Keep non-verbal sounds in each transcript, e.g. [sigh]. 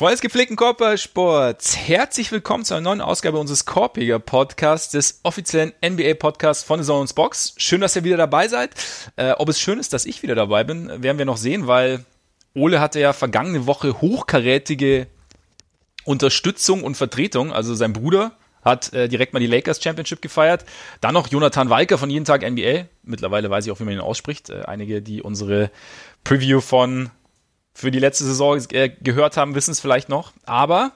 Des gepflegten Körpersports, herzlich willkommen zu einer neuen Ausgabe unseres Korpiger Podcasts, des offiziellen NBA Podcasts von The Zones Box. Schön, dass ihr wieder dabei seid. Äh, ob es schön ist, dass ich wieder dabei bin, werden wir noch sehen, weil Ole hatte ja vergangene Woche hochkarätige Unterstützung und Vertretung. Also sein Bruder hat äh, direkt mal die Lakers Championship gefeiert. Dann noch Jonathan Walker von Jeden Tag NBA. Mittlerweile weiß ich auch, wie man ihn ausspricht. Äh, einige, die unsere Preview von für die letzte Saison äh, gehört haben, wissen es vielleicht noch. Aber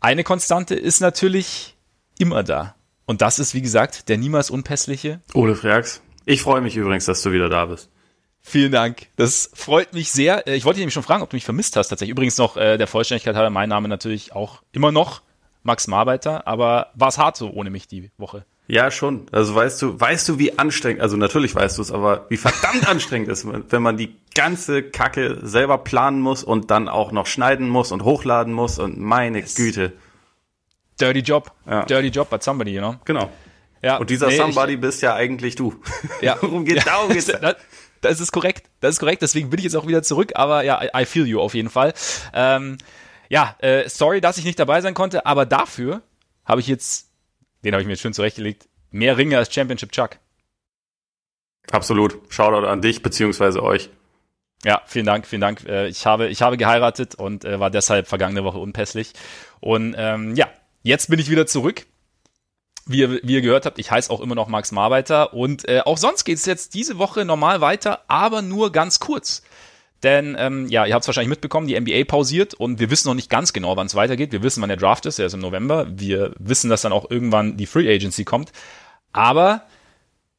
eine Konstante ist natürlich immer da. Und das ist, wie gesagt, der niemals unpässliche. Ole Freaks. Ich freue mich übrigens, dass du wieder da bist. Vielen Dank. Das freut mich sehr. Äh, ich wollte dich nämlich schon fragen, ob du mich vermisst hast. Tatsächlich. Übrigens noch äh, der Vollständigkeit halber mein Name natürlich auch immer noch Max Marbeiter. Aber war es hart so ohne mich die Woche? Ja, schon. Also weißt du, weißt du, wie anstrengend, also natürlich weißt du es, aber wie verdammt [laughs] anstrengend ist, wenn man die ganze Kacke selber planen muss und dann auch noch schneiden muss und hochladen muss und meine yes. Güte. Dirty Job. Ja. Dirty Job but somebody, you know? Genau. Ja. Und dieser nee, somebody ich, bist ja eigentlich du. Ja. [laughs] Worum geht ja, darum geht's? [laughs] Das, das ist korrekt. Das ist korrekt. Deswegen bin ich jetzt auch wieder zurück. Aber ja, I, I feel you auf jeden Fall. Ähm, ja, äh, sorry, dass ich nicht dabei sein konnte. Aber dafür habe ich jetzt den habe ich mir schön zurechtgelegt. Mehr Ringe als Championship Chuck. Absolut. Shoutout an dich beziehungsweise euch. Ja, vielen Dank, vielen Dank. Äh, ich habe, ich habe geheiratet und äh, war deshalb vergangene Woche unpässlich. Und ähm, ja, jetzt bin ich wieder zurück. Wie ihr, wie ihr gehört habt, ich heiße auch immer noch Max Marbeiter und äh, auch sonst geht es jetzt diese Woche normal weiter, aber nur ganz kurz. Denn ähm, ja, ihr habt es wahrscheinlich mitbekommen, die NBA pausiert und wir wissen noch nicht ganz genau, wann es weitergeht. Wir wissen, wann der Draft ist, der ist im November. Wir wissen, dass dann auch irgendwann die Free Agency kommt. Aber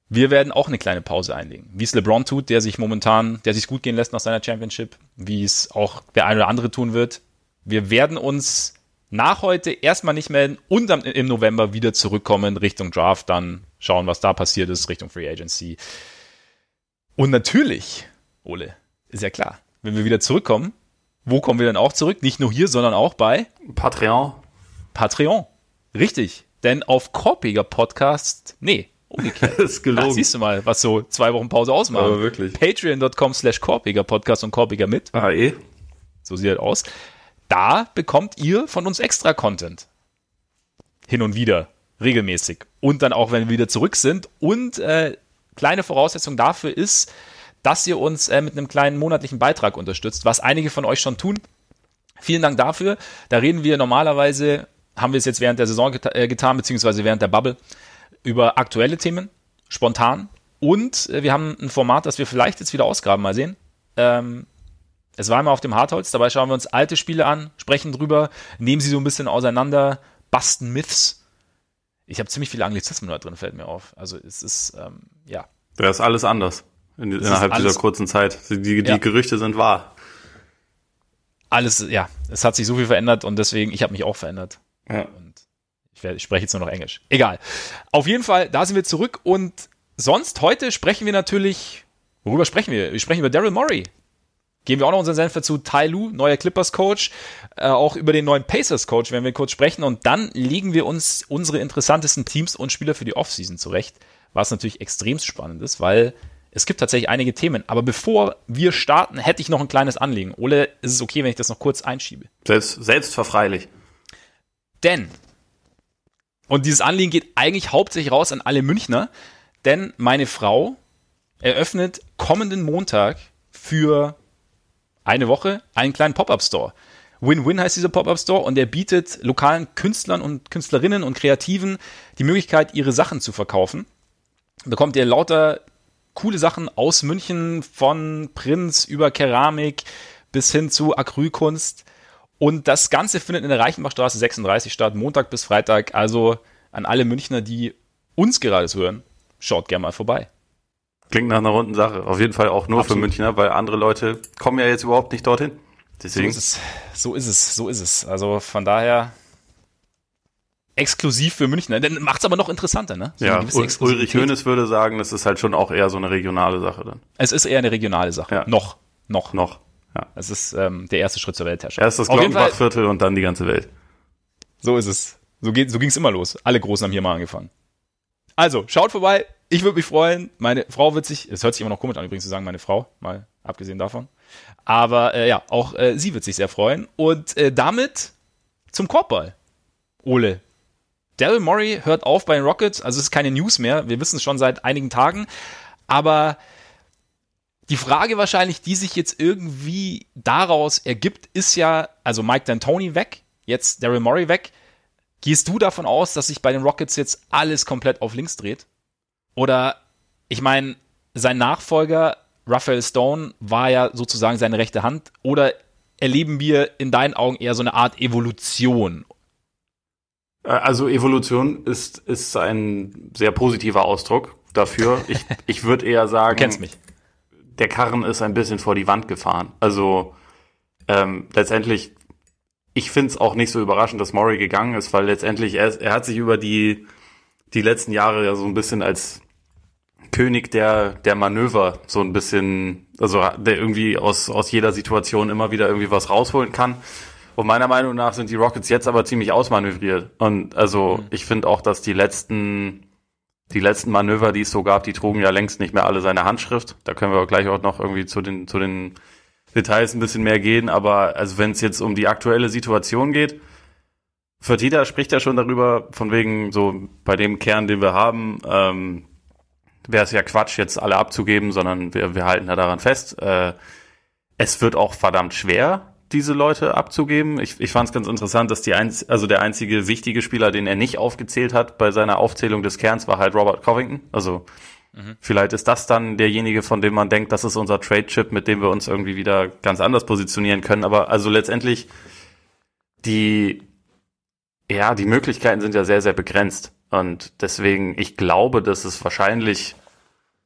wir werden auch eine kleine Pause einlegen. Wie es LeBron tut, der sich momentan, der sich gut gehen lässt nach seiner Championship, wie es auch der eine oder andere tun wird. Wir werden uns nach heute erstmal nicht melden und dann im November wieder zurückkommen Richtung Draft, dann schauen, was da passiert ist, Richtung Free Agency. Und natürlich, Ole, ist ja klar. Wenn wir wieder zurückkommen, wo kommen wir dann auch zurück? Nicht nur hier, sondern auch bei Patreon. Patreon. Richtig. Denn auf Korpiger Podcast, nee, umgekehrt. [laughs] das ist gelogen. Da siehst du mal, was so zwei Wochen Pause ausmacht. Aber wirklich. Patreon.com slash Korpiger Podcast und Korpiger mit. Ah, eh. So sieht das aus. Da bekommt ihr von uns extra Content. Hin und wieder. Regelmäßig. Und dann auch, wenn wir wieder zurück sind. Und äh, kleine Voraussetzung dafür ist, dass ihr uns äh, mit einem kleinen monatlichen Beitrag unterstützt, was einige von euch schon tun. Vielen Dank dafür. Da reden wir normalerweise, haben wir es jetzt während der Saison geta äh, getan, beziehungsweise während der Bubble, über aktuelle Themen, spontan. Und äh, wir haben ein Format, das wir vielleicht jetzt wieder ausgraben, mal sehen. Ähm, es war immer auf dem Hartholz, dabei schauen wir uns alte Spiele an, sprechen drüber, nehmen sie so ein bisschen auseinander, basten Myths. Ich habe ziemlich viele Anglizismen da drin, fällt mir auf. Also es ist, ähm, ja. Da ist alles anders. In, innerhalb dieser kurzen Zeit. Die, die ja. Gerüchte sind wahr. Alles, ja, es hat sich so viel verändert und deswegen, ich habe mich auch verändert. Ja. Und ich, ich spreche jetzt nur noch Englisch. Egal. Auf jeden Fall, da sind wir zurück und sonst heute sprechen wir natürlich, worüber sprechen wir? Wir sprechen über Daryl Morey. Gehen wir auch noch unseren Senf zu Tai Lu, neuer Clippers-Coach, äh, auch über den neuen Pacers-Coach werden wir kurz sprechen und dann legen wir uns unsere interessantesten Teams und Spieler für die Offseason zurecht, was natürlich extrem spannend ist, weil es gibt tatsächlich einige Themen. Aber bevor wir starten, hätte ich noch ein kleines Anliegen. Ole, ist es okay, wenn ich das noch kurz einschiebe? Selbst, selbstverfreilich. Denn, und dieses Anliegen geht eigentlich hauptsächlich raus an alle Münchner, denn meine Frau eröffnet kommenden Montag für eine Woche einen kleinen Pop-Up-Store. Win-Win heißt dieser Pop-Up-Store und er bietet lokalen Künstlern und Künstlerinnen und Kreativen die Möglichkeit, ihre Sachen zu verkaufen. Bekommt ihr lauter coole Sachen aus München, von Prinz über Keramik bis hin zu Acrylkunst. Und das Ganze findet in der Reichenbachstraße 36 statt, Montag bis Freitag. Also an alle Münchner, die uns gerade hören, schaut gerne mal vorbei. Klingt nach einer runden Sache. Auf jeden Fall auch nur Absolut. für Münchner, weil andere Leute kommen ja jetzt überhaupt nicht dorthin. Deswegen. So ist es. So ist es. So ist es. Also von daher exklusiv für München. Dann macht es aber noch interessanter, ne? So ja, Ulrich Hönes würde sagen, das ist halt schon auch eher so eine regionale Sache dann. Es ist eher eine regionale Sache. Ja. Noch. Noch. Noch. Ja. Es ist ähm, der erste Schritt zur Weltherrschaft. Erst das Glockenbachviertel und dann die ganze Welt. So ist es. So, geht, so ging es immer los. Alle Großen haben hier mal angefangen. Also, schaut vorbei, ich würde mich freuen, meine Frau wird sich, es hört sich immer noch komisch an übrigens zu sagen, meine Frau, mal abgesehen davon. Aber äh, ja, auch äh, sie wird sich sehr freuen. Und äh, damit zum Korbball. Ole. Daryl Morey hört auf bei den Rockets, also es ist keine News mehr, wir wissen es schon seit einigen Tagen. Aber die Frage wahrscheinlich, die sich jetzt irgendwie daraus ergibt, ist ja, also Mike D'Antoni weg, jetzt Daryl Morey weg. Gehst du davon aus, dass sich bei den Rockets jetzt alles komplett auf links dreht? Oder, ich meine, sein Nachfolger Raphael Stone war ja sozusagen seine rechte Hand. Oder erleben wir in deinen Augen eher so eine Art Evolution? Äh, also Evolution ist, ist ein sehr positiver Ausdruck dafür. Ich, [laughs] ich würde eher sagen, du kennst mich. der Karren ist ein bisschen vor die Wand gefahren. Also ähm, letztendlich, ich finde es auch nicht so überraschend, dass Murray gegangen ist, weil letztendlich er, er hat sich über die, die letzten Jahre ja so ein bisschen als König der, der Manöver so ein bisschen, also der irgendwie aus, aus jeder Situation immer wieder irgendwie was rausholen kann. Und meiner Meinung nach sind die Rockets jetzt aber ziemlich ausmanövriert. Und also mhm. ich finde auch, dass die letzten, die letzten Manöver, die es so gab, die trugen ja längst nicht mehr alle seine Handschrift. Da können wir gleich auch noch irgendwie zu den, zu den Details ein bisschen mehr gehen. Aber also wenn es jetzt um die aktuelle Situation geht, Fertita spricht ja schon darüber, von wegen so bei dem Kern, den wir haben, ähm, wäre es ja Quatsch, jetzt alle abzugeben, sondern wir, wir halten da daran fest. Äh, es wird auch verdammt schwer, diese Leute abzugeben. Ich, ich fand es ganz interessant, dass die einz also der einzige wichtige Spieler, den er nicht aufgezählt hat bei seiner Aufzählung des Kerns, war halt Robert Covington. Also mhm. vielleicht ist das dann derjenige, von dem man denkt, das ist unser Trade-Chip, mit dem wir uns irgendwie wieder ganz anders positionieren können. Aber also letztendlich die ja, die Möglichkeiten sind ja sehr, sehr begrenzt. Und deswegen, ich glaube, dass es wahrscheinlich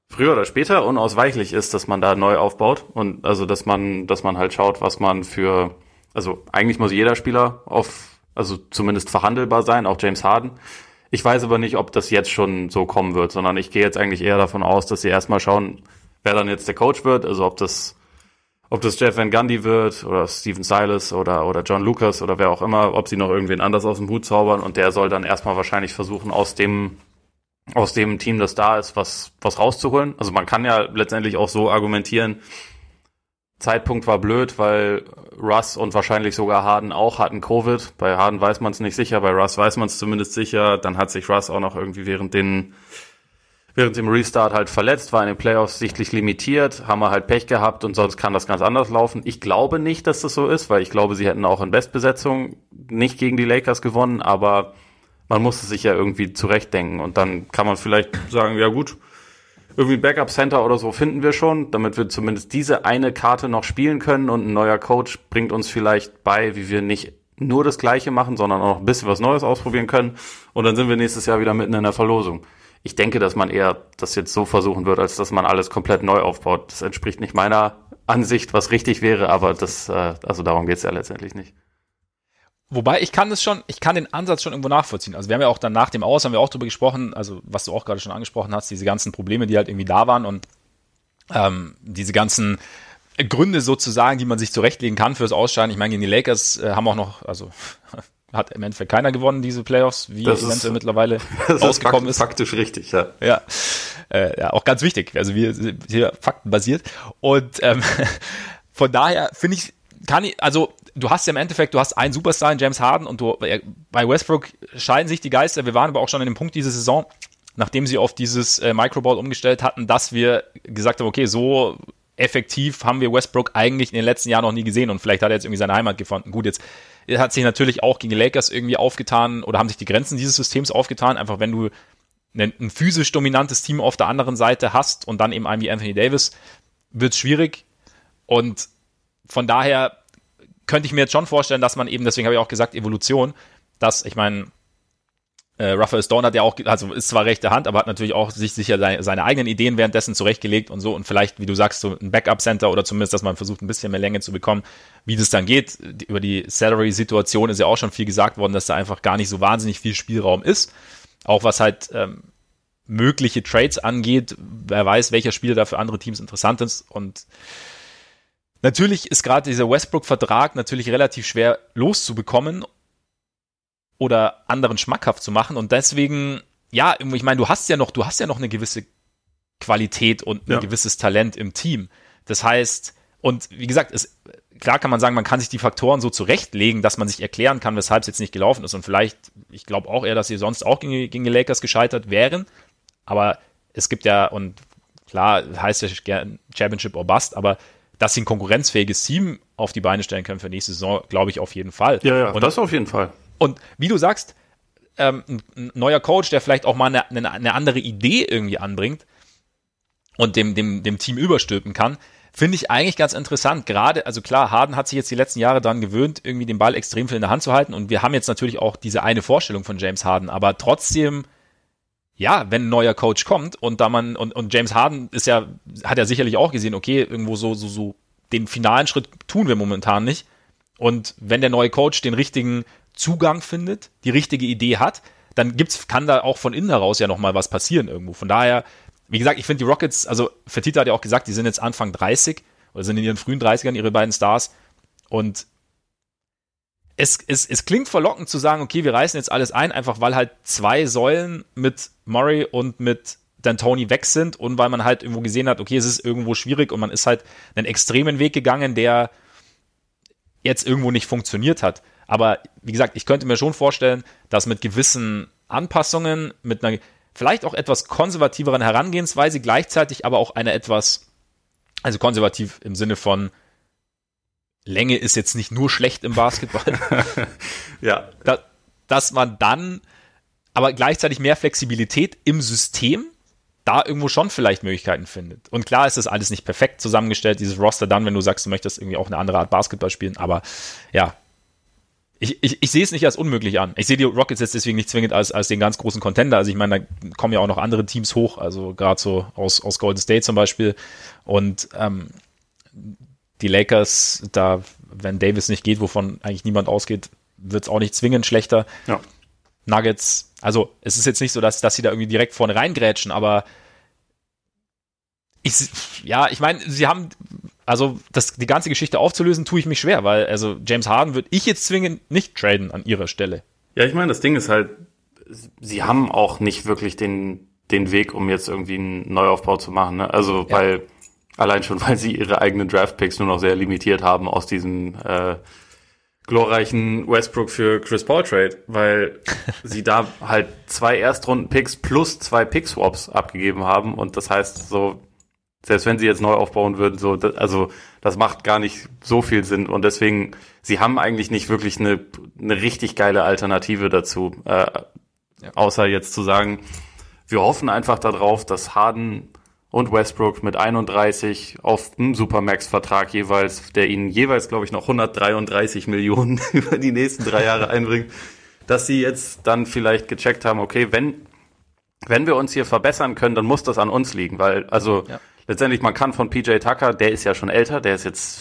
früher oder später unausweichlich ist, dass man da neu aufbaut und also, dass man, dass man halt schaut, was man für, also eigentlich muss jeder Spieler auf, also zumindest verhandelbar sein, auch James Harden. Ich weiß aber nicht, ob das jetzt schon so kommen wird, sondern ich gehe jetzt eigentlich eher davon aus, dass sie erstmal schauen, wer dann jetzt der Coach wird, also ob das ob das Jeff Van Gundy wird oder Steven Silas oder, oder John Lucas oder wer auch immer, ob sie noch irgendwen anders aus dem Hut zaubern und der soll dann erstmal wahrscheinlich versuchen, aus dem, aus dem Team, das da ist, was, was rauszuholen. Also man kann ja letztendlich auch so argumentieren, Zeitpunkt war blöd, weil Russ und wahrscheinlich sogar Harden auch hatten Covid. Bei Harden weiß man es nicht sicher, bei Russ weiß man es zumindest sicher. Dann hat sich Russ auch noch irgendwie während den während dem Restart halt verletzt, war in den Playoffs sichtlich limitiert, haben wir halt Pech gehabt und sonst kann das ganz anders laufen. Ich glaube nicht, dass das so ist, weil ich glaube, sie hätten auch in Bestbesetzung nicht gegen die Lakers gewonnen, aber man muss es sich ja irgendwie zurechtdenken und dann kann man vielleicht sagen, ja gut, irgendwie Backup Center oder so finden wir schon, damit wir zumindest diese eine Karte noch spielen können und ein neuer Coach bringt uns vielleicht bei, wie wir nicht nur das Gleiche machen, sondern auch ein bisschen was Neues ausprobieren können und dann sind wir nächstes Jahr wieder mitten in der Verlosung ich denke, dass man eher das jetzt so versuchen wird, als dass man alles komplett neu aufbaut. Das entspricht nicht meiner Ansicht, was richtig wäre, aber das, äh, also darum geht's ja letztendlich nicht. Wobei ich kann es schon, ich kann den Ansatz schon irgendwo nachvollziehen. Also wir haben ja auch dann nach dem Aus, haben wir auch drüber gesprochen, also was du auch gerade schon angesprochen hast, diese ganzen Probleme, die halt irgendwie da waren und ähm, diese ganzen Gründe sozusagen, die man sich zurechtlegen kann fürs Ausscheiden. Ich meine, gegen die Lakers äh, haben auch noch, also [laughs] hat im Endeffekt keiner gewonnen, diese Playoffs, wie das eventuell [laughs] ist, mittlerweile rausgekommen ist. Faktisch richtig, ja. Ja, äh, ja auch ganz wichtig. Also wir sind hier faktenbasiert. Und ähm, [laughs] von daher finde ich, kann ich, also du hast ja im Endeffekt, du hast einen Superstar in James Harden und du, äh, bei Westbrook scheiden sich die Geister. Wir waren aber auch schon an dem Punkt diese Saison, nachdem sie auf dieses äh, Microball umgestellt hatten, dass wir gesagt haben, okay, so effektiv haben wir Westbrook eigentlich in den letzten Jahren noch nie gesehen und vielleicht hat er jetzt irgendwie seine Heimat gefunden. Gut, jetzt hat sich natürlich auch gegen die Lakers irgendwie aufgetan oder haben sich die Grenzen dieses Systems aufgetan, einfach wenn du ein, ein physisch dominantes Team auf der anderen Seite hast und dann eben einen wie Anthony Davis, wird es schwierig und von daher könnte ich mir jetzt schon vorstellen, dass man eben, deswegen habe ich auch gesagt, Evolution, dass, ich meine, äh, Raphael Stone hat ja auch, also ist zwar rechte Hand, aber hat natürlich auch sich sicher seine, seine eigenen Ideen währenddessen zurechtgelegt und so und vielleicht, wie du sagst, so ein Backup-Center oder zumindest, dass man versucht, ein bisschen mehr Länge zu bekommen, wie das dann geht. Über die Salary-Situation ist ja auch schon viel gesagt worden, dass da einfach gar nicht so wahnsinnig viel Spielraum ist. Auch was halt ähm, mögliche Trades angeht, wer weiß, welcher Spieler da für andere Teams interessant ist und Natürlich ist gerade dieser Westbrook-Vertrag natürlich relativ schwer loszubekommen oder anderen schmackhaft zu machen. Und deswegen ja, ich meine, du hast ja noch, du hast ja noch eine gewisse Qualität und ein Ja. gewisses Talent im Team. Das heißt, und wie gesagt, es, klar kann man sagen, man kann sich die Faktoren so zurechtlegen, dass man sich erklären kann, weshalb es jetzt nicht gelaufen ist. Und vielleicht, ich glaube auch eher, dass sie sonst auch gegen, gegen die Lakers gescheitert wären. Aber es gibt ja, und klar heißt ja Championship or Bust, aber dass sie ein konkurrenzfähiges Team auf die Beine stellen können für nächste Saison, glaube ich auf jeden Fall. Ja, ja, und, das auf jeden Fall. und wie du sagst, ähm, ein, neuer Coach, der vielleicht auch mal eine, eine, eine andere Idee irgendwie anbringt und dem, dem, dem Team überstülpen kann, finde ich eigentlich ganz interessant. Gerade, also klar, Harden hat sich jetzt die letzten Jahre daran gewöhnt, irgendwie den Ball extrem viel in der Hand zu halten. Und wir haben jetzt natürlich auch diese eine Vorstellung von James Harden, aber trotzdem, ja, wenn ein neuer Coach kommt und da man, und, und James Harden ist ja, hat ja sicherlich auch gesehen, okay, irgendwo so, so, so, den finalen Schritt tun wir momentan nicht. Und wenn der neue Coach den richtigen Zugang findet, die richtige Idee hat, dann gibt's, kann da auch von innen heraus ja nochmal was passieren irgendwo. Von daher, wie gesagt, ich finde die Rockets, also Fertitta hat ja auch gesagt, die sind jetzt Anfang 30 oder sind in ihren frühen 30ern ihre beiden Stars. Und es, es, es klingt verlockend zu sagen, okay, wir reißen jetzt alles ein, einfach weil halt zwei Säulen mit Murray und mit D'Antoni weg sind und weil man halt irgendwo gesehen hat, okay, es ist irgendwo schwierig und man ist halt einen extremen Weg gegangen, der jetzt irgendwo nicht funktioniert hat. Aber wie gesagt, ich könnte mir schon vorstellen, dass mit gewissen Anpassungen, mit einer vielleicht auch etwas konservativeren Herangehensweise, gleichzeitig aber auch eine etwas, also konservativ im Sinne von Länge ist jetzt nicht nur schlecht im Basketball, [laughs] Ja, da, dass man dann aber gleichzeitig mehr Flexibilität im System da irgendwo schon vielleicht Möglichkeiten findet. Und klar ist das alles nicht perfekt zusammengestellt, dieses Roster dann, wenn du sagst, du möchtest irgendwie auch eine andere Art Basketball spielen, aber ja, ich, ich, ich sehe es nicht als unmöglich an. Ich sehe die Rockets jetzt deswegen nicht zwingend als, als den ganz großen Contender. Also ich meine, da kommen ja auch noch andere Teams hoch, also gerade so aus, aus Golden State zum Beispiel. Und ähm, die Lakers, da, wenn Davis nicht geht, wovon eigentlich niemand ausgeht, wird es auch nicht zwingend schlechter. ja. Nuggets, also es ist jetzt nicht so, dass, dass sie da irgendwie direkt vorne reingrätschen, aber ich, ja, ich meine, sie haben, also das, die ganze Geschichte aufzulösen, tue ich mich schwer, weil also James Harden würde ich jetzt zwingend nicht traden an ihrer Stelle. Ja, ich meine, das Ding ist halt, sie haben auch nicht wirklich den, den Weg, um jetzt irgendwie einen Neuaufbau zu machen. Ne? Also, Ja. weil, allein schon, [laughs] weil sie ihre eigenen Draftpicks nur noch sehr limitiert haben aus diesem äh, glorreichen Westbrook für Chris Paul Trade, weil [laughs] sie da halt zwei Erstrunden-Picks plus zwei Pick-Swaps abgegeben haben. Und das heißt so, selbst wenn sie jetzt neu aufbauen würden, so, das, also das macht gar nicht so viel Sinn. Und deswegen, sie haben eigentlich nicht wirklich eine, eine richtig geile Alternative dazu, äh, außer jetzt zu sagen, wir hoffen einfach darauf, dass Harden und Westbrook mit 31 auf einem Supermax-Vertrag jeweils, der ihnen jeweils, glaube ich, noch 133 Millionen [laughs] über die nächsten drei Jahre einbringt, dass sie jetzt dann vielleicht gecheckt haben, okay, wenn, wenn wir uns hier verbessern können, dann muss das an uns liegen, weil, also, Ja. letztendlich, man kann von PJ Tucker, der ist ja schon älter, der ist jetzt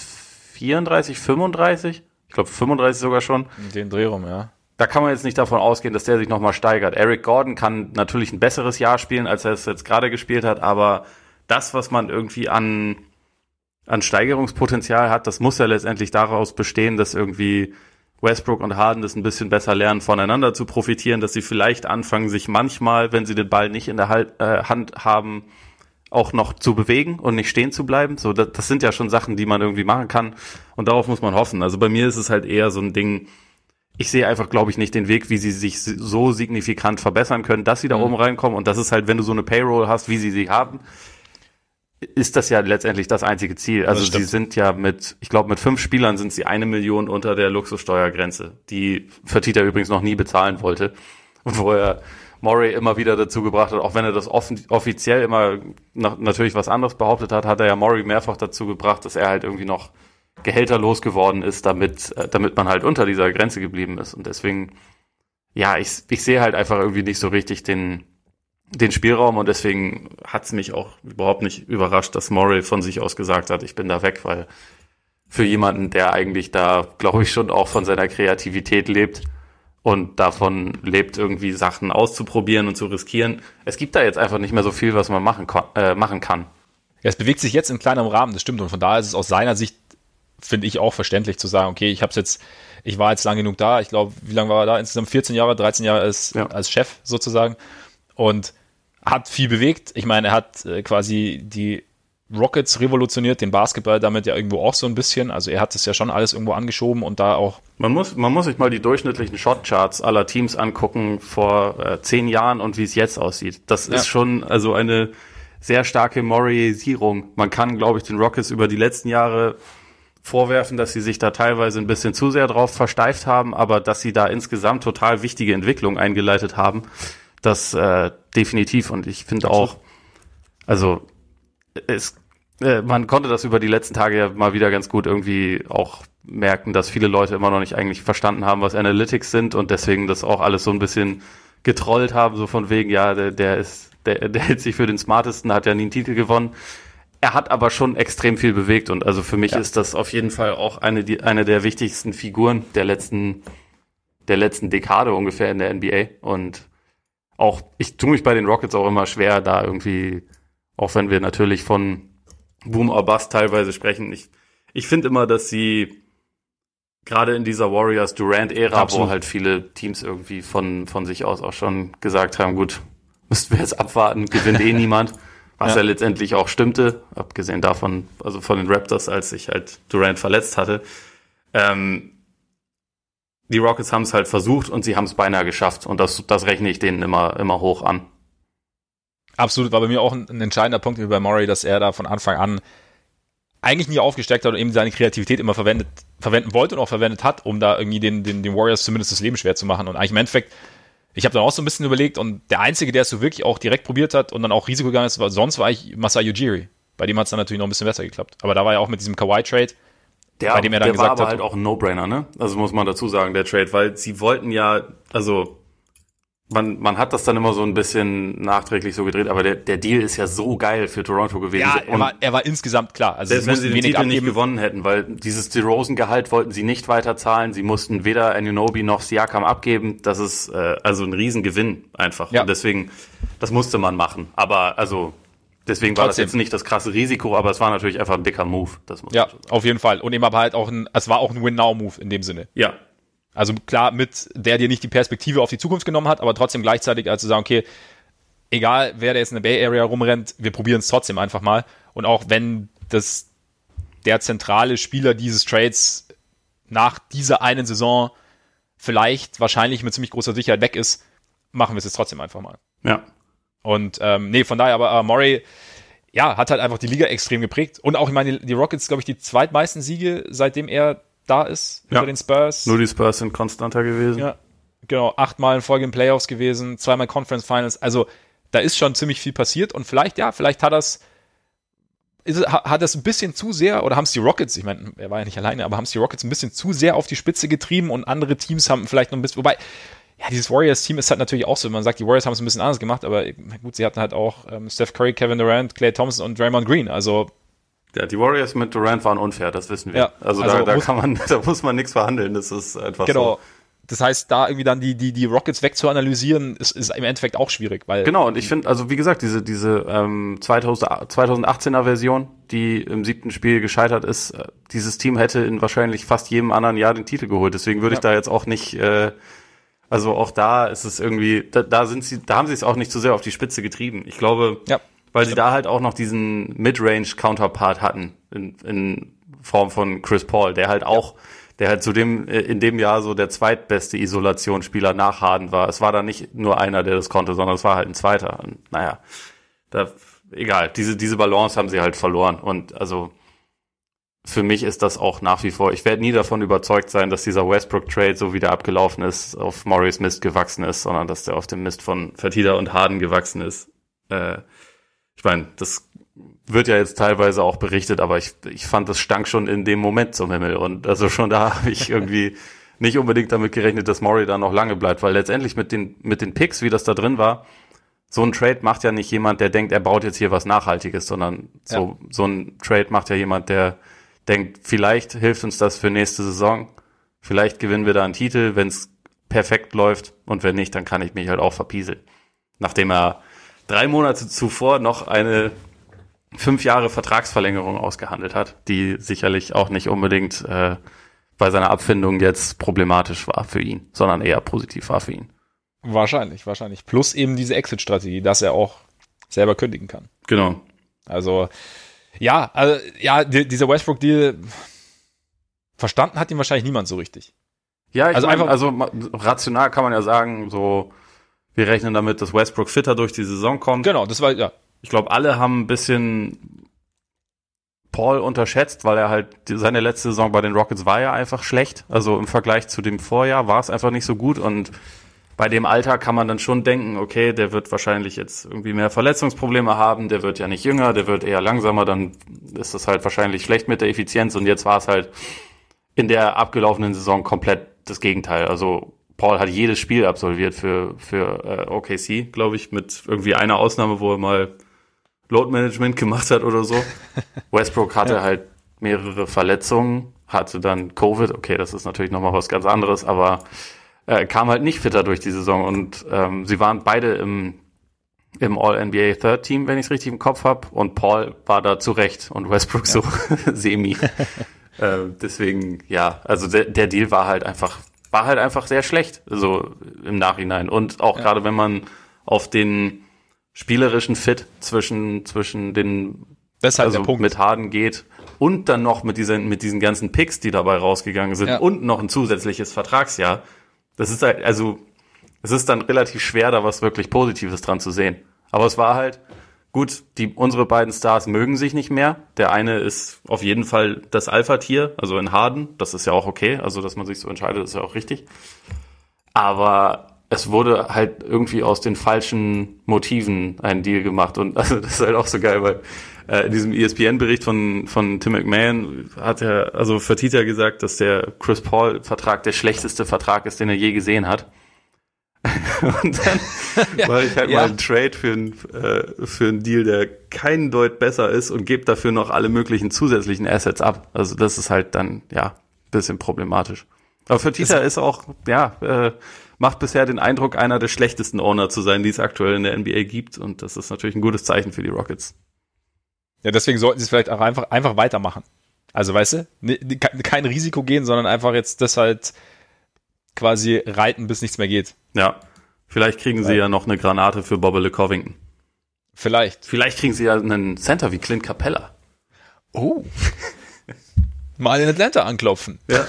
34, 35, ich glaube 35 sogar schon, Den Dreh rum, ja. Da kann man jetzt nicht davon ausgehen, dass der sich nochmal steigert. Eric Gordon kann natürlich ein besseres Jahr spielen, als er es jetzt gerade gespielt hat, aber das, was man irgendwie an, an Steigerungspotenzial hat, das muss ja letztendlich daraus bestehen, dass irgendwie Westbrook und Harden das ein bisschen besser lernen, voneinander zu profitieren, dass sie vielleicht anfangen, sich manchmal, wenn sie den Ball nicht in der äh, Hand haben, auch noch zu bewegen und nicht stehen zu bleiben. So, das, das sind ja schon Sachen, die man irgendwie machen kann. Und darauf muss man hoffen. Also bei mir ist es halt eher so ein Ding, ich sehe einfach, glaube ich, nicht den Weg, wie sie sich so signifikant verbessern können, dass sie da Mhm. oben reinkommen. Und das ist halt, wenn du so eine Payroll hast, wie sie sie haben, ist das ja letztendlich das einzige Ziel. Also sie sind ja mit, ich glaube, mit fünf Spielern sind sie eine Million unter der Luxussteuergrenze, die Fertitta übrigens noch nie bezahlen wollte. Und wo er Murray immer wieder dazu gebracht hat, auch wenn er das offen, offiziell immer na, natürlich was anderes behauptet hat, hat er ja Murray mehrfach dazu gebracht, dass er halt irgendwie noch Gehälter losgeworden ist, damit, äh, damit man halt unter dieser Grenze geblieben ist. Und deswegen, ja, ich, ich sehe halt einfach irgendwie nicht so richtig den, den Spielraum und deswegen hat's mich auch überhaupt nicht überrascht, dass Morrill von sich aus gesagt hat, ich bin da weg, weil für jemanden, der eigentlich da, glaube ich, schon auch von seiner Kreativität lebt und davon lebt, irgendwie Sachen auszuprobieren und zu riskieren, es gibt da jetzt einfach nicht mehr so viel, was man machen, äh, machen kann. Ja, es bewegt sich jetzt in kleinerem Rahmen, das stimmt. Und von daher ist es aus seiner Sicht, finde ich, auch verständlich zu sagen, okay, ich habe jetzt, ich war jetzt lang genug da, ich glaube, wie lange war er da? Insgesamt 14 Jahre, 13 Jahre als, Ja. als Chef sozusagen. und hat viel bewegt. Ich meine, er hat äh, quasi die Rockets revolutioniert, den Basketball damit ja irgendwo auch so ein bisschen. Also er hat es ja schon alles irgendwo angeschoben und da auch. Man muss, man muss sich mal die durchschnittlichen Shotcharts aller Teams angucken vor äh, zehn Jahren und wie es jetzt aussieht. Das ja. ist schon also eine sehr starke Moriisierung. Man kann, glaube ich, den Rockets über die letzten Jahre vorwerfen, dass sie sich da teilweise ein bisschen zu sehr drauf versteift haben, aber dass sie da insgesamt total wichtige Entwicklungen eingeleitet haben, das äh, definitiv. Und ich finde auch, also es, äh, man konnte das über die letzten Tage ja mal wieder ganz gut irgendwie auch merken, dass viele Leute immer noch nicht eigentlich verstanden haben, was Analytics sind und deswegen das auch alles so ein bisschen getrollt haben, so von wegen, ja, der, der ist, der, der hält sich für den smartesten, hat ja nie einen Titel gewonnen. Er hat aber schon extrem viel bewegt und also für mich ja. ist das auf jeden Fall auch eine, die, eine der wichtigsten Figuren der letzten, der letzten Dekade ungefähr in der NBA und auch, ich tue mich bei den Rockets auch immer schwer, da irgendwie auch wenn wir natürlich von Boom or Bust teilweise sprechen. Ich, ich finde immer, dass sie gerade in dieser Warriors Durant-Ära, wo halt viele Teams irgendwie von, von sich aus auch schon gesagt haben, gut, müssten wir jetzt abwarten, gewinnt eh [laughs] niemand. Was ja. ja letztendlich auch stimmte, abgesehen davon, also von den Raptors, als sich halt Durant verletzt hatte. Ähm, die Rockets haben es halt versucht und sie haben es beinahe geschafft. Und das, das rechne ich denen immer, immer hoch an. Absolut, war bei mir auch ein, ein entscheidender Punkt wie bei Murray, dass er da von Anfang an eigentlich nie aufgesteckt hat und eben seine Kreativität immer verwendet, verwenden wollte und auch verwendet hat, um da irgendwie den, den, den Warriors zumindest das Leben schwer zu machen. Und eigentlich im Endeffekt, ich habe dann auch so ein bisschen überlegt und der Einzige, der es so wirklich auch direkt probiert hat und dann auch Risiko gegangen ist, war, sonst war ich Masai Ujiri. Bei dem hat es dann natürlich noch ein bisschen besser geklappt. Aber da war ja auch mit diesem Kawhi-Trade, der, bei dem er dann der gesagt war aber hat, halt auch ein No-Brainer, ne? Also muss man dazu sagen, der Trade, weil sie wollten ja, also man, man hat das dann immer so ein bisschen nachträglich so gedreht, aber der, der Deal ist ja so geil für Toronto gewesen. Ja, er war, er war insgesamt klar. Also selbst wenn sie den Titel abgeben. nicht gewonnen hätten, weil dieses DeRozan-Gehalt wollten sie nicht weiter zahlen. Sie mussten weder Anunobi noch Siakam abgeben. Das ist äh, also ein Riesengewinn einfach. Ja. Und deswegen, das musste man machen. Aber also Deswegen Trotzdem. war das jetzt nicht das krasse Risiko, aber es war natürlich einfach ein dicker Move. Das muss ja, auf jeden Fall. Und eben aber halt auch ein, es war auch ein Win-Now-Move in dem Sinne. Ja, also klar, mit der dir nicht die Perspektive auf die Zukunft genommen hat, aber trotzdem gleichzeitig also sagen, okay, egal wer da jetzt in der Bay Area rumrennt, wir probieren es trotzdem einfach mal. Und auch wenn das der zentrale Spieler dieses Trades nach dieser einen Saison vielleicht wahrscheinlich mit ziemlich großer Sicherheit weg ist, machen wir es jetzt trotzdem einfach mal. Ja. Und ähm, nee, von daher, aber äh, Murray, ja, hat halt einfach die Liga extrem geprägt. Und auch, ich meine, die Rockets, glaube ich, die zweitmeisten Siege, seitdem er da ist ja. über den Spurs. Nur die Spurs sind konstanter gewesen. Ja, genau. Achtmal in Folge in Playoffs gewesen, zweimal Conference Finals. Also da ist schon ziemlich viel passiert und vielleicht, ja, vielleicht hat das ist, hat das ein bisschen zu sehr, oder haben es die Rockets, ich meine, er war ja nicht alleine, aber haben es die Rockets ein bisschen zu sehr auf die Spitze getrieben und andere Teams haben vielleicht noch ein bisschen, wobei, ja, dieses Warriors-Team ist halt natürlich auch so, man sagt, die Warriors haben es ein bisschen anders gemacht, aber gut, sie hatten halt auch ähm, Steph Curry, Kevin Durant, Clay Thompson und Draymond Green, also ja, die Warriors mit Durant waren unfair, das wissen wir. Ja, also, also da, da kann man, [laughs] da muss man nichts verhandeln, das ist einfach genau. so. Das heißt, da irgendwie dann die, die, die Rockets wegzuanalysieren, ist, ist im Endeffekt auch schwierig, weil. Genau, und ich finde, also wie gesagt, diese, diese ähm, 2000, 2018er Version, die im siebten Spiel gescheitert ist, äh, dieses Team hätte in wahrscheinlich fast jedem anderen Jahr den Titel geholt. Deswegen würde ja. ich da jetzt auch nicht, äh, also auch da ist es irgendwie, da, da sind sie, da haben sie es auch nicht zu so sehr auf die Spitze getrieben. Ich glaube, ja. Weil sie da halt auch noch diesen Mid-Range-Counterpart hatten in, in Form von Chris Paul, der halt auch, der halt zu dem, äh, in dem Jahr so der zweitbeste Isolationsspieler nach Harden war. Es war da nicht nur einer, der das konnte, sondern es war halt ein zweiter. Und naja, da, egal, diese, diese Balance haben sie halt verloren. Und also, für mich ist das auch nach wie vor, ich werde nie davon überzeugt sein, dass dieser Westbrook-Trade so wieder abgelaufen ist, auf Morris Mist gewachsen ist, sondern dass der auf dem Mist von Fertida und Harden gewachsen ist. Äh, ich meine, das wird ja jetzt teilweise auch berichtet, aber ich, ich fand, das stank schon in dem Moment zum Himmel. Und also schon da [laughs] habe ich irgendwie nicht unbedingt damit gerechnet, dass Murray da noch lange bleibt, weil letztendlich mit den, mit den Picks, wie das da drin war, so ein Trade macht ja nicht jemand, der denkt, er baut jetzt hier was Nachhaltiges, sondern so, ja. so ein Trade macht ja jemand, der denkt, vielleicht hilft uns das für nächste Saison, vielleicht gewinnen wir da einen Titel, wenn es perfekt läuft und wenn nicht, dann kann ich mich halt auch verpieseln. Nachdem er drei Monate zuvor noch eine fünf Jahre Vertragsverlängerung ausgehandelt hat, die sicherlich auch nicht unbedingt äh, bei seiner Abfindung jetzt problematisch war für ihn, sondern eher positiv war für ihn. Wahrscheinlich, wahrscheinlich. Plus eben diese Exit-Strategie, dass er auch selber kündigen kann. Genau. Also, ja, also, ja, die, dieser Westbrook-Deal, verstanden hat ihn wahrscheinlich niemand so richtig. Ja, also mein, einfach, also rational kann man ja sagen, so, wir rechnen damit, dass Westbrook fitter durch die Saison kommt. Genau, das war, ja. Ich glaube, alle haben ein bisschen Paul unterschätzt, weil er halt seine letzte Saison bei den Rockets war ja einfach schlecht. Also im Vergleich zu dem Vorjahr war es einfach nicht so gut und bei dem Alter kann man dann schon denken, okay, der wird wahrscheinlich jetzt irgendwie mehr Verletzungsprobleme haben, der wird ja nicht jünger, der wird eher langsamer, dann ist das halt wahrscheinlich schlecht mit der Effizienz und jetzt war es halt in der abgelaufenen Saison komplett das Gegenteil. Also Paul hat jedes Spiel absolviert für, für äh, OKC, glaube ich, mit irgendwie einer Ausnahme, wo er mal Load Management gemacht hat oder so. [laughs] Westbrook hatte ja. halt mehrere Verletzungen, hatte dann Covid, okay, das ist natürlich nochmal was ganz anderes, aber äh, kam halt nicht fitter durch die Saison und ähm, sie waren beide im, im All-NBA Third Team, wenn ich es richtig im Kopf habe und Paul war da zurecht und Westbrook ja. so [laughs] semi. [laughs] äh, deswegen, ja, also der, der Deal war halt einfach, war halt einfach sehr schlecht, so im Nachhinein und auch ja. gerade wenn man auf den spielerischen Fit zwischen, zwischen den, halt also mit Harden geht und dann noch mit diesen, mit diesen ganzen Picks, die dabei rausgegangen sind ja. und noch ein zusätzliches Vertragsjahr, das ist halt, also, es ist dann relativ schwer, da was wirklich Positives dran zu sehen. Aber es war halt, gut, die, unsere beiden Stars mögen sich nicht mehr. Der eine ist auf jeden Fall das Alpha-Tier, also in Harden. Das ist ja auch okay. Also, dass man sich so entscheidet, ist ja auch richtig. Aber es wurde halt irgendwie aus den falschen Motiven ein Deal gemacht. Und [laughs] also das ist halt auch so geil, weil äh, in diesem ESPN-Bericht von, von Tim McMahon hat er, also Fertitta gesagt, dass der Chris Paul-Vertrag der schlechteste Vertrag ist, den er je gesehen hat. [laughs] und dann mache ich halt ja. mal einen Trade für, ein, äh, für einen Deal, der keinen Deut besser ist und gebe dafür noch alle möglichen zusätzlichen Assets ab. Also das ist halt dann, ja, bisschen problematisch. Aber für Tita ist auch, ja, äh, macht bisher den Eindruck, einer der schlechtesten Owner zu sein, die es aktuell in der NBA gibt. Und das ist natürlich ein gutes Zeichen für die Rockets. Ja, deswegen sollten sie es vielleicht auch einfach, einfach weitermachen. Also, weißt du, kein Risiko gehen, sondern einfach jetzt das halt quasi reiten, bis nichts mehr geht. Ja. Vielleicht kriegen sie ja, noch eine Granate für Bobbele Covington. Vielleicht. Vielleicht kriegen sie ja einen Center wie Clint Capella. Oh. [laughs] Mal in Atlanta anklopfen. Ja.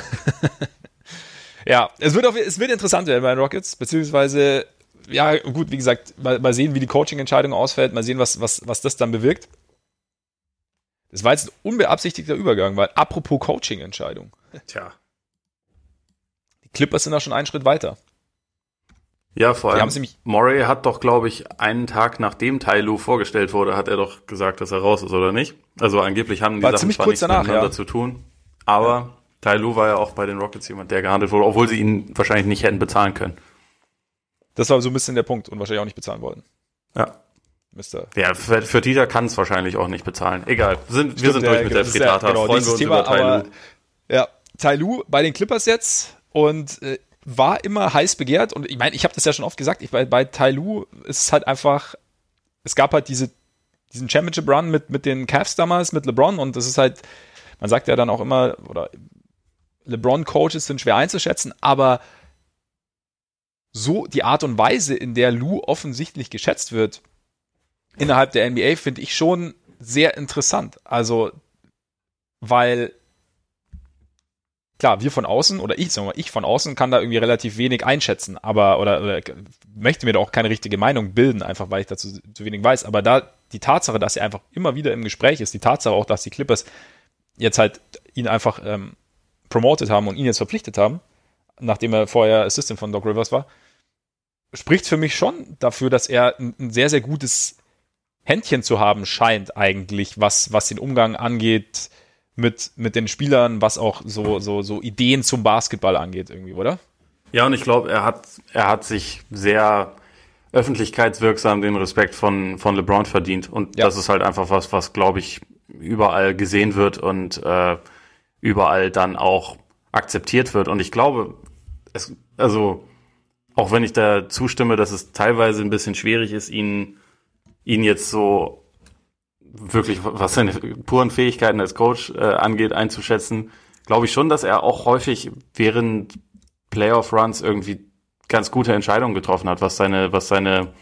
[laughs] ja, es wird, auf, es wird interessant werden bei den Rockets, beziehungsweise, ja, gut, wie gesagt, mal, mal sehen, wie die Coaching-Entscheidung ausfällt, mal sehen, was, was, was das dann bewirkt. Das war jetzt ein unbeabsichtigter Übergang, weil apropos Coaching-Entscheidung. Tja. Die Clippers sind da schon einen Schritt weiter. Ja, vor allem, Murray hat doch, glaube ich, einen Tag nachdem Tai Lu vorgestellt wurde, hat er doch gesagt, dass er raus ist, oder nicht? Also angeblich haben die war Sachen zwar nichts danach, miteinander ja. zu tun. Aber ja. Tai Lu war ja auch bei den Rockets jemand, der gehandelt wurde, obwohl sie ihn wahrscheinlich nicht hätten bezahlen können. Das war so ein bisschen der Punkt und wahrscheinlich auch nicht bezahlen wollten. Ja. Mister. Ja, für, für Dieter kann es wahrscheinlich auch nicht bezahlen. Egal, sind, Stimmt, wir sind durch mit der Fritata. Ja, genau, Freuen wir uns Thema, über Tai Lu. Ja, Tai Lu bei den Clippers jetzt und äh, war immer heiß begehrt und ich meine, ich habe das ja schon oft gesagt, ich, bei, bei Tai Lu ist es halt einfach, es gab halt diese, diesen Championship Run mit, mit den Cavs damals, mit LeBron und das ist halt, man sagt ja dann auch immer, oder LeBron-Coaches sind schwer einzuschätzen, aber so die Art und Weise, in der Lou offensichtlich geschätzt wird, innerhalb der NBA finde ich schon sehr interessant. Also, weil klar, wir von außen oder ich, sagen wir mal, ich von außen kann da irgendwie relativ wenig einschätzen, aber oder, oder möchte mir da auch keine richtige Meinung bilden, einfach weil ich dazu zu wenig weiß. Aber da die Tatsache, dass er einfach immer wieder im Gespräch ist, die Tatsache auch, dass die Clippers jetzt halt ihn einfach ähm, promoted haben und ihn jetzt verpflichtet haben, nachdem er vorher Assistant von Doc Rivers war, spricht für mich schon dafür, dass er ein, ein sehr, sehr gutes Händchen zu haben scheint eigentlich, was, was den Umgang angeht mit, mit den Spielern, was auch so, so, so Ideen zum Basketball angeht irgendwie, oder? Ja, und ich glaube, er hat, er hat sich sehr öffentlichkeitswirksam den Respekt von, von LeBron verdient. Und ja. das ist halt einfach was, was, glaube ich, überall gesehen wird und äh, überall dann auch akzeptiert wird. Und ich glaube, es, also, auch wenn ich da zustimme, dass es teilweise ein bisschen schwierig ist, ihn ihn jetzt so wirklich, was seine puren Fähigkeiten als Coach äh, angeht, einzuschätzen, glaube ich schon, dass er auch häufig während Playoff-Runs irgendwie ganz gute Entscheidungen getroffen hat, was seine, was seine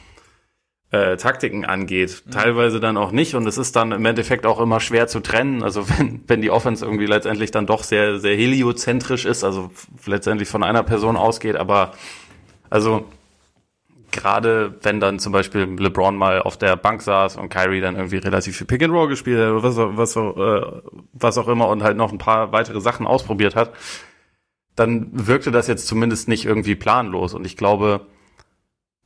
äh, Taktiken angeht. Mhm. Teilweise dann auch nicht und es ist dann im Endeffekt auch immer schwer zu trennen. Also [laughs] wenn, wenn die Offense irgendwie letztendlich dann doch sehr, sehr heliozentrisch ist, also letztendlich von einer Person ausgeht, aber also gerade wenn dann zum Beispiel LeBron mal auf der Bank saß und Kyrie dann irgendwie relativ viel Pick and Roll gespielt hat, was, was, äh, was auch immer und halt noch ein paar weitere Sachen ausprobiert hat, dann wirkte das jetzt zumindest nicht irgendwie planlos. Und ich glaube,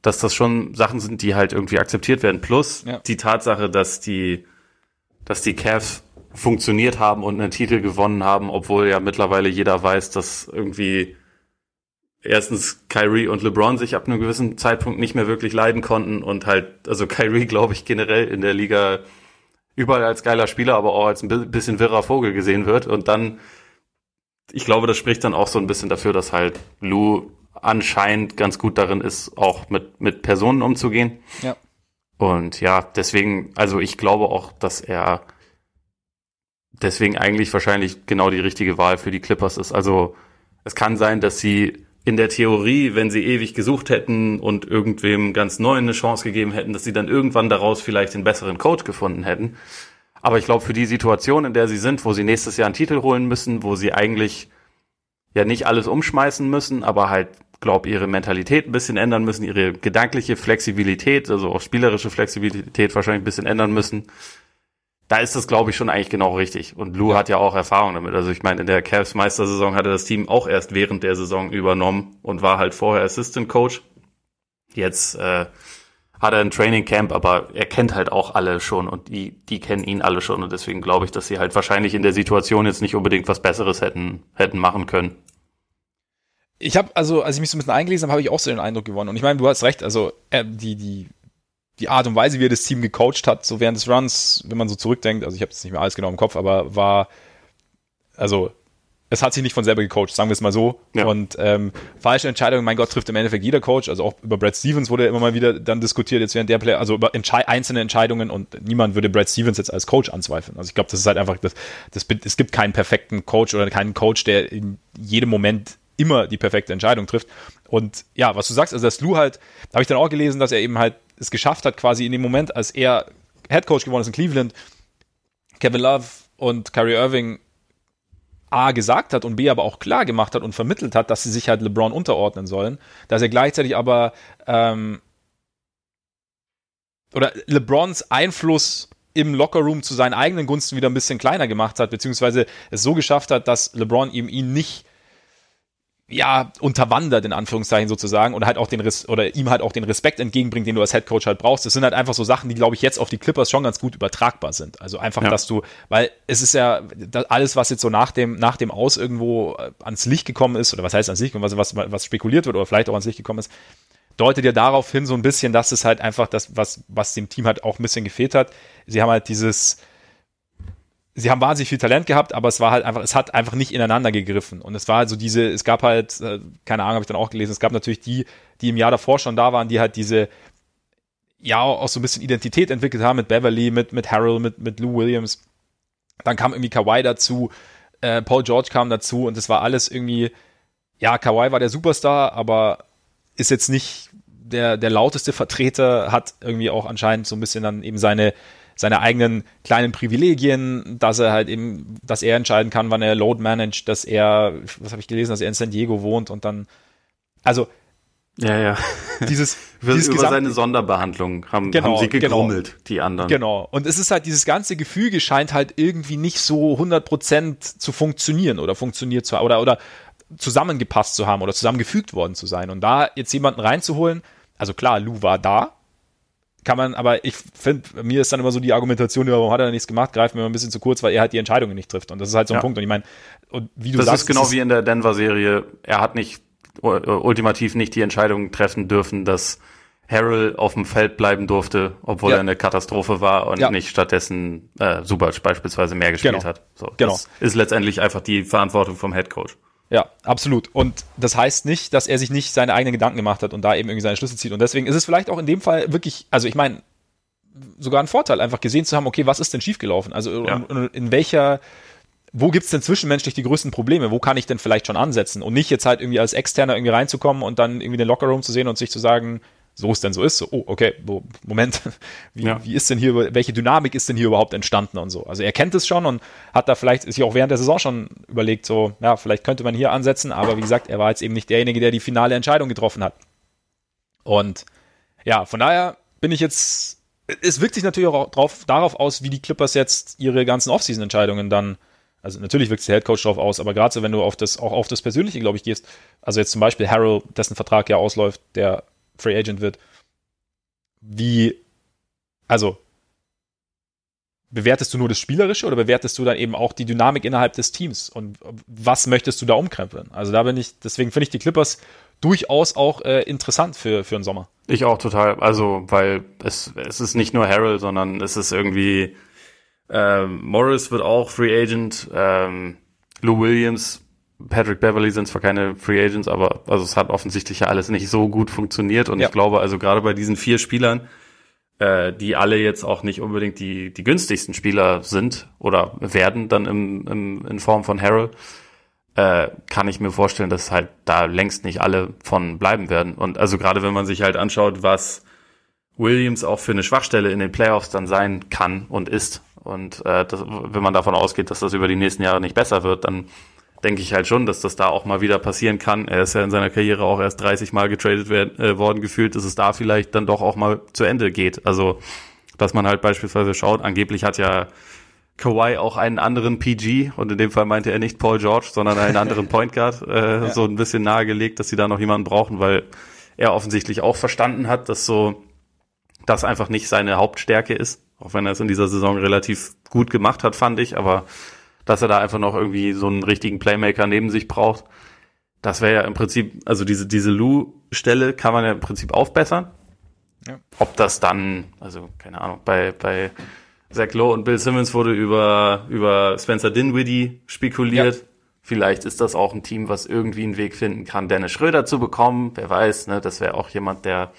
dass das schon Sachen sind, die halt irgendwie akzeptiert werden. Plus ja. die Tatsache, dass die, dass die Cavs funktioniert haben und einen Titel gewonnen haben, obwohl ja mittlerweile jeder weiß, dass irgendwie erstens Kyrie und LeBron sich ab einem gewissen Zeitpunkt nicht mehr wirklich leiden konnten und halt, also [laughs] Kyrie, glaube ich, generell in der Liga überall als geiler Spieler, aber auch als ein bisschen wirrer Vogel gesehen wird. Und dann, ich glaube, das spricht dann auch so ein bisschen dafür, dass halt Lou anscheinend ganz gut darin ist, auch mit, mit Personen umzugehen. Ja. Und ja, deswegen, also ich glaube auch, dass er deswegen eigentlich wahrscheinlich genau die richtige Wahl für die Clippers ist. Also es kann sein, dass sie in der Theorie, wenn sie ewig gesucht hätten und irgendwem ganz neuen eine Chance gegeben hätten, dass sie dann irgendwann daraus vielleicht den besseren Coach gefunden hätten. Aber ich glaube, für die Situation, in der sie sind, wo sie nächstes Jahr einen Titel holen müssen, wo sie eigentlich ja nicht alles umschmeißen müssen, aber halt, glaube ihre Mentalität ein bisschen ändern müssen, ihre gedankliche Flexibilität, also auch spielerische Flexibilität wahrscheinlich ein bisschen ändern müssen, da ist das, glaube ich, schon eigentlich genau richtig. Und Lou ja. hat ja auch Erfahrung damit. Also ich meine, in der Cavs Meistersaison hatte das Team auch erst während der Saison übernommen und war halt vorher Assistant Coach. Jetzt äh, hat er ein Training Camp, aber er kennt halt auch alle schon und die, die kennen ihn alle schon und deswegen glaube ich, dass sie halt wahrscheinlich in der Situation jetzt nicht unbedingt was Besseres hätten, hätten machen können. Ich habe also, als ich mich so ein bisschen eingelesen habe, habe ich auch so den Eindruck gewonnen. Und ich meine, du hast recht, also äh, die, die die Art und Weise, wie er das Team gecoacht hat, so während des Runs, wenn man so zurückdenkt, also ich habe jetzt nicht mehr alles genau im Kopf, aber war, also es hat sich nicht von selber gecoacht, sagen wir es mal so. Ja. Und ähm, falsche Entscheidungen, mein Gott, trifft im Endeffekt jeder Coach. Also auch über Brad Stevens wurde immer mal wieder dann diskutiert, jetzt während der Play, also über Entschei einzelne Entscheidungen und niemand würde Brad Stevens jetzt als Coach anzweifeln. Also ich glaube, das ist halt einfach, das, das, es gibt keinen perfekten Coach oder keinen Coach, der in jedem Moment immer die perfekte Entscheidung trifft. Und ja, was du sagst, also dass Lou halt, da habe ich dann auch gelesen, dass er eben halt es geschafft hat, quasi in dem Moment, als er Head Coach geworden ist in Cleveland, Kevin Love und Kyrie Irving A gesagt hat und B aber auch klar gemacht hat und vermittelt hat, dass sie sich halt LeBron unterordnen sollen, dass er gleichzeitig aber ähm, oder LeBrons Einfluss im Lockerroom zu seinen eigenen Gunsten wieder ein bisschen kleiner gemacht hat, beziehungsweise es so geschafft hat, dass LeBron ihm ihn nicht ja, unterwandert, in Anführungszeichen sozusagen, und halt auch den Res oder ihm halt auch den Respekt entgegenbringt, den du als Headcoach halt brauchst. Das sind halt einfach so Sachen, die, glaube ich, jetzt auf die Clippers schon ganz gut übertragbar sind. Also einfach, ja. dass du, weil es ist ja alles, was jetzt so nach dem, nach dem Aus irgendwo äh, ans Licht gekommen ist, oder was heißt ans Licht gekommen, was, was, was spekuliert wird oder vielleicht auch ans Licht gekommen ist, deutet ja darauf hin so ein bisschen, dass es halt einfach das, was, was dem Team halt auch ein bisschen gefehlt hat. Sie haben halt dieses, sie haben wahnsinnig viel Talent gehabt, aber es war halt einfach, es hat einfach nicht ineinander gegriffen. Und es war halt so diese, es gab halt, äh, keine Ahnung, habe ich dann auch gelesen, es gab natürlich die, die im Jahr davor schon da waren, die halt diese, ja, auch so ein bisschen Identität entwickelt haben mit Beverly, mit, mit Harold, mit, mit Lou Williams. Dann kam irgendwie Kawhi dazu, äh, Paul George kam dazu und es war alles irgendwie, ja, Kawhi war der Superstar, aber ist jetzt nicht der, der lauteste Vertreter, hat irgendwie auch anscheinend so ein bisschen dann eben seine, seine eigenen kleinen Privilegien, dass er halt eben, dass er entscheiden kann, wann er Load managt, dass er, was habe ich gelesen, dass er in San Diego wohnt und dann, also ja, ja. Dieses, [laughs] über, dieses über seine Sonderbehandlung haben, genau, haben sie genau. gegrummelt, genau, die anderen. Genau. Und es ist halt, dieses ganze Gefüge scheint halt irgendwie nicht so 100% zu funktionieren oder funktioniert zu, oder, oder zusammengepasst zu haben oder zusammengefügt worden zu sein. Und da jetzt jemanden reinzuholen, also klar, Lou war da, kann man, aber ich finde, mir ist dann immer so die Argumentation, warum hat er nichts gemacht, greift mir immer ein bisschen zu kurz, weil er halt die Entscheidungen nicht trifft. Und das ist halt so ein ja. Punkt. Und ich meine, und wie du das sagst. ist genau wie in der Denver-Serie. Er hat nicht, ultimativ nicht die Entscheidung treffen dürfen, dass Harrell auf dem Feld bleiben durfte, obwohl ja. er eine Katastrophe war und ja. nicht stattdessen äh, Subac beispielsweise mehr gespielt genau. hat. So, genau. Das ist letztendlich einfach die Verantwortung vom Head Coach. Ja, absolut. Und das heißt nicht, dass er sich nicht seine eigenen Gedanken gemacht hat und da eben irgendwie seine Schlüsse zieht. Und deswegen ist es vielleicht auch in dem Fall wirklich, also ich meine, sogar ein Vorteil, einfach gesehen zu haben, okay, was ist denn schiefgelaufen? Also ja. in, in welcher wo gibt's denn zwischenmenschlich die größten Probleme? Wo kann ich denn vielleicht schon ansetzen? Und nicht jetzt halt irgendwie als Externer irgendwie reinzukommen und dann irgendwie den Lockerroom zu sehen und sich zu sagen, so es denn so ist. So, oh, okay, Moment, [laughs] wie, ja. wie ist denn hier, welche Dynamik ist denn hier überhaupt entstanden und so. Also er kennt es schon und hat da vielleicht, ist ja auch während der Saison schon überlegt, so, ja, vielleicht könnte man hier ansetzen, aber wie gesagt, er war jetzt eben nicht derjenige, der die finale Entscheidung getroffen hat. Und ja, von daher bin ich jetzt, es wirkt sich natürlich auch drauf, darauf aus, wie die Clippers jetzt ihre ganzen Offseason-Entscheidungen dann also natürlich wirkt der Headcoach drauf aus, aber gerade so, wenn du auf das, auch auf das Persönliche, glaube ich, gehst, also jetzt zum Beispiel Harold, dessen Vertrag ja ausläuft, der Free Agent wird, wie, also, bewertest du nur das Spielerische oder bewertest du dann eben auch die Dynamik innerhalb des Teams und was möchtest du da umkrempeln? Also da bin ich, deswegen finde ich die Clippers durchaus auch äh, interessant für, für den Sommer. Ich auch total, also, weil es, es ist nicht nur Harold, sondern es ist irgendwie, ähm, Morris wird auch Free Agent, ähm, Lou Williams Patrick Beverly sind zwar keine Free Agents, aber also es hat offensichtlich ja alles nicht so gut funktioniert. Und ja. ich glaube also gerade bei diesen vier Spielern, äh, die alle jetzt auch nicht unbedingt die die günstigsten Spieler sind oder werden dann im, im in Form von Harold, äh, kann ich mir vorstellen, dass halt da längst nicht alle von bleiben werden. Und also gerade wenn man sich halt anschaut, was Williams auch für eine Schwachstelle in den Playoffs dann sein kann und ist. Und äh, das, wenn man davon ausgeht, dass das über die nächsten Jahre nicht besser wird, dann denke ich halt schon, dass das da auch mal wieder passieren kann. Er ist ja in seiner Karriere auch erst 30 Mal getradet werden, äh, worden gefühlt, dass es da vielleicht dann doch auch mal zu Ende geht. Also, dass man halt beispielsweise schaut, angeblich hat ja Kawhi auch einen anderen PG und in dem Fall meinte er nicht Paul George, sondern einen anderen [laughs] Point Guard, äh, ja. so ein bisschen nahegelegt, dass sie da noch jemanden brauchen, weil er offensichtlich auch verstanden hat, dass so das einfach nicht seine Hauptstärke ist, auch wenn er es in dieser Saison relativ gut gemacht hat, fand ich, aber dass er da einfach noch irgendwie so einen richtigen Playmaker neben sich braucht. Das wäre ja im Prinzip, also diese, diese Lou-Stelle kann man ja im Prinzip aufbessern. Ja. Ob das dann, also keine Ahnung, bei, bei Zach Lowe und Bill Simmons wurde über, über Spencer Dinwiddie spekuliert. Ja. Vielleicht ist das auch ein Team, was irgendwie einen Weg finden kann, Dennis Schröder zu bekommen. Wer weiß, ne? Das wäre auch jemand, der,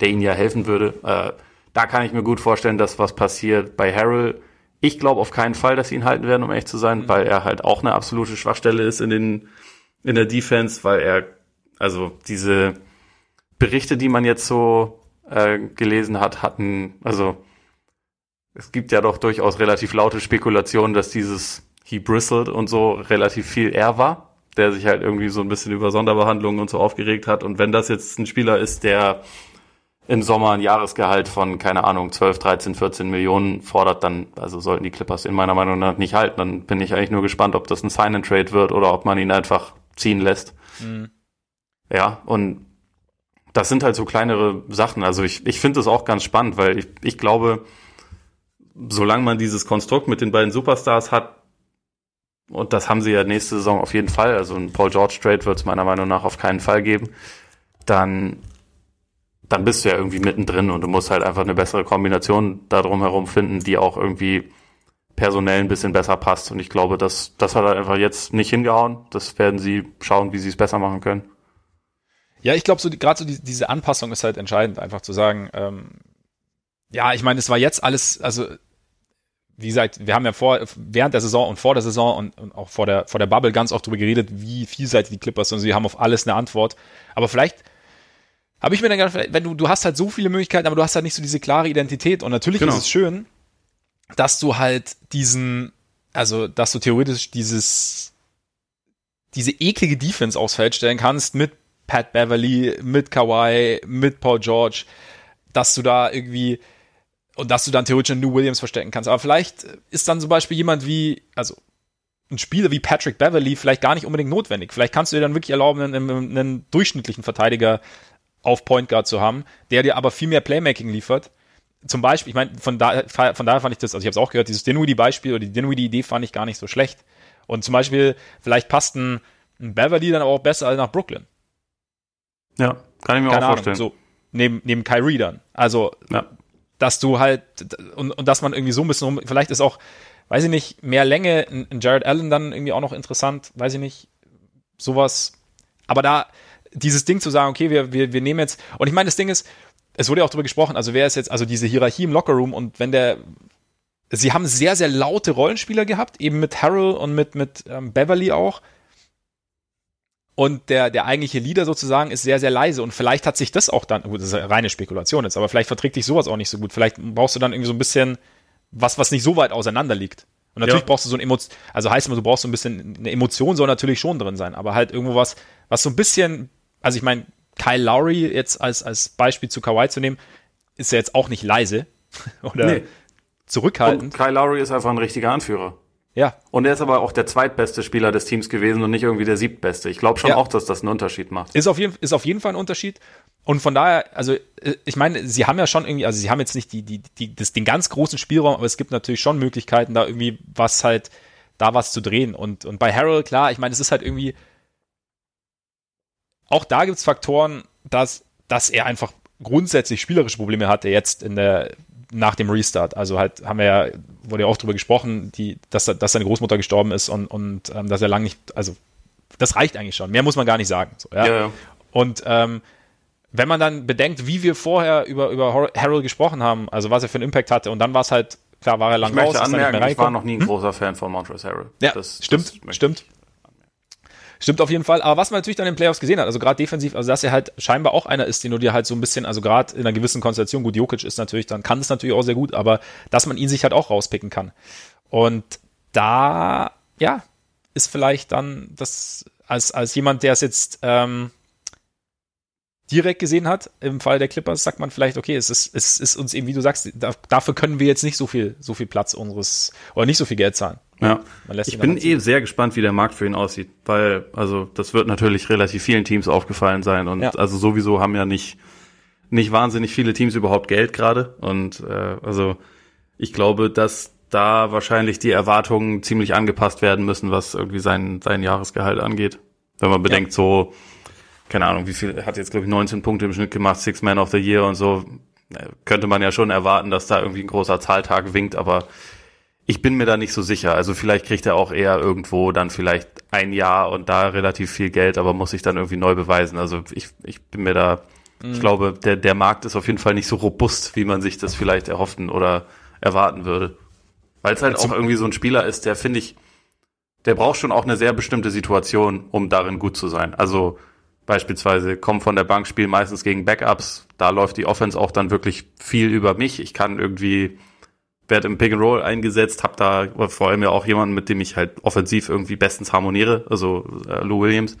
der ihnen ja helfen würde. Äh, da kann ich mir gut vorstellen, dass was passiert. Bei Harold ich glaube auf keinen Fall, dass sie ihn halten werden, um ehrlich zu sein, mhm. weil er halt auch eine absolute Schwachstelle ist in den in der Defense, weil er also diese Berichte, die man jetzt so äh, gelesen hat, hatten also es gibt ja doch durchaus relativ laute Spekulationen, dass dieses He bristled und so relativ viel er war, der sich halt irgendwie so ein bisschen über Sonderbehandlungen und so aufgeregt hat. Und wenn das jetzt ein Spieler ist, der im Sommer ein Jahresgehalt von, keine Ahnung, 12, 13, 14 Millionen fordert, dann, also sollten die Clippers in meiner Meinung nach nicht halten. Dann bin ich eigentlich nur gespannt, ob das ein Sign-and-Trade wird oder ob man ihn einfach ziehen lässt. Mhm. Ja, und das sind halt so kleinere Sachen. Also ich, ich finde das auch ganz spannend, weil ich, ich glaube, solange man dieses Konstrukt mit den beiden Superstars hat, und das haben sie ja nächste Saison auf jeden Fall, also ein Paul George Trade wird es meiner Meinung nach auf keinen Fall geben, dann dann bist du ja irgendwie mittendrin und du musst halt einfach eine bessere Kombination da drum herum finden, die auch irgendwie personell ein bisschen besser passt. Und ich glaube, dass das hat halt einfach jetzt nicht hingehauen. Das werden sie schauen, wie sie es besser machen können. Ja, ich glaube, so gerade so die, diese Anpassung ist halt entscheidend, einfach zu sagen, ähm, ja, ich meine, es war jetzt alles, also wie gesagt, wir haben ja vor, während der Saison und vor der Saison und, und auch vor der, vor der Bubble ganz oft darüber geredet, wie vielseitig die Clippers sind. Sie haben auf alles eine Antwort. Aber vielleicht habe ich mir dann gedacht, wenn du, du hast halt so viele Möglichkeiten, aber du hast halt nicht so diese klare Identität. Und natürlich genau. ist es schön, dass du halt diesen, also, dass du theoretisch dieses, diese eklige Defense aufs Feld stellen kannst mit Pat Beverly, mit Kawhi, mit Paul George, dass du da irgendwie, und dass du dann theoretisch einen New Williams verstecken kannst. Aber vielleicht ist dann zum Beispiel jemand wie, also ein Spieler wie Patrick Beverly vielleicht gar nicht unbedingt notwendig. Vielleicht kannst du dir dann wirklich erlauben, einen, einen durchschnittlichen Verteidiger auf Point Guard zu haben, der dir aber viel mehr Playmaking liefert. Zum Beispiel, ich meine, von, da, von daher fand ich das, also ich habe es auch gehört, dieses Dinwiddie-Beispiel oder die Dinwiddie-Idee fand ich gar nicht so schlecht. Und zum Beispiel, vielleicht passt ein, ein Beverly dann aber auch besser als nach Brooklyn. Ja, kann ich mir Keine auch vorstellen. Ahnung, so, neben, neben Kyrie dann. Also, ja. dass du halt, und, und dass man irgendwie so ein bisschen, vielleicht ist auch, weiß ich nicht, mehr Länge, ein Jared Allen dann irgendwie auch noch interessant, weiß ich nicht, sowas. Aber da, dieses Ding zu sagen, okay, wir, wir, wir nehmen jetzt, und ich meine, das Ding ist, es wurde ja auch darüber gesprochen, also wer ist jetzt, also diese Hierarchie im Lockerroom und wenn der, sie haben sehr, sehr laute Rollenspieler gehabt, eben mit Harold und mit, mit ähm, Beverly auch. Und der, der eigentliche Leader sozusagen ist sehr, sehr leise. Und vielleicht hat sich das auch dann, gut, das ist reine Spekulation jetzt, aber vielleicht verträgt dich sowas auch nicht so gut. Vielleicht brauchst du dann irgendwie so ein bisschen was, was nicht so weit auseinander liegt. Und natürlich ja. brauchst du so ein Emotion, also heißt immer, du brauchst so ein bisschen, eine Emotion soll natürlich schon drin sein, aber halt irgendwo was, was so ein bisschen, also ich meine, Kyle Lowry jetzt als, als Beispiel zu Kawhi zu nehmen, ist ja jetzt auch nicht leise [laughs] oder nee. zurückhaltend. Und Kyle Lowry ist einfach ein richtiger Anführer. Ja. Und er ist aber auch der zweitbeste Spieler des Teams gewesen und nicht irgendwie der siebtbeste. Ich glaube schon ja. auch, dass das einen Unterschied macht. Ist auf, jeden, ist auf jeden Fall ein Unterschied. Und von daher, also äh, ich meine, sie haben ja schon irgendwie, also sie haben jetzt nicht die, die, die, das, den ganz großen Spielraum, aber es gibt natürlich schon Möglichkeiten, da irgendwie was halt, da was zu drehen. Und, und bei Harold, klar, ich meine, es ist halt irgendwie, auch da gibt es Faktoren, dass, dass er einfach grundsätzlich spielerische Probleme hatte jetzt in der, nach dem Restart. Also halt haben wir ja, wurde ja auch drüber gesprochen, die, dass, dass seine Großmutter gestorben ist und, und ähm, dass er lange nicht, also das reicht eigentlich schon. Mehr muss man gar nicht sagen. So, ja? Ja, ja. Und ähm, wenn man dann bedenkt, wie wir vorher über, über Harold gesprochen haben, also was er für einen Impact hatte, und dann war es halt, klar, war er lang ich raus. Möchte anmerken, ich war noch nie ein hm? großer Fan von Montrezl Harrell. Ja, das, stimmt, das stimmt. Stimmt auf jeden Fall. Aber was man natürlich dann in den Playoffs gesehen hat, also gerade defensiv, also dass er halt scheinbar auch einer ist, den du dir halt so ein bisschen, also gerade in einer gewissen Konstellation, gut, Jokic ist natürlich, dann kann es natürlich auch sehr gut, aber dass man ihn sich halt auch rauspicken kann. Und da, ja, ist vielleicht dann das, als, als jemand, der es jetzt ähm, direkt gesehen hat, im Fall der Clippers, sagt man vielleicht, okay, es ist, es ist uns eben, wie du sagst, da, dafür können wir jetzt nicht so viel, so viel Platz unseres, oder nicht so viel Geld zahlen. Ja, ich bin eh sehr gespannt, wie der Markt für ihn aussieht, weil, also, das wird natürlich relativ vielen Teams aufgefallen sein und ja. also sowieso haben ja nicht, nicht wahnsinnig viele Teams überhaupt Geld gerade und, äh, also, ich glaube, dass da wahrscheinlich die Erwartungen ziemlich angepasst werden müssen, was irgendwie sein, sein Jahresgehalt angeht. Wenn man bedenkt, ja. so, keine Ahnung, wie viel, hat jetzt, glaube ich, 19 Punkte im Schnitt gemacht, Six Man of the Year und so, äh, könnte man ja schon erwarten, dass da irgendwie ein großer Zahltag winkt, aber ich bin mir da nicht so sicher. Also vielleicht kriegt er auch eher irgendwo dann vielleicht ein Jahr und da relativ viel Geld, aber muss sich dann irgendwie neu beweisen. Also ich, ich bin mir da, mhm. ich glaube, der, der Markt ist auf jeden Fall nicht so robust, wie man sich das vielleicht erhoffen oder erwarten würde. Weil es halt auch irgendwie so ein Spieler ist, der finde ich, der braucht schon auch eine sehr bestimmte Situation, um darin gut zu sein. Also beispielsweise kommt von der Bank, spielen meistens gegen Backups. Da läuft die Offense auch dann wirklich viel über mich. Ich kann irgendwie werde im Pick and Roll eingesetzt, habe da vor allem ja auch jemanden, mit dem ich halt offensiv irgendwie bestens harmoniere, also äh, Lou Williams.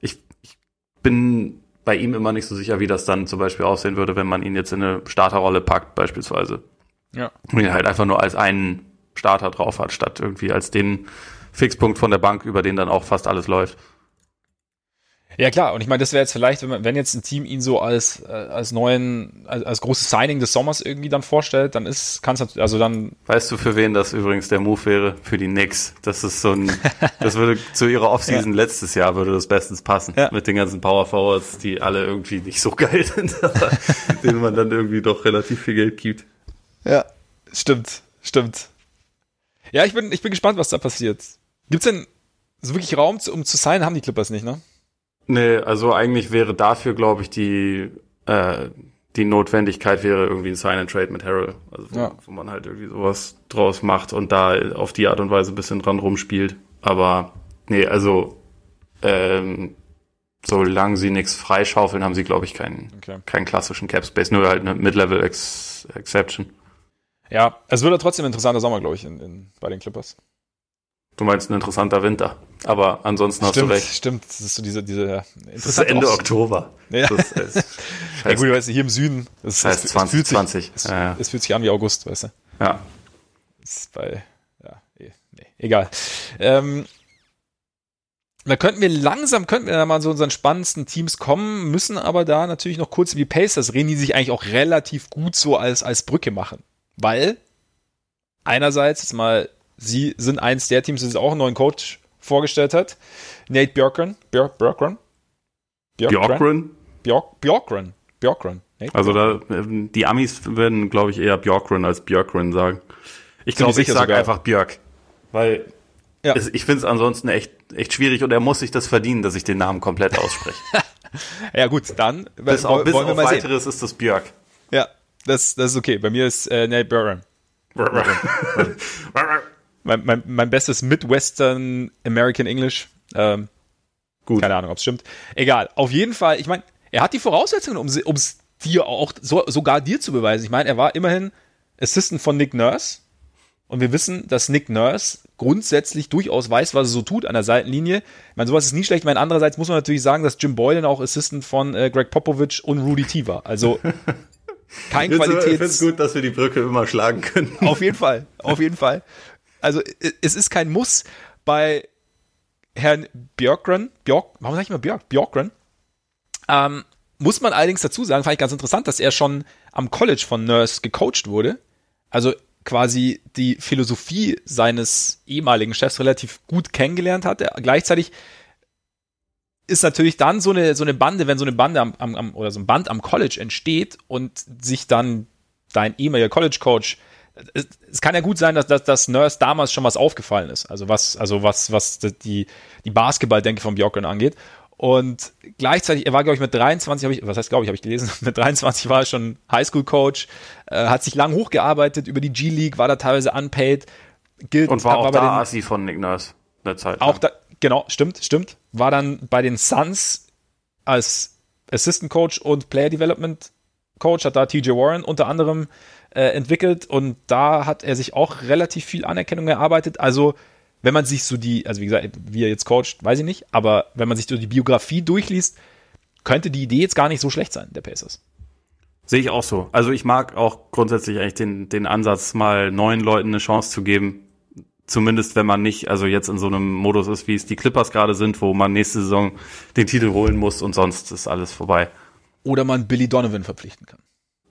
Ich, ich bin bei ihm immer nicht so sicher, wie das dann zum Beispiel aussehen würde, wenn man ihn jetzt in eine Starterrolle packt, beispielsweise. Ja. Und ihn halt einfach nur als einen Starter drauf hat, statt irgendwie als den Fixpunkt von der Bank, über den dann auch fast alles läuft. Ja klar, und ich meine, das wäre jetzt vielleicht, wenn, man, wenn jetzt ein Team ihn so als, äh, als neuen, als, als großes Signing des Sommers irgendwie dann vorstellt, dann ist, kann es also dann. Weißt du, für wen das übrigens der Move wäre? Für die Knicks. Das ist so ein, [laughs] das würde zu ihrer Offseason ja. letztes Jahr würde das bestens passen. Ja. Mit den ganzen Power Forwards, die alle irgendwie nicht so geil sind, [laughs] denen man dann irgendwie doch relativ viel Geld gibt. Ja, stimmt, stimmt. Ja, ich bin, ich bin gespannt, was da passiert. Gibt's denn so wirklich Raum, um zu sein, haben die Clippers nicht, ne? Nee, also eigentlich wäre dafür, glaube ich, die, äh, die Notwendigkeit wäre irgendwie ein Sign and Trade mit Harrell. Also wo, ja. wo man halt irgendwie sowas draus macht und da auf die Art und Weise ein bisschen dran rumspielt. Aber nee, also ähm, solange sie nichts freischaufeln, haben sie, glaube ich, keinen, okay. keinen klassischen Cap Space, nur halt eine Mid-Level Exception. Ja, es wird ja trotzdem ein interessanter Sommer, glaube ich, in, in, bei den Clippers. Du meinst ein interessanter Winter. Aber ansonsten stimmt, hast du recht. Stimmt, das ist so diese, diese das ist Ende Ost. Oktober. Ja. Das ist, [laughs] ja gut, weißt du, hier im Süden. Das heißt es, 2020. Es, ja, ja. es, fühlt sich an wie August, weißt du. Ja. Das ist bei, ja, eh, nee, egal. Ähm, da könnten wir langsam, könnten wir da mal so unseren spannendsten Teams kommen, müssen aber da natürlich noch kurz wie Pacers reden, die sich eigentlich auch relativ gut so als, als Brücke machen. Weil, einerseits jetzt mal sie sind eins der Teams, das auch einen neuen Coach vorgestellt hat. Nate Bjorkgren. Björk, Björkgren? Bjorkgren? Bjork, Bjorkgren. Bjorkgren. Also da, ähm, die Amis werden, glaube ich, eher Bjorkgren als Björkgren sagen. Ich glaube, ich sage einfach Björk. Weil ja. es, ich finde es ansonsten echt, echt schwierig und er muss sich das verdienen, dass ich den Namen komplett ausspreche. [laughs] ja gut, dann bis, auf, bis auf weiteres sehen. ist das Björk. Ja, das, das ist okay. Bei mir ist äh, Nate Bjorkgren. [laughs] [laughs] mein, mein, mein bestes Midwestern American English. Ähm, Gut. Keine Ahnung, ob es stimmt. Egal. Auf jeden Fall, ich meine, er hat die Voraussetzungen, um es dir auch so, sogar dir zu beweisen. Ich meine, er war immerhin Assistant von Nick Nurse. Und wir wissen, dass Nick Nurse grundsätzlich durchaus weiß, was er so tut an der Seitenlinie. Ich meine, sowas ist nie schlecht. Ich meine, andererseits muss man natürlich sagen, dass Jim Boylan auch Assistant von äh, Greg Popovich und Rudy T war. Also [laughs] kein Qualität. Ich finde es gut, dass wir die Brücke immer schlagen können. Auf jeden Fall, auf jeden Fall. Also es ist kein Muss bei Herrn Björkgren, Björk, warum sag ich mal Björk? Björkgren, ähm, muss man allerdings dazu sagen, fand ich ganz interessant, dass er schon am College von Nurse gecoacht wurde. Also quasi die Philosophie seines ehemaligen Chefs relativ gut kennengelernt hat. Gleichzeitig ist natürlich dann so eine, so eine Bande, wenn so eine Bande am, am, oder so ein Band am College entsteht und sich dann dein ehemaliger College-Coach es, es, kann ja gut sein, dass, dass, dass Nurse damals schon was aufgefallen ist. Also was, also was, was die, die Basketball-Denke von Björkgren angeht. Und gleichzeitig, er war, glaube ich, mit 23, habe ich, was heißt, glaube ich, habe ich gelesen, [laughs] mit 23 war er schon Highschool-Coach, äh, hat sich lang hochgearbeitet über die G-League, war da teilweise unpaid. Gilt, Und war auch war da Assi von Nick Nurse eine Zeit. Auch da, genau, stimmt, stimmt. War dann bei den Suns als Assistant Coach und Player Development Coach, hat da TJ Warren unter anderem äh, entwickelt und da hat er sich auch relativ viel Anerkennung erarbeitet. Also wenn man sich so die, also wie gesagt, wie er jetzt coacht, weiß ich nicht, aber wenn man sich so die Biografie durchliest, könnte die Idee jetzt gar nicht so schlecht sein, der Pacers. Sehe ich auch so. Also ich mag auch grundsätzlich eigentlich den, den Ansatz, mal neuen Leuten eine Chance zu geben. Zumindest wenn man nicht, also jetzt in so einem Modus ist, wie es die Clippers gerade sind, wo man nächste Saison den Titel holen muss und sonst ist alles vorbei. Oder man Billy Donovan verpflichten kann.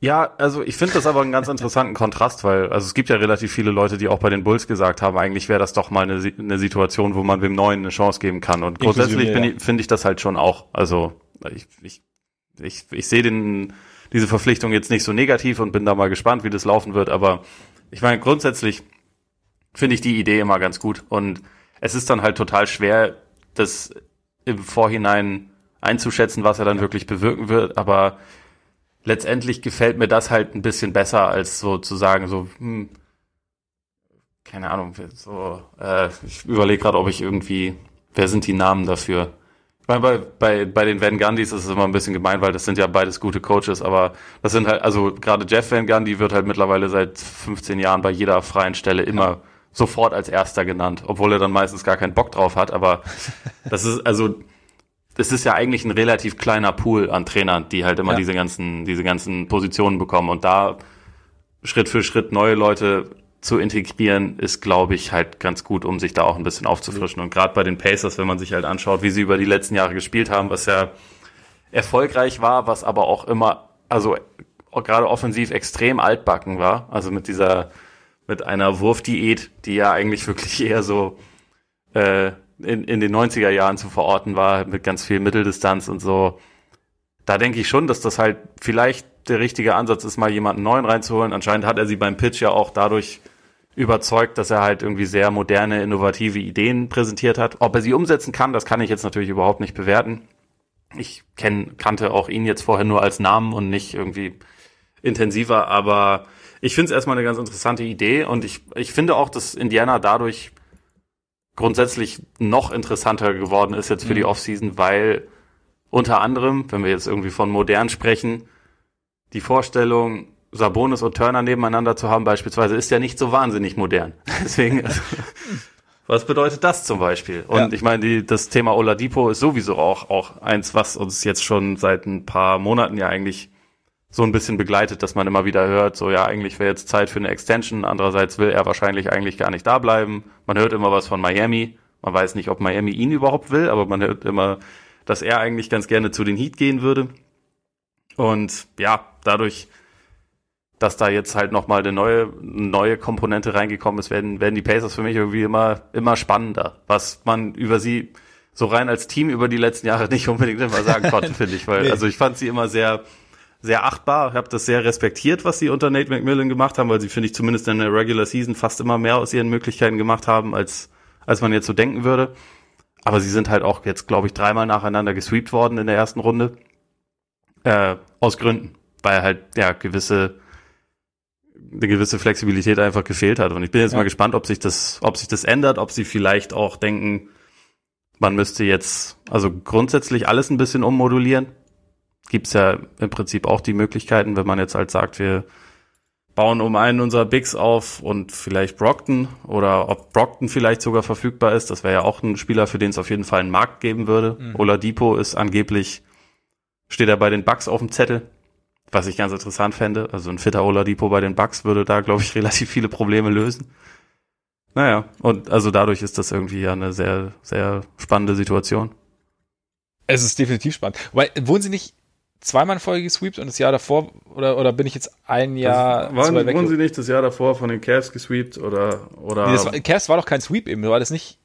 Ja, also ich finde das aber einen ganz interessanten Kontrast, weil also es gibt ja relativ viele Leute, die auch bei den Bulls gesagt haben, eigentlich wäre das doch mal eine, eine Situation, wo man wem Neuen eine Chance geben kann. Und grundsätzlich ja. finde ich das halt schon auch. Also ich, ich, ich, ich sehe den diese Verpflichtung jetzt nicht so negativ und bin da mal gespannt, wie das laufen wird. Aber ich meine, grundsätzlich finde ich die Idee immer ganz gut. Und es ist dann halt total schwer, das im Vorhinein einzuschätzen, was er dann wirklich bewirken wird. Aber letztendlich gefällt mir das halt ein bisschen besser, als so zu sagen, so, hm, keine Ahnung, so, äh, ich überlege gerade, ob ich irgendwie, wer sind die Namen dafür? Ich meine, bei, bei, bei den Van Gandhis ist es immer ein bisschen gemein, weil das sind ja beides gute Coaches, aber das sind halt, also gerade Jeff Van Gundy wird halt mittlerweile seit 15 Jahren bei jeder freien Stelle immer ja. sofort als erster genannt, obwohl er dann meistens gar keinen Bock drauf hat, aber [laughs] das ist, also es ist ja eigentlich ein relativ kleiner Pool an Trainern, die halt immer ja. diese ganzen, diese ganzen Positionen bekommen. Und da Schritt für Schritt neue Leute zu integrieren, ist, glaube ich, halt ganz gut, um sich da auch ein bisschen aufzufrischen. Und gerade bei den Pacers, wenn man sich halt anschaut, wie sie über die letzten Jahre gespielt haben, was ja erfolgreich war, was aber auch immer, also gerade offensiv extrem altbacken war. Also mit dieser, mit einer Wurfdiät, die ja eigentlich wirklich eher so äh, in, in den 90er Jahren zu verorten war, mit ganz viel Mitteldistanz und so. Da denke ich schon, dass das halt vielleicht der richtige Ansatz ist, mal jemanden neuen reinzuholen. Anscheinend hat er sie beim Pitch ja auch dadurch überzeugt, dass er halt irgendwie sehr moderne, innovative Ideen präsentiert hat. Ob er sie umsetzen kann, das kann ich jetzt natürlich überhaupt nicht bewerten. Ich kenn, kannte auch ihn jetzt vorher nur als Namen und nicht irgendwie intensiver, aber ich finde es erstmal eine ganz interessante Idee und ich, ich finde auch, dass Indiana dadurch grundsätzlich noch interessanter geworden ist jetzt für mhm. die Offseason, weil unter anderem, wenn wir jetzt irgendwie von modern sprechen, die Vorstellung, Sabonis und Turner nebeneinander zu haben beispielsweise, ist ja nicht so wahnsinnig modern. [laughs] Deswegen, also, was bedeutet das zum Beispiel? Und ja. ich meine, die, das Thema Oladipo ist sowieso auch, auch eins, was uns jetzt schon seit ein paar Monaten ja eigentlich so ein bisschen begleitet, dass man immer wieder hört, so ja, eigentlich wäre jetzt Zeit für eine Extension, andererseits will er wahrscheinlich eigentlich gar nicht da bleiben. Man hört immer was von Miami, man weiß nicht, ob Miami ihn überhaupt will, aber man hört immer, dass er eigentlich ganz gerne zu den Heat gehen würde. Und ja, dadurch, dass da jetzt halt nochmal eine neue, neue Komponente reingekommen ist, werden, werden die Pacers für mich irgendwie immer, immer spannender. Was man über sie so rein als Team über die letzten Jahre [laughs] nicht unbedingt immer sagen konnte, finde ich. Weil, nee. also ich fand sie immer sehr, sehr achtbar. Ich habe das sehr respektiert, was sie unter Nate McMillan gemacht haben, weil sie, finde ich, zumindest in der Regular Season fast immer mehr aus ihren Möglichkeiten gemacht haben, als, als man jetzt so denken würde. Aber sie sind halt auch jetzt, glaube ich, dreimal nacheinander gesweept worden in der ersten Runde. Äh, aus Gründen. Weil halt, ja, gewisse, eine gewisse Flexibilität einfach gefehlt hat. Und ich bin jetzt Ja. mal gespannt, ob sich das, ob sich das ändert, ob sie vielleicht auch denken, man müsste jetzt also grundsätzlich alles ein bisschen ummodulieren. Gibt's ja im Prinzip auch die Möglichkeiten, wenn man jetzt halt sagt, wir bauen um einen unserer Bigs auf und vielleicht Brockton oder ob Brockton vielleicht sogar verfügbar ist. Das wäre ja auch ein Spieler, für den es auf jeden Fall einen Markt geben würde. Mhm. Oladipo ist angeblich, steht er bei den Bucks auf dem Zettel, was ich ganz interessant fände. Also ein fitter Oladipo bei den Bucks würde da, glaube ich, [laughs] relativ viele Probleme lösen. Naja, und also dadurch ist das irgendwie ja eine sehr, sehr spannende Situation. Es ist definitiv spannend. Weil, wurden sie nicht zweimal in Folge gesweept und das Jahr davor, oder, oder bin ich jetzt ein Jahr Das- waren, wurden sie nicht das Jahr davor von den Cavs gesweept oder, oder Nee, das war, Cavs war doch kein Sweep eben, war das nicht?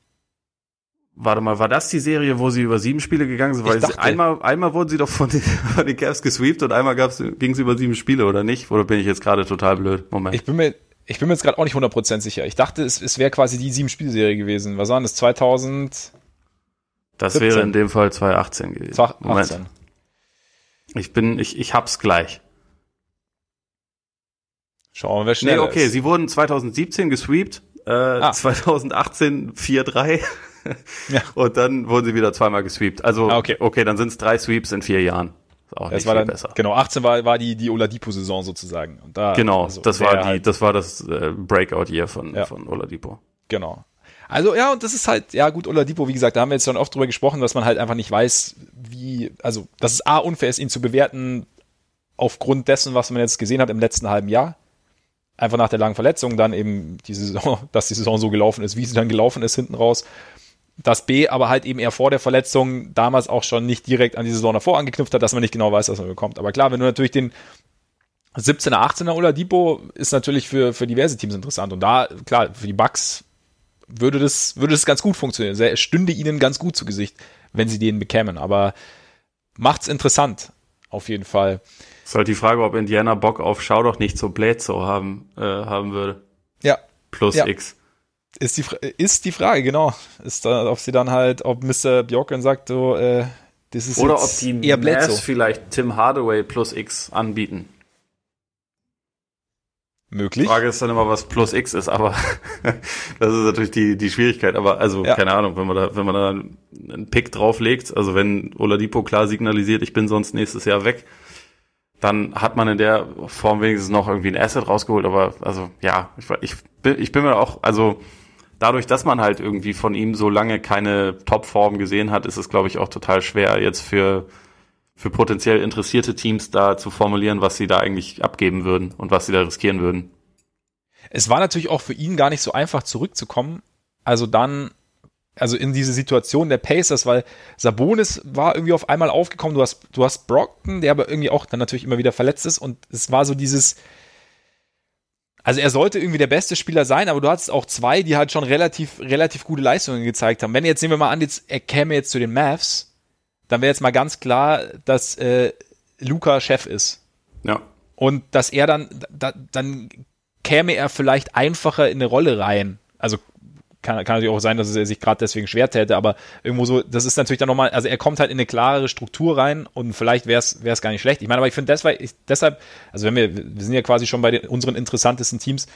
Warte mal, war das die Serie, wo sie über sieben Spiele gegangen sind? Ich Weil sie, dachte- einmal, einmal wurden sie doch von den, [laughs] von den Cavs gesweept und einmal ging es über sieben Spiele, oder nicht? Oder bin ich jetzt gerade total blöd? Moment. Ich bin mir, ich bin mir jetzt gerade auch nicht 100% sicher. Ich dachte, es, es wäre quasi die sieben-Spielserie gewesen. Was waren das? 2018? das 17. wäre in dem Fall 2018 gewesen. Moment. Ich bin, ich, ich hab's gleich. Schauen wir, wer schneller Nee, okay, ist. sie wurden 2017 gesweept, äh, 2018 4-3 [laughs] Ja. und dann wurden sie wieder zweimal gesweept. Also, Ah, okay. okay, dann sind es drei Sweeps in vier Jahren. Ist auch Das nicht war viel dann, besser. genau, 18 war, war die, die Oladipo-Saison sozusagen. Und da, Genau, also, das war die, halt- das war das äh, Breakout-Year von, Ja. von Oladipo. Genau. Also ja, und das ist halt, ja gut, Oladipo, wie gesagt, da haben wir jetzt schon oft drüber gesprochen, dass man halt einfach nicht weiß, wie, also, dass es A, unfair ist, ihn zu bewerten aufgrund dessen, was man jetzt gesehen hat im letzten halben Jahr. Einfach nach der langen Verletzung, dann eben die Saison, [laughs] dass die Saison so gelaufen ist, wie sie dann gelaufen ist hinten raus. Das B, aber halt eben eher vor der Verletzung damals auch schon nicht direkt an die Saison davor angeknüpft hat, dass man nicht genau weiß, was man bekommt. Aber klar, wenn du natürlich den 17er, 18er Oladipo ist natürlich für, für diverse Teams interessant. Und da, klar, für die Bucks würde das, würde das ganz gut funktionieren. Es stünde ihnen ganz gut zu Gesicht, wenn sie den bekämen. Aber macht's interessant, auf jeden Fall. Ist halt die Frage, ob Indiana Bock auf Schau doch nicht so Bledsoe haben, äh, haben würde. Ja, Plus Ja. X. ist die, ist die Frage, genau. Ist da, ob sie dann halt, ob Mr. Bjorken sagt, so, äh, das ist Oder ob die eher Mavs vielleicht Tim Hardaway plus X anbieten. Möglich. Frage ist dann immer, was plus X ist, aber [laughs] das ist natürlich die, die Schwierigkeit. Aber also, Ja. keine Ahnung, wenn man da, wenn man da einen Pick drauflegt, also wenn Oladipo klar signalisiert, ich bin sonst nächstes Jahr weg, dann hat man in der Form wenigstens noch irgendwie ein Asset rausgeholt. Aber also ja, ich, ich, bin, ich bin mir auch, also dadurch, dass man halt irgendwie von ihm so lange keine Topform gesehen hat, ist es, glaube ich, auch total schwer jetzt für für potenziell interessierte Teams da zu formulieren, was sie da eigentlich abgeben würden und was sie da riskieren würden. es war natürlich auch für ihn gar nicht so einfach zurückzukommen. Also dann, also in diese Situation der Pacers, weil Sabonis war irgendwie auf einmal aufgekommen. Du hast, du hast Brockton, der aber irgendwie auch dann natürlich immer wieder verletzt ist und es war so dieses, also er sollte irgendwie der beste Spieler sein, aber du hattest auch zwei, die halt schon relativ, relativ gute Leistungen gezeigt haben. Wenn jetzt nehmen wir mal an, jetzt, er käme jetzt zu den Mavs, dann wäre jetzt mal ganz klar, dass äh, Luca Chef ist. Ja. Und dass er dann, da, dann käme er vielleicht einfacher in eine Rolle rein. Also kann, kann natürlich auch sein, dass er sich gerade deswegen schwer täte, aber irgendwo so, das ist natürlich dann nochmal, also er kommt halt in eine klarere Struktur rein und vielleicht wäre es gar nicht schlecht. Ich meine, aber ich finde deshalb, also wenn wir, wir sind ja quasi schon bei den, unseren interessantesten Teams,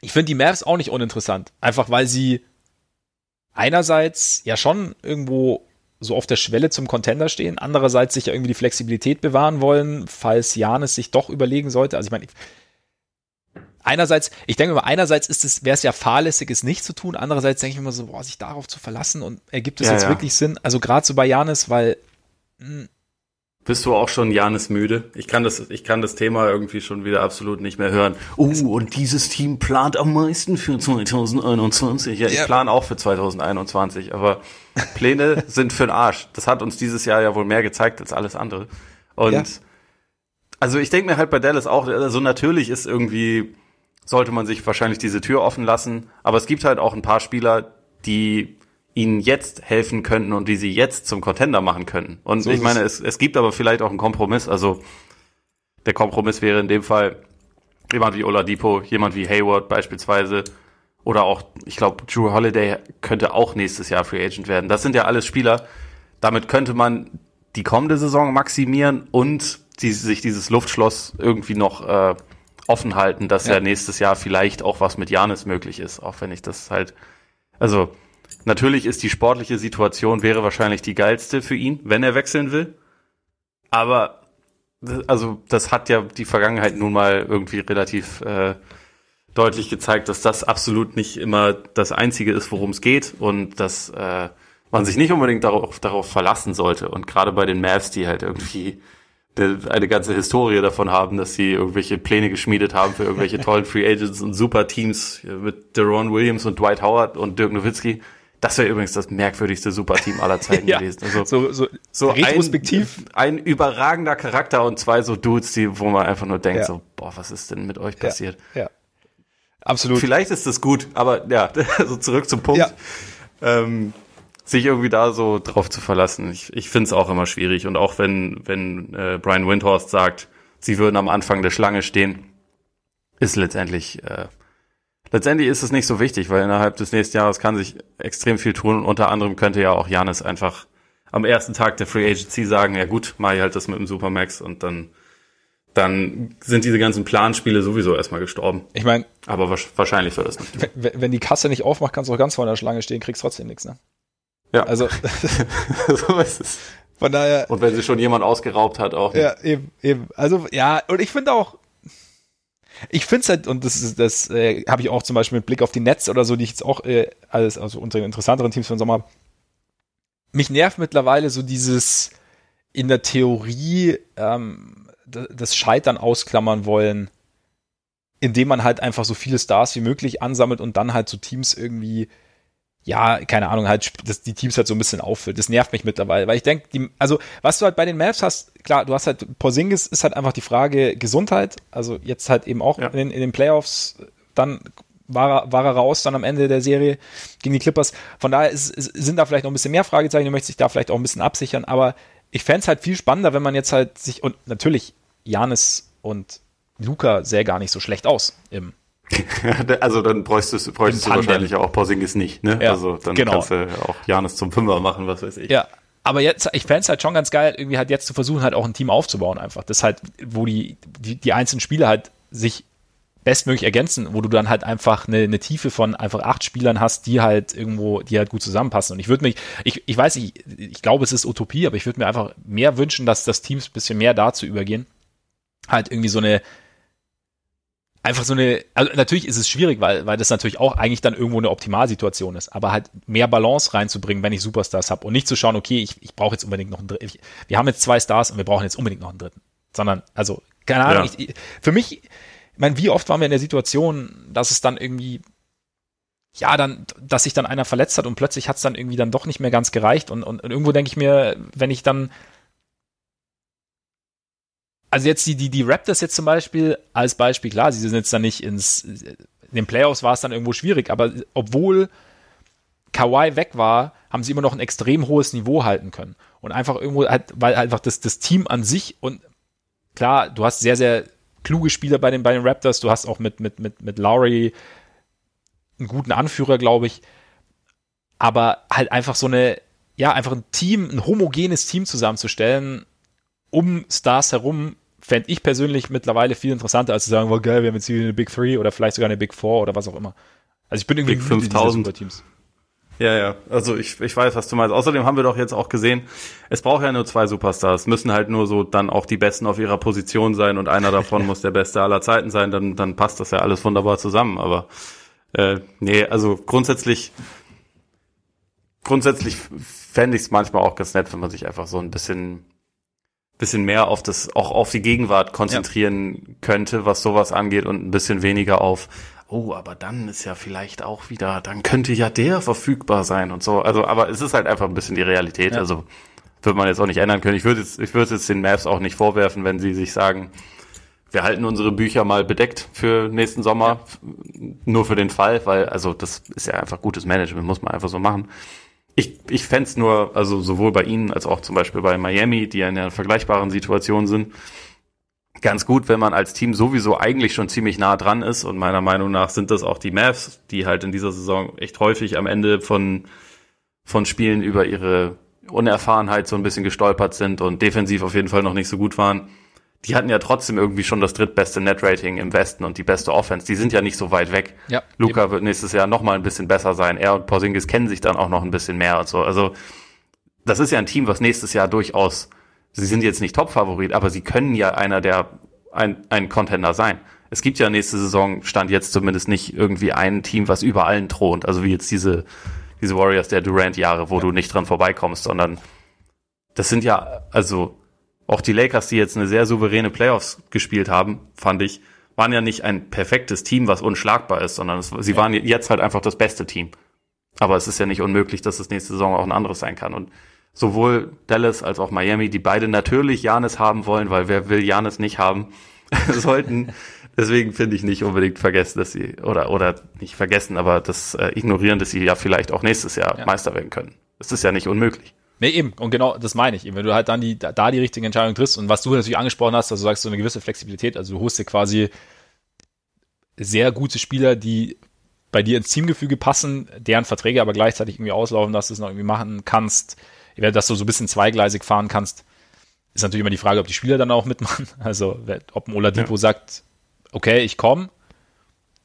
ich finde die Mavs auch nicht uninteressant. Einfach weil sie einerseits ja schon irgendwo so auf der Schwelle zum Contender stehen, andererseits sich ja irgendwie die Flexibilität bewahren wollen, falls Janis sich doch überlegen sollte. Also ich meine, einerseits, ich denke mal, einerseits ist es, wäre es ja fahrlässig, es nicht zu tun, andererseits denke ich immer so, boah, sich darauf zu verlassen und ergibt es Ja, jetzt ja. wirklich Sinn? Also gerade so bei Janis, weil Bist du auch schon Janis müde? Ich kann das, ich kann das Thema irgendwie schon wieder absolut nicht mehr hören. Oh, und dieses Team plant am meisten für 2021. Ja, ich Ja. plane auch für 2021, aber [laughs] Pläne sind für den Arsch. Das hat uns dieses Jahr ja wohl mehr gezeigt als alles andere. Und Ja. also ich denke mir halt bei Dallas auch, also natürlich ist irgendwie, sollte man sich wahrscheinlich diese Tür offen lassen, aber es gibt halt auch ein paar Spieler, die ihnen jetzt helfen könnten und die sie jetzt zum Contender machen könnten. Und So ich meine, es, es gibt aber vielleicht auch einen Kompromiss. Also der Kompromiss wäre in dem Fall jemand wie Oladipo, jemand wie Hayward beispielsweise oder auch, ich glaube, Drew Holiday könnte auch nächstes Jahr Free Agent werden. Das sind ja alles Spieler, damit könnte man die kommende Saison maximieren und die, sich dieses Luftschloss irgendwie noch äh, offen halten, dass ja. ja nächstes Jahr vielleicht auch was mit Janis möglich ist, auch wenn ich das halt, also natürlich ist die sportliche Situation wäre wahrscheinlich die geilste für ihn, wenn er wechseln will. Aber also das hat ja die Vergangenheit nun mal irgendwie relativ äh, deutlich gezeigt, dass das absolut nicht immer das Einzige ist, worum es geht und dass äh, man sich nicht unbedingt darauf, darauf verlassen sollte. Und gerade bei den Mavs, die halt irgendwie eine ganze Historie davon haben, dass sie irgendwelche Pläne geschmiedet haben für irgendwelche tollen [laughs] Free Agents und super Teams mit Deron Williams und Dwight Howard und Dirk Nowitzki. Das wäre übrigens das merkwürdigste Superteam aller Zeiten [laughs] ja, gewesen. Also so, so, so retrospektiv. Ein, ein, überragender Charakter und zwei so Dudes, die, wo man einfach nur denkt, ja. so, boah, was ist denn mit euch passiert? Ja, ja. absolut. Vielleicht ist das gut, aber ja, [laughs] also zurück zum Punkt. Ähm, sich irgendwie da so drauf zu verlassen. Ich, ich finde es auch immer schwierig. Und auch wenn, wenn äh, Brian Windhorst sagt, sie würden am Anfang der Schlange stehen, ist letztendlich, äh, letztendlich ist es nicht so wichtig, weil innerhalb des nächsten Jahres kann sich extrem viel tun. Unter anderem könnte ja auch Janis einfach am ersten Tag der Free Agency sagen, ja gut, mach ich halt das mit dem Supermax und dann dann sind diese ganzen Planspiele sowieso erstmal gestorben. Ich meine, aber wahrscheinlich wird das nicht. Wenn, wenn die Kasse nicht aufmacht, kannst du auch ganz vor der Schlange stehen, kriegst trotzdem nichts, ne? Ja. Also [laughs] so ist es. Von daher. Und wenn sie schon jemand ausgeraubt hat, auch. Nicht. Ja, eben, eben. Also ja, und ich finde auch, ich finde es halt, und das ist, das äh, habe ich auch zum Beispiel mit Blick auf die Netz oder so, die ich jetzt auch äh, alles, also unsere interessanteren Teams von Sommer, mich nervt mittlerweile so dieses in der Theorie ähm, das Scheitern ausklammern wollen, indem man halt einfach so viele Stars wie möglich ansammelt und dann halt so Teams irgendwie ja, keine Ahnung, halt, dass die Teams halt so ein bisschen auffüllt. Das nervt mich mittlerweile, weil ich denke, also, was du halt bei den Mavs hast, klar, du hast halt, Porzingis ist halt einfach die Frage Gesundheit, also jetzt halt eben auch ja. in, in, den Playoffs, dann war er, war er raus, dann am Ende der Serie gegen die Clippers. Von daher ist, sind da vielleicht noch ein bisschen mehr Fragezeichen, du möchtest dich da vielleicht auch ein bisschen absichern, aber ich fände es halt viel spannender, wenn man jetzt halt sich, und natürlich, Janis und Luca sähe gar nicht so schlecht aus im [laughs] also dann bräuchtest, bräuchtest du wahrscheinlich auch Porzingis nicht, ne? Ja, also dann genau. kannst du auch Janis zum Fünfer machen, was weiß ich. Ja, aber jetzt, ich fände es halt schon ganz geil, irgendwie halt jetzt zu versuchen, halt auch ein Team aufzubauen einfach. Das halt, wo die, die, die einzelnen Spieler halt sich bestmöglich ergänzen, wo du dann halt einfach eine, eine Tiefe von einfach acht Spielern hast, die halt irgendwo, die halt gut zusammenpassen. Und ich würde mich, ich, ich weiß nicht, ich glaube, es ist Utopie, aber ich würde mir einfach mehr wünschen, dass das Teams ein bisschen mehr dazu übergehen, halt irgendwie so eine, einfach so eine, also natürlich ist es schwierig, weil, weil das natürlich auch eigentlich dann irgendwo eine Optimalsituation ist, aber halt mehr Balance reinzubringen, wenn ich Superstars habe und nicht zu schauen, okay, ich, ich brauche jetzt unbedingt noch einen dritten. Wir haben jetzt zwei Stars und wir brauchen jetzt unbedingt noch einen dritten. Sondern, also, keine Ahnung, ja. ich, für mich, ich meine, wie oft waren wir in der Situation, dass es dann irgendwie ja, dann, dass sich dann einer verletzt hat und plötzlich hat es dann irgendwie dann doch nicht mehr ganz gereicht. Und, und, und irgendwo denke ich mir, wenn ich dann also jetzt die, die, die Raptors jetzt zum Beispiel als Beispiel, klar, sie sind jetzt dann nicht ins, in den Playoffs war es dann irgendwo schwierig, aber obwohl Kawhi weg war, haben sie immer noch ein extrem hohes Niveau halten können. Und einfach irgendwo halt, weil einfach das, das Team an sich und klar, du hast sehr, sehr kluge Spieler bei den, bei den Raptors, du hast auch mit, mit, mit, mit Lowry einen guten Anführer, glaube ich, aber halt einfach so eine, ja, einfach ein Team, ein homogenes Team zusammenzustellen, um Stars herum, fände ich persönlich mittlerweile viel interessanter, als zu sagen, well, geil, wir haben jetzt hier eine Big Three oder vielleicht sogar eine Big Four oder was auch immer. Also ich bin irgendwie Big 5000 Teams. Ja, ja. Also ich, ich weiß, was du meinst. Außerdem haben wir doch jetzt auch gesehen, es braucht ja nur zwei Superstars. Müssen halt nur so dann auch die Besten auf ihrer Position sein und einer davon [laughs] muss der Beste aller Zeiten sein. Dann, dann passt das ja alles wunderbar zusammen. Aber äh, nee, also grundsätzlich grundsätzlich fände ich es manchmal auch ganz nett, wenn man sich einfach so ein bisschen bisschen mehr auf das, auch auf die Gegenwart konzentrieren ja. könnte, was sowas angeht und ein bisschen weniger auf, oh, aber dann ist ja vielleicht auch wieder, dann könnte ja der verfügbar sein und so. Also, aber es ist halt einfach ein bisschen die Realität. Ja. Also wird man jetzt auch nicht ändern können. Ich würde jetzt, ich würde jetzt den Maps auch nicht vorwerfen, wenn sie sich sagen, wir halten unsere Bücher mal bedeckt für nächsten Sommer, ja. nur für den Fall, weil, also das ist ja einfach gutes Management, muss man einfach so machen ich, ich fände nur, also sowohl bei Ihnen als auch zum Beispiel bei Miami, die ja in einer vergleichbaren Situation sind, ganz gut, wenn man als Team sowieso eigentlich schon ziemlich nah dran ist. Und meiner Meinung nach sind das auch die Mavs, die halt in dieser Saison echt häufig am Ende von, von Spielen über ihre Unerfahrenheit so ein bisschen gestolpert sind und defensiv auf jeden Fall noch nicht so gut waren. Die hatten ja trotzdem irgendwie schon das drittbeste Net-Rating im Westen und die beste Offense. Die sind ja nicht so weit weg. Ja, Luca eben. wird nächstes Jahr noch mal ein bisschen besser sein. Er und Porzingis kennen sich dann auch noch ein bisschen mehr und so. Also das ist ja ein Team, was nächstes Jahr durchaus, sie sind jetzt nicht Top-Favorit, aber sie können ja einer der, ein, ein Contender sein. Es gibt ja nächste Saison, stand jetzt zumindest nicht irgendwie ein Team, was über allen thront. Also wie jetzt diese, diese Warriors der Durant-Jahre, wo ja. du nicht dran vorbeikommst, sondern das sind ja, also auch die Lakers, die jetzt eine sehr souveräne Playoffs gespielt haben, fand ich, waren ja nicht ein perfektes Team, was unschlagbar ist, sondern es, sie ja. waren jetzt halt einfach das beste Team. Aber es ist ja nicht unmöglich, dass es nächste Saison auch ein anderes sein kann. Und sowohl Dallas als auch Miami, die beide natürlich Janis haben wollen, weil wer will Janis nicht haben, [laughs] sollten. Deswegen finde ich nicht unbedingt vergessen, dass sie, oder, oder nicht vergessen, aber das äh, ignorieren, dass sie ja vielleicht auch nächstes Jahr ja. Meister werden können. Es ist ja nicht unmöglich. Nee, eben. Und genau das meine ich. Eben, wenn du halt dann die, da die richtige Entscheidung triffst und was du natürlich angesprochen hast, also du sagst so eine gewisse Flexibilität, also du holst dir quasi sehr gute Spieler, die bei dir ins Teamgefüge passen, deren Verträge aber gleichzeitig irgendwie auslaufen, dass du es noch irgendwie machen kannst, dass du so ein bisschen zweigleisig fahren kannst, ist natürlich immer die Frage, ob die Spieler dann auch mitmachen. [laughs] Also, ob ein Oladipo ja. sagt, okay, ich komme,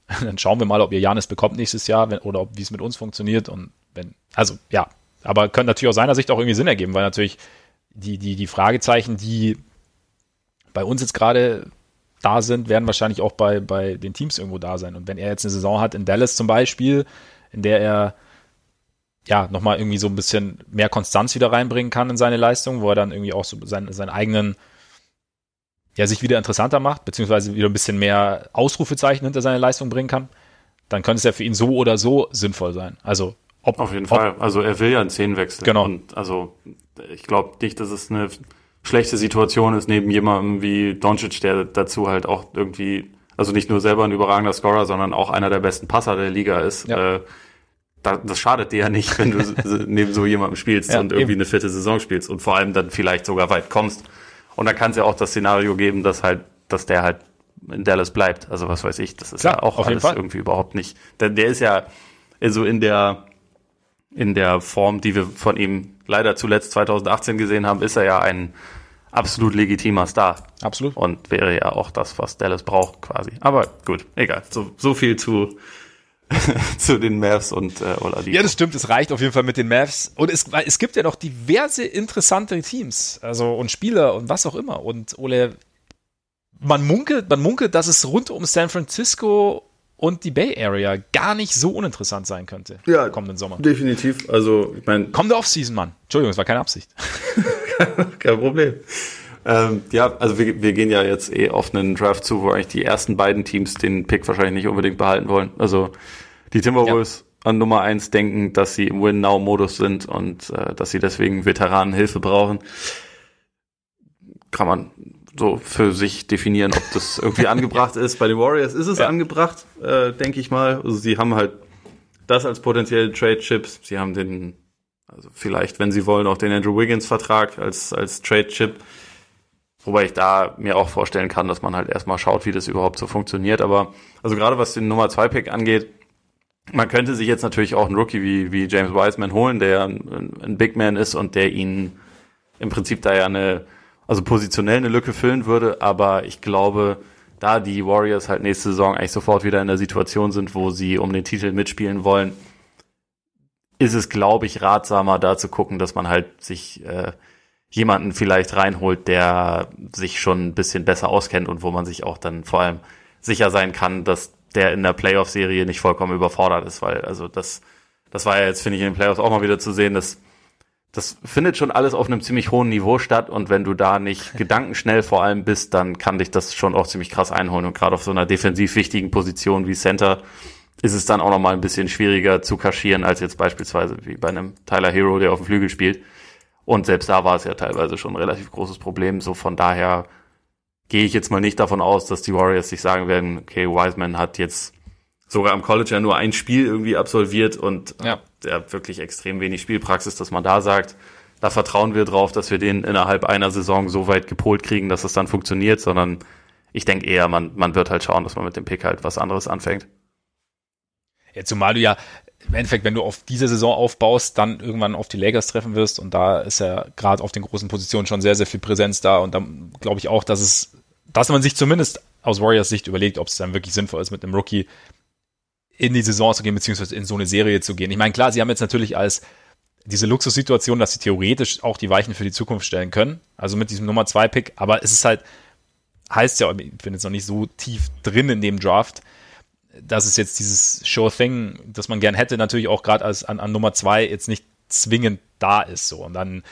[laughs] dann schauen wir mal, ob ihr Janis bekommt nächstes Jahr wenn, oder ob, wie es mit uns funktioniert und wenn, also, ja, aber könnte natürlich aus seiner Sicht auch irgendwie Sinn ergeben, weil natürlich die, die, die Fragezeichen, die bei uns jetzt gerade da sind, werden wahrscheinlich auch bei, bei den Teams irgendwo da sein. Und wenn er jetzt eine Saison hat in Dallas zum Beispiel, in der er ja nochmal irgendwie so ein bisschen mehr Konstanz wieder reinbringen kann in seine Leistung, wo er dann irgendwie auch so seinen, seinen eigenen, ja, sich wieder interessanter macht, beziehungsweise wieder ein bisschen mehr Ausrufezeichen hinter seine Leistung bringen kann, dann könnte es ja für ihn so oder so sinnvoll sein. Also ob, Auf jeden ob, Fall. Also er will ja einen Szenenwechsel. Genau. Und also ich glaube nicht, dass es eine schlechte Situation ist neben jemandem wie Doncic, der dazu halt auch irgendwie, also nicht nur selber ein überragender Scorer, sondern auch einer der besten Passer der Liga ist. Ja. Äh, das schadet dir ja nicht, wenn du neben so jemandem spielst ja, und irgendwie eben. eine vierte Saison spielst und vor allem dann vielleicht sogar weit kommst. Und dann kann es ja auch das Szenario geben, dass halt, dass der halt in Dallas bleibt. Also was weiß ich, das ist Klar, ja auch alles irgendwie überhaupt nicht. Denn der ist ja so in der in der Form, die wir von ihm leider zuletzt 2018 gesehen haben, ist er ja ein absolut legitimer Star. Absolut. Und wäre ja auch das, was Dallas braucht quasi. Aber gut, egal. So, so viel zu, [laughs] zu den Mavs und äh, Oladipo. Ja, das stimmt. Es reicht auf jeden Fall mit den Mavs. Und es, es gibt ja noch diverse interessante Teams. Also, und Spieler und was auch immer. Und Ole, man munkelt, man munkelt, dass es rund um San Francisco und die Bay Area gar nicht so uninteressant sein könnte. Ja, kommenden Sommer. Definitiv. Also, ich meine. Kommende Offseason, Mann. Entschuldigung, es war keine Absicht. [laughs] Kein Problem. Ähm, ja, also wir, wir gehen ja jetzt eh auf einen Draft zu, wo eigentlich die ersten beiden Teams den Pick wahrscheinlich nicht unbedingt behalten wollen. Also die Timberwolves ja. an Nummer eins denken, dass sie im Win-Now-Modus sind und äh, dass sie deswegen Veteranenhilfe brauchen. Kann man so für sich definieren, ob das irgendwie [laughs] angebracht ist. Bei den Warriors ist es ja. angebracht, äh, denke ich mal. Also sie haben halt das als potenzielle Trade-Chips. Sie haben den, also vielleicht, wenn sie wollen, auch den Andrew Wiggins-Vertrag als, als Trade-Chip. Wobei ich da mir auch vorstellen kann, dass man halt erstmal schaut, wie das überhaupt so funktioniert. Aber also gerade was den Nummer 2 Pick angeht, man könnte sich jetzt natürlich auch einen Rookie wie, wie James Wiseman holen, der ein, ein Big Man ist und der ihn im Prinzip da ja eine also positionell eine Lücke füllen würde, aber ich glaube, da die Warriors halt nächste Saison eigentlich sofort wieder in der Situation sind, wo sie um den Titel mitspielen wollen, ist es, glaube ich, ratsamer, da zu gucken, dass man halt sich äh, jemanden vielleicht reinholt, der sich schon ein bisschen besser auskennt und wo man sich auch dann vor allem sicher sein kann, dass der in der Playoff-Serie nicht vollkommen überfordert ist, weil also das, das war ja jetzt, finde ich, in den Playoffs auch mal wieder zu sehen, dass das findet schon alles auf einem ziemlich hohen Niveau statt und wenn du da nicht [laughs] gedankenschnell vor allem bist, dann kann dich das schon auch ziemlich krass einholen und gerade auf so einer defensiv wichtigen Position wie Center ist es dann auch nochmal ein bisschen schwieriger zu kaschieren als jetzt beispielsweise wie bei einem Tyler Hero, der auf dem Flügel spielt. Und selbst da war es ja teilweise schon ein relativ großes Problem. So von daher gehe ich jetzt mal nicht davon aus, dass die Warriors sich sagen werden, okay, Wiseman hat jetzt sogar am College ja nur ein Spiel irgendwie absolviert und ja. der wirklich extrem wenig Spielpraxis, dass man da sagt, da vertrauen wir drauf, dass wir den innerhalb einer Saison so weit gepolt kriegen, dass es dann funktioniert, sondern ich denke eher, man, man wird halt schauen, dass man mit dem Pick halt was anderes anfängt. Ja, zumal du ja im Endeffekt, wenn du auf diese Saison aufbaust, dann irgendwann auf die Lakers treffen wirst und da ist ja gerade auf den großen Positionen schon sehr, sehr viel Präsenz da und dann glaube ich auch, dass es dass man sich zumindest aus Warriors Sicht überlegt, ob es dann wirklich sinnvoll ist, mit einem Rookie in die Saison zu gehen, beziehungsweise in so eine Serie zu gehen. Ich meine, klar, sie haben jetzt natürlich als diese Luxussituation, dass sie theoretisch auch die Weichen für die Zukunft stellen können, also mit diesem Nummer 2 Pick, aber es ist halt, heißt ja, ich bin jetzt noch nicht so tief drin in dem Draft, dass es jetzt dieses Sure Thing, das man gern hätte, natürlich auch gerade als an, an Nummer 2 jetzt nicht zwingend da ist, so. Und dann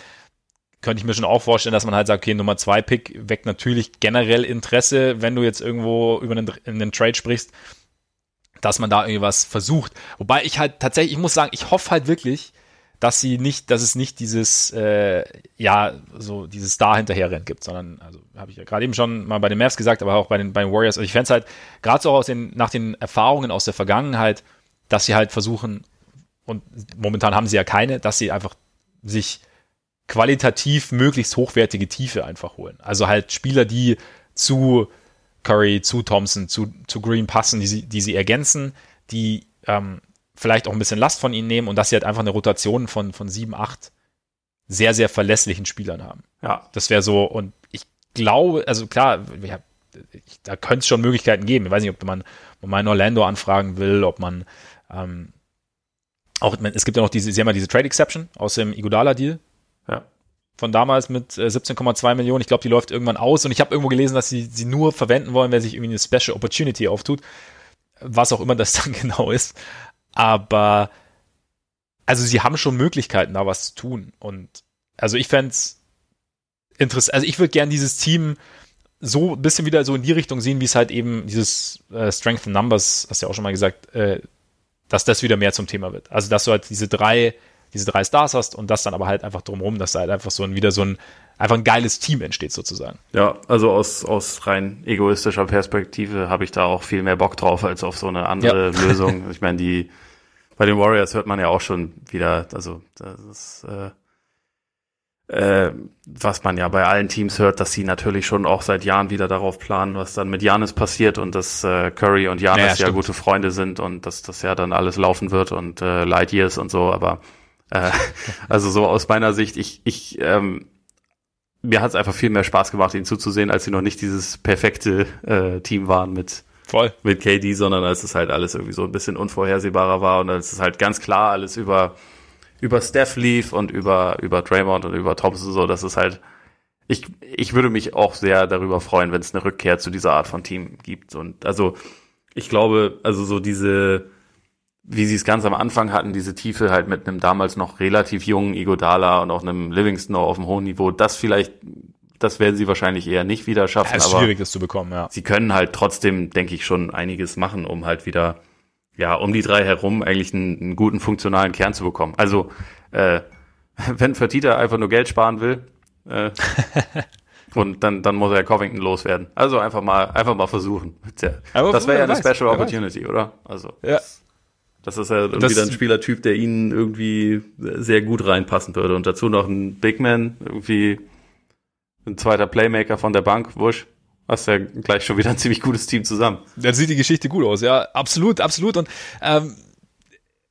könnte ich mir schon auch vorstellen, dass man halt sagt, okay, Nummer 2 Pick weckt natürlich generell Interesse, wenn du jetzt irgendwo über einen, einen Trade sprichst, dass man da irgendwas versucht. Wobei ich halt tatsächlich, ich muss sagen, ich hoffe halt wirklich, dass sie nicht, dass es nicht dieses, äh, ja, so dieses Star hinterherrennen gibt, sondern, also habe ich ja gerade eben schon mal bei den Mavs gesagt, aber auch bei den, bei den Warriors. Also ich fände es halt, gerade so aus den, nach den Erfahrungen aus der Vergangenheit, dass sie halt versuchen, und momentan haben sie ja keine, dass sie einfach sich qualitativ möglichst hochwertige Tiefe einfach holen. Also halt Spieler, die zu Curry, zu Thompson, zu, zu Green passen, die sie, die sie ergänzen, die ähm, vielleicht auch ein bisschen Last von ihnen nehmen und dass sie halt einfach eine Rotation von, von sieben, acht sehr, sehr verlässlichen Spielern haben. Ja. Das wäre so, und ich glaube, also klar, ja, da könnte es schon Möglichkeiten geben. Ich weiß nicht, ob man, ob man Orlando anfragen will, ob man ähm, auch, es gibt ja noch diese, sie haben ja diese Trade Exception aus dem Iguodala-Deal. Ja. Von damals mit 17,2 äh, Millionen. Ich glaube, die läuft irgendwann aus und ich habe irgendwo gelesen, dass sie sie nur verwenden wollen, wenn sich irgendwie eine Special Opportunity auftut. Was auch immer das [laughs] dann genau ist. Aber also sie haben schon Möglichkeiten, da was zu tun. Und also ich fände es interessant, also ich würde gern dieses Team so ein bisschen wieder so in die Richtung sehen, wie es halt eben dieses äh, Strength in Numbers, hast du ja auch schon mal gesagt, äh, dass das wieder mehr zum Thema wird. Also dass du halt diese drei, diese drei Stars hast und das dann aber halt einfach drumherum, dass da halt einfach so ein wieder so ein einfach ein geiles Team entsteht sozusagen. Ja, also aus, aus rein egoistischer Perspektive habe ich da auch viel mehr Bock drauf als auf so eine andere ja. [laughs] Lösung. Ich meine, die bei den Warriors hört man ja auch schon wieder, also das ist, äh, äh, was man ja bei allen Teams hört, dass sie natürlich schon auch seit Jahren wieder darauf planen, was dann mit Janis passiert und dass äh, Curry und Janis ja, ja, gute Freunde sind und dass das ja dann alles laufen wird und äh, Light Years und so, aber äh, also so aus meiner Sicht, ich, ich ähm, mir hat es einfach viel mehr Spaß gemacht, ihnen zuzusehen, als sie noch nicht dieses perfekte äh, Team waren mit Voll. mit KD, sondern als es halt alles irgendwie so ein bisschen unvorhersehbarer war und als es halt ganz klar alles über, über Steph lief und über, über Draymond und über Thompson so, dass es halt, ich, ich würde mich auch sehr darüber freuen, wenn es eine Rückkehr zu dieser Art von Team gibt. Und also, ich glaube, also so diese, wie sie es ganz am Anfang hatten, diese Tiefe halt mit einem damals noch relativ jungen Igodala und auch einem Livingston auf einem hohen Niveau, das vielleicht das werden sie wahrscheinlich eher nicht wieder schaffen. Ja, ist aber schwierig, das zu bekommen, ja. Sie können halt trotzdem, denke ich, schon einiges machen, um halt wieder, ja, um die drei herum eigentlich einen, einen guten funktionalen Kern zu bekommen. Also, äh, [laughs] wenn Fertita einfach nur Geld sparen will, äh, [laughs] und dann, dann muss er Covington loswerden. Also einfach mal, einfach mal versuchen. Das wäre ja eine weiß, Special Opportunity, oder? Also. Ja. Das ist ja irgendwie das, ein Spielertyp, der ihnen irgendwie sehr gut reinpassen würde. Und dazu noch ein Big Man, irgendwie ein zweiter Playmaker von der Bank, wusch, hast ja gleich schon wieder ein ziemlich gutes Team zusammen. Dann sieht die Geschichte gut aus, ja, absolut, absolut. Und ähm,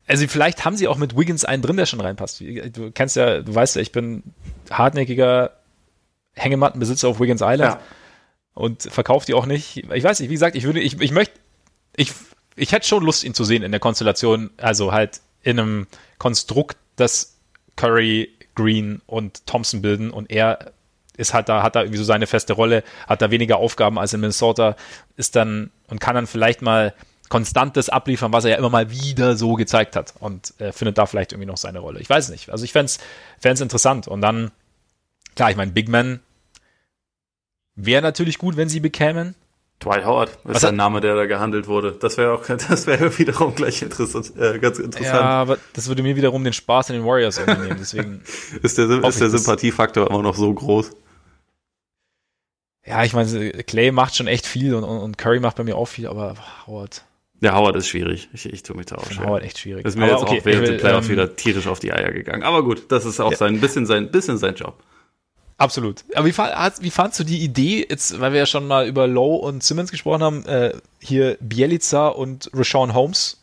also vielleicht haben sie auch mit Wiggins einen drin, der schon reinpasst. Du kennst ja, du weißt ja, ich bin hartnäckiger Hängemattenbesitzer auf Wiggins Island ja. und verkaufe die auch nicht. Ich weiß nicht, wie gesagt, ich würde, ich, ich möchte, ich, ich hätte schon Lust, ihn zu sehen in der Konstellation, also halt in einem Konstrukt, das Curry, Green und Thompson bilden und er ist halt da, hat da irgendwie so seine feste Rolle, hat da weniger Aufgaben als in Minnesota, ist dann und kann dann vielleicht mal konstantes abliefern, was er ja immer mal wieder so gezeigt hat und äh, findet da vielleicht irgendwie noch seine Rolle. Ich weiß nicht. Also ich fände es interessant. Und dann, klar, ich meine, Big Man wäre natürlich gut, wenn sie bekämen. Dwight Howard ist Was ein Name, der da gehandelt wurde. Das wäre auch, [laughs] das wäre wiederum gleich interessant, äh, ganz interessant. Ja, aber das würde mir wiederum den Spaß in den Warriors irgendwie nehmen. Deswegen [laughs] ist der, ist der Sympathiefaktor immer noch so groß. Ja, ich meine, Clay macht schon echt viel und, und Curry macht bei mir auch viel, aber Howard. Ja, Howard ist schwierig. Ich, ich tue mich da auch schwer. Howard echt schwierig. Das ist mir aber jetzt okay, auch während will, Playoffs ähm, wieder tierisch auf die Eier gegangen. Aber gut, das ist auch ja. sein bisschen sein bisschen sein Job. Absolut. Aber wie, wie fandst du die Idee, jetzt, weil wir ja schon mal über Lowe und Simmons gesprochen haben, äh, hier Bielica und Rashawn Holmes?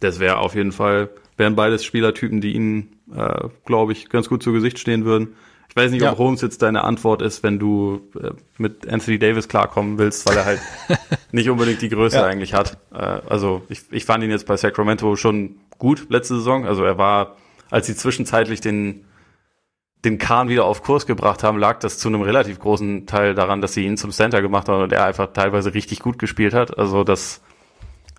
Das wäre auf jeden Fall, wären beides Spielertypen, die ihnen, äh, glaube ich, ganz gut zu Gesicht stehen würden Ich weiß nicht, ja. ob Holmes jetzt deine Antwort ist, wenn du äh, mit Anthony Davis klarkommen willst, weil er halt [laughs] nicht unbedingt die Größe ja. eigentlich hat. Äh, also ich, ich fand ihn jetzt bei Sacramento schon gut letzte Saison. Also er war, als sie zwischenzeitlich den den Kahn wieder auf Kurs gebracht haben, lag das zu einem relativ großen Teil daran, dass sie ihn zum Center gemacht haben und er einfach teilweise richtig gut gespielt hat. Also das,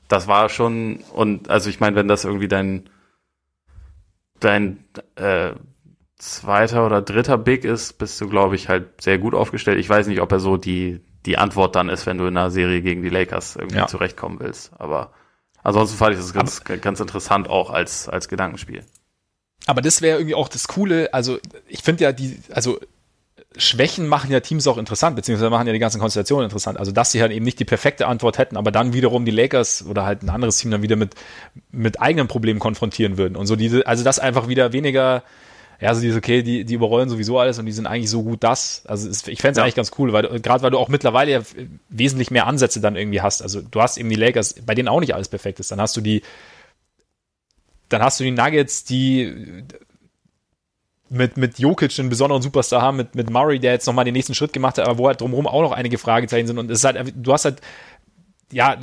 das war schon, und also ich meine, wenn das irgendwie dein, dein äh, zweiter oder dritter Big ist, bist du, glaube ich, halt sehr gut aufgestellt. Ich weiß nicht, ob er so die, die Antwort dann ist, wenn du in einer Serie gegen die Lakers irgendwie ja. zurechtkommen willst. Aber ansonsten fand ich das ganz, ganz interessant auch als, als Gedankenspiel. Aber das wäre irgendwie auch das Coole. Also ich finde ja die, also Schwächen machen ja Teams auch interessant, beziehungsweise machen ja die ganzen Konstellationen interessant. Also, dass sie halt eben nicht die perfekte Antwort hätten, aber dann wiederum die Lakers oder halt ein anderes Team dann wieder mit, mit eigenen Problemen konfrontieren würden. Und so diese, also das einfach wieder weniger, ja, so diese, okay, die, die überrollen sowieso alles und die sind eigentlich so gut das. Also ich fände es ja. eigentlich ganz cool, weil gerade weil du auch mittlerweile ja wesentlich mehr Ansätze dann irgendwie hast. Also du hast eben die Lakers, bei denen auch nicht alles perfekt ist. Dann hast du die, dann hast du die Nuggets, die mit, mit Jokic einen besonderen Superstar haben, mit, mit Murray, der jetzt nochmal den nächsten Schritt gemacht hat, aber wo halt drumherum auch noch einige Fragezeichen sind. Und es ist halt, du hast halt, ja,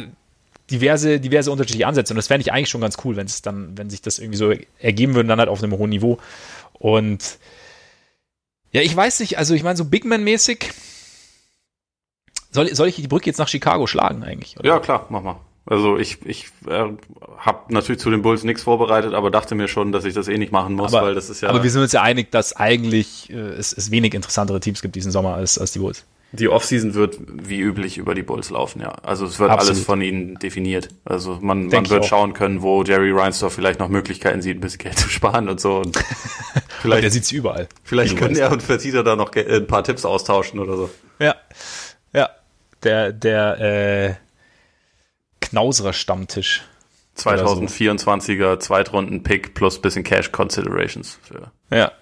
diverse, diverse unterschiedliche Ansätze. Und das fände ich eigentlich schon ganz cool, wenn es dann, wenn sich das irgendwie so ergeben würde, dann halt auf einem hohen Niveau. Und ja, ich weiß nicht, also ich meine, so Big Man-mäßig, soll, soll ich die Brücke jetzt nach Chicago schlagen eigentlich? Oder? Ja, klar, mach mal. Also ich, ich äh, habe natürlich zu den Bulls nichts vorbereitet, aber dachte mir schon, dass ich das eh nicht machen muss, aber, weil das ist ja. Aber wir sind uns ja einig, dass eigentlich äh, es, es wenig interessantere Teams gibt diesen Sommer als, als die Bulls. Die Offseason wird wie üblich über die Bulls laufen, ja. Also es wird Absolut. alles von ihnen definiert. Also man, man wird schauen können, wo Jerry Reinsdorf vielleicht noch Möglichkeiten sieht, ein bisschen Geld [laughs] zu sparen und so. Und [laughs] vielleicht, und der sieht's überall. Vielleicht können er und Fertitta da noch ein paar Tipps austauschen oder so. Ja, ja. Der, der, äh, Knauserer Stammtisch. 2024er Zweitrunden-Pick plus bisschen Cash Considerations für, ja.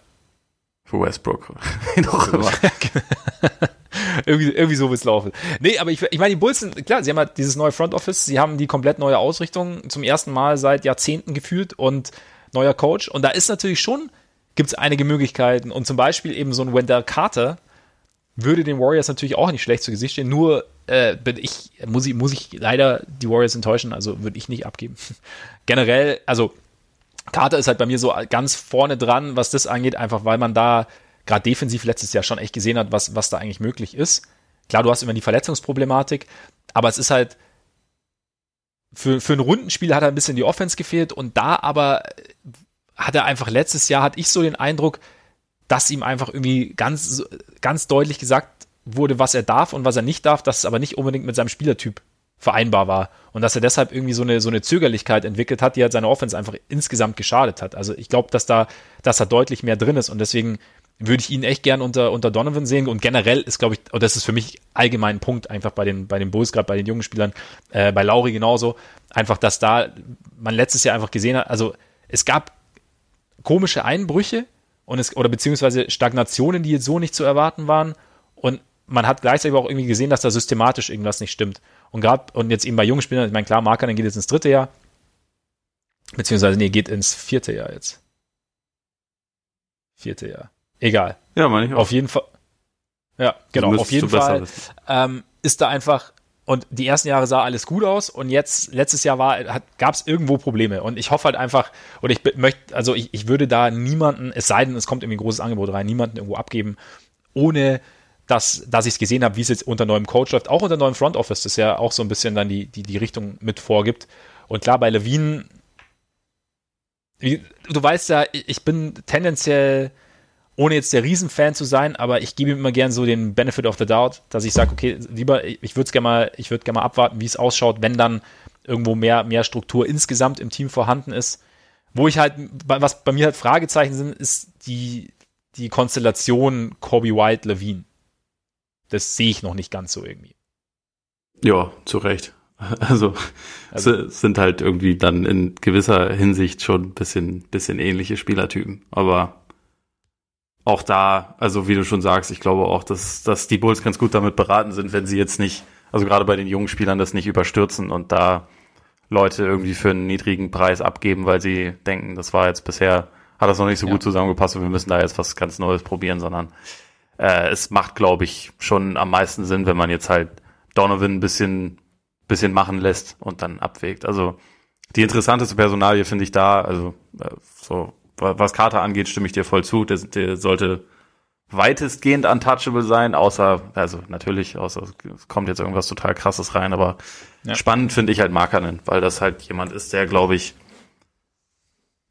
für Westbrook. [laughs] [laughs] irgendwie, irgendwie so wird's laufen. Nee, aber ich, ich meine, die Bulls sind, klar, sie haben halt dieses neue Front Office, sie haben die komplett neue Ausrichtung zum ersten Mal seit Jahrzehnten gefühlt und neuer Coach. Und da ist natürlich schon, gibt's einige Möglichkeiten. Und zum Beispiel eben so ein Wendell Carter würde den Warriors natürlich auch nicht schlecht zu Gesicht stehen, nur äh, bin ich, muss ich, muss ich leider die Warriors enttäuschen, also würde ich nicht abgeben. [laughs] Generell, also Carter ist halt bei mir so ganz vorne dran, was das angeht, einfach weil man da gerade defensiv letztes Jahr schon echt gesehen hat, was, was da eigentlich möglich ist. Klar, du hast immer die Verletzungsproblematik, aber es ist halt, für, für ein Rundenspiel hat er ein bisschen die Offense gefehlt und da aber hat er einfach letztes Jahr, hatte ich so den Eindruck, dass ihm einfach irgendwie ganz, ganz deutlich gesagt wurde, was er darf und was er nicht darf, dass es aber nicht unbedingt mit seinem Spielertyp vereinbar war. Und dass er deshalb irgendwie so eine, so eine Zögerlichkeit entwickelt hat, die halt seine Offense einfach insgesamt geschadet hat. Also ich glaube, dass da, dass da deutlich mehr drin ist. Und deswegen würde ich ihn echt gern unter, unter Donovan sehen. Und generell ist, glaube ich, und das ist für mich allgemein ein Punkt einfach bei den, bei den Bulls, gerade bei den jungen Spielern, äh, bei Lauri genauso, einfach, dass da man letztes Jahr einfach gesehen hat, also es gab komische Einbrüche und es, oder beziehungsweise Stagnationen, die jetzt so nicht zu erwarten waren. Und man hat gleichzeitig auch irgendwie gesehen, dass da systematisch irgendwas nicht stimmt. Und gerade, und jetzt eben bei jungen Spielern, ich meine, klar, Marker, dann geht jetzt ins dritte Jahr. Beziehungsweise, nee, geht ins vierte Jahr jetzt. Vierte Jahr. Egal. Ja, meine ich auch. Auf jeden Fall. Ja, genau. Auf jeden Fall ähm, ist da einfach, und die ersten Jahre sah alles gut aus und jetzt, letztes Jahr war, gab es irgendwo Probleme. Und ich hoffe halt einfach, oder ich möchte, also ich, ich würde da niemanden, es sei denn, es kommt irgendwie ein großes Angebot rein, niemanden irgendwo abgeben, ohne dass, dass ich es gesehen habe, wie es jetzt unter neuem Coach läuft, auch unter neuem Front Office, das ja auch so ein bisschen dann die, die, die Richtung mit vorgibt. Und klar, bei Levine, du weißt ja, ich bin tendenziell, ohne jetzt der Riesenfan zu sein, aber ich gebe ihm immer gern so den Benefit of the Doubt, dass ich sage, okay, lieber, ich würde es gerne mal, ich würde mal abwarten, wie es ausschaut, wenn dann irgendwo mehr, mehr Struktur insgesamt im Team vorhanden ist. Wo ich halt, was bei mir halt Fragezeichen sind, ist die, die Konstellation Kobe White Levine das sehe ich noch nicht ganz so irgendwie. Ja, zu Recht. [laughs] Also, also sind halt irgendwie dann in gewisser Hinsicht schon ein bisschen, bisschen ähnliche Spielertypen. Aber auch da, also wie du schon sagst, ich glaube auch, dass, dass die Bulls ganz gut damit beraten sind, wenn sie jetzt nicht, also gerade bei den jungen Spielern das nicht überstürzen und da Leute irgendwie für einen niedrigen Preis abgeben, weil sie denken, das war jetzt bisher hat das noch nicht so ja. gut zusammengepasst und wir müssen da jetzt was ganz Neues probieren, sondern äh, es macht, glaube ich, schon am meisten Sinn, wenn man jetzt halt Donovan ein bisschen, bisschen machen lässt und dann abwägt. Also die interessanteste Personalie finde ich da, also äh, so was Carter angeht, stimme ich dir voll zu. Der, der sollte weitestgehend untouchable sein, außer, also natürlich, außer es kommt jetzt irgendwas total krasses rein, aber ja. spannend finde ich halt Markanen, weil das halt jemand ist, der, glaube ich,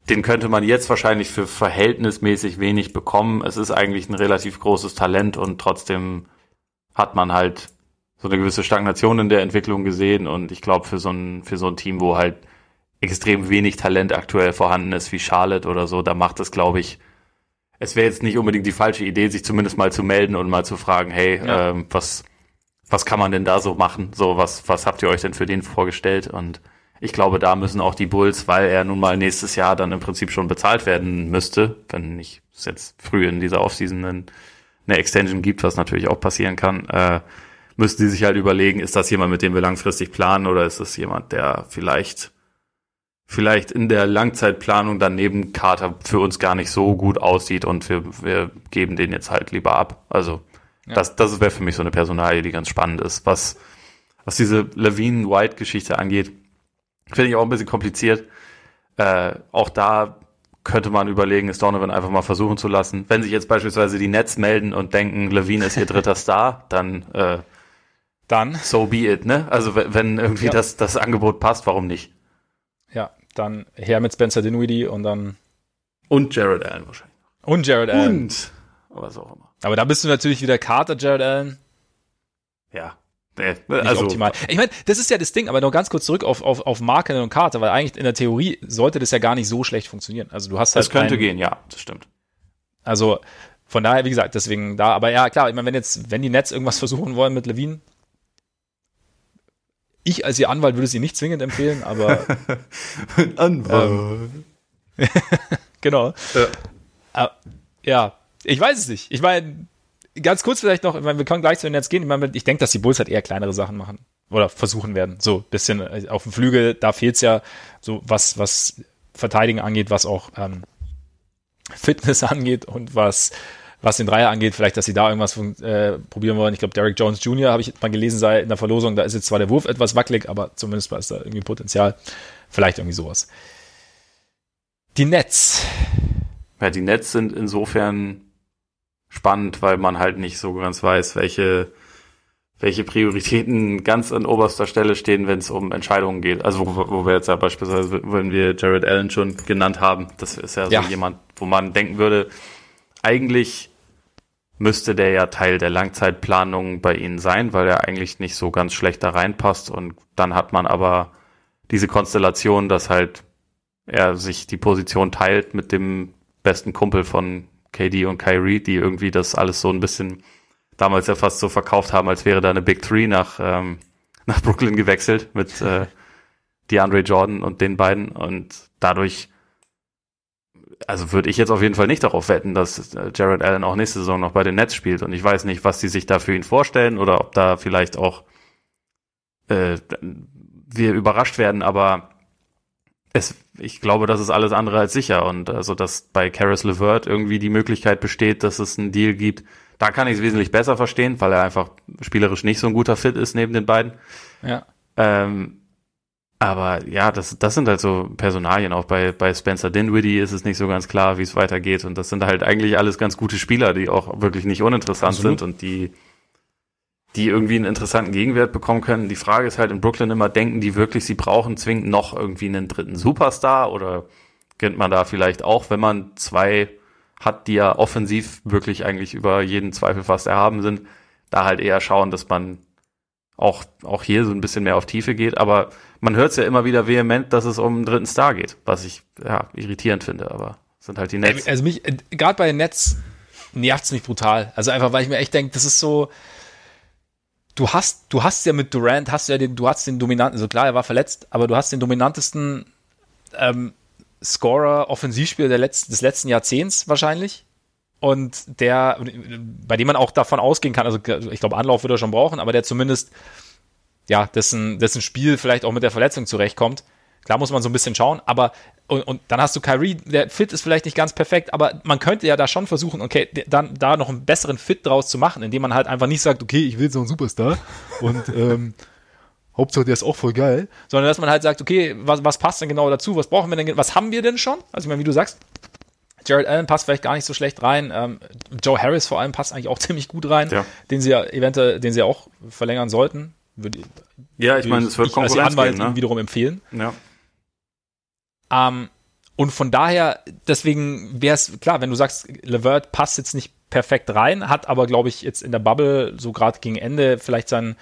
den könnte man jetzt wahrscheinlich für verhältnismäßig wenig bekommen. Es ist eigentlich ein relativ großes Talent und trotzdem hat man halt so eine gewisse Stagnation in der Entwicklung gesehen und ich glaube für so ein für so ein Team, wo halt extrem wenig Talent aktuell vorhanden ist wie Charlotte oder so, da macht es glaube ich es wäre jetzt nicht unbedingt die falsche Idee, sich zumindest mal zu melden und mal zu fragen, hey, ja. ähm, was was kann man denn da so machen? So was was habt ihr euch denn für den vorgestellt und ich glaube, da müssen auch die Bulls, weil er nun mal nächstes Jahr dann im Prinzip schon bezahlt werden müsste, wenn nicht es jetzt früh in dieser Offseason eine, Extension gibt, was natürlich auch passieren kann, äh, müssten sie sich halt überlegen, ist das jemand, mit dem wir langfristig planen oder ist das jemand, der vielleicht vielleicht in der Langzeitplanung dann neben Carter für uns gar nicht so gut aussieht und wir, wir geben den jetzt halt lieber ab. Also ja. das, das wäre für mich so eine Personalie, die ganz spannend ist. Was, was diese Levine-White-Geschichte angeht, Finde ich auch ein bisschen kompliziert. Äh, auch da könnte man überlegen, es Donovan einfach mal versuchen zu lassen. Wenn sich jetzt beispielsweise die Nets melden und denken, Levine ist ihr dritter Star, dann, äh, dann so be it, ne? Also wenn irgendwie ja. das, das Angebot passt, warum nicht? Ja, dann her mit Spencer Dinwiddie und dann und Jared Allen wahrscheinlich. Und Jared Allen. Und was auch immer. Aber da bist du natürlich wieder Carter, Jared Allen. Ja. Nee, also, optimal. Ich meine, das ist ja das Ding, aber noch ganz kurz zurück auf, auf, auf Marken und Karte, weil eigentlich in der Theorie sollte das ja gar nicht so schlecht funktionieren. Also du hast halt. Das könnte einen, gehen, ja, das stimmt. Also von daher, wie gesagt, deswegen da, aber ja, klar, ich meine, wenn jetzt, wenn die Nets irgendwas [laughs] versuchen wollen mit Levine, ich als ihr Anwalt würde ihnen nicht zwingend empfehlen, aber. [laughs] [laughs] Anwalt. Ähm, genau. Ja. Äh, ja, ich weiß es nicht. Ich meine, ganz kurz vielleicht noch, ich meine, wir können gleich zu den Netz gehen. Ich, meine, ich denke, dass die Bulls halt eher kleinere Sachen machen oder versuchen werden. So bisschen äh, auf dem Flügel, da fehlt's ja so was, was Verteidigen angeht, was auch ähm, Fitness [laughs] angeht und was was den Dreier angeht, vielleicht, dass sie da irgendwas äh, probieren wollen. Ich glaube, Derek Jones Jr. habe ich mal gelesen, sei in der Verlosung, da ist jetzt zwar der Wurf etwas wackelig, aber zumindest ist da irgendwie Potenzial. Vielleicht irgendwie sowas. Die Nets. Ja, die Nets sind insofern spannend, weil man halt nicht so ganz weiß, welche, welche Prioritäten ganz an oberster Stelle stehen, wenn es um Entscheidungen geht. Also wo, wo wir jetzt ja beispielsweise, wenn wir Jared Allen schon genannt haben, das ist ja, ja. so jemand, wo man denken würde, eigentlich müsste der ja Teil der Langzeitplanung bei ihnen sein, weil er eigentlich nicht so ganz schlecht da reinpasst. Und dann hat man aber diese Konstellation, dass halt er sich die Position teilt mit dem besten Kumpel von KD und Kyrie, die irgendwie das alles so ein bisschen damals ja fast so verkauft haben, als wäre da eine Big Three nach, ähm, [laughs] nach Brooklyn gewechselt mit äh, DeAndre Jordan und den beiden. Und dadurch, also würde ich jetzt auf jeden Fall nicht darauf wetten, dass äh, Jared Allen auch nächste Saison noch bei den Nets spielt. Und ich weiß nicht, was die sich da für ihn vorstellen oder ob da vielleicht auch äh, wir überrascht werden, aber es, ich glaube, das ist alles andere als sicher. Und also, dass bei Karis LeVert irgendwie die Möglichkeit besteht, dass es einen Deal gibt, da kann ich es wesentlich besser verstehen, weil er einfach spielerisch nicht so ein guter Fit ist neben den beiden. Ja. Ähm, aber ja, das, das sind halt so Personalien. Auch bei, bei Spencer Dinwiddie ist es nicht so ganz klar, wie es weitergeht. Und das sind halt eigentlich alles ganz gute Spieler, die auch wirklich nicht uninteressant Absolut. sind und die die irgendwie einen interessanten Gegenwert bekommen können. Die Frage ist halt in Brooklyn immer, denken die wirklich, sie brauchen zwingend noch irgendwie einen dritten Superstar oder kennt man da vielleicht auch, wenn man zwei hat, die ja offensiv wirklich eigentlich über jeden Zweifel fast erhaben sind, da halt eher schauen, dass man auch, auch hier so ein bisschen mehr auf Tiefe geht. Aber man hört es ja immer wieder vehement, dass es um einen dritten Star geht, was ich ja irritierend finde, aber sind halt die Nets. Also mich, äh, gerade bei den Nets nervt's mich brutal. Also einfach, weil ich mir echt denke, das ist so, du hast, du hast ja mit Durant, hast ja den, du hast den dominanten, also klar, er war verletzt, aber du hast den dominantesten ähm, Scorer, Offensivspieler der letzten, des letzten Jahrzehnts wahrscheinlich. Und der, bei dem man auch davon ausgehen kann, also ich glaube, Anlauf wird er schon brauchen, aber der zumindest, ja, dessen, dessen Spiel vielleicht auch mit der Verletzung zurechtkommt. Klar muss man so ein bisschen schauen, aber und, und dann hast du Kyrie, der Fit ist vielleicht nicht ganz perfekt, aber man könnte ja da schon versuchen, okay, dann da noch einen besseren Fit draus zu machen, indem man halt einfach nicht sagt, okay, ich will so einen Superstar und [laughs] ähm, Hauptsache der ist auch voll geil, sondern dass man halt sagt, okay, was, was passt denn genau dazu, was brauchen wir denn, was haben wir denn schon? Also ich meine, wie du sagst, Jared Allen passt vielleicht gar nicht so schlecht rein. Ähm, Joe Harris vor allem passt eigentlich auch [laughs] ziemlich gut rein, ja. den sie ja eventuell, den sie ja auch verlängern sollten. Würde, ja, ich meine, es wird ich als Anwalt geben, ne? wiederum empfehlen. Ja. Ähm, und von daher, deswegen wäre es klar, wenn du sagst, Levert passt jetzt nicht perfekt rein, hat aber, glaube ich, jetzt in der Bubble so gerade gegen Ende vielleicht sein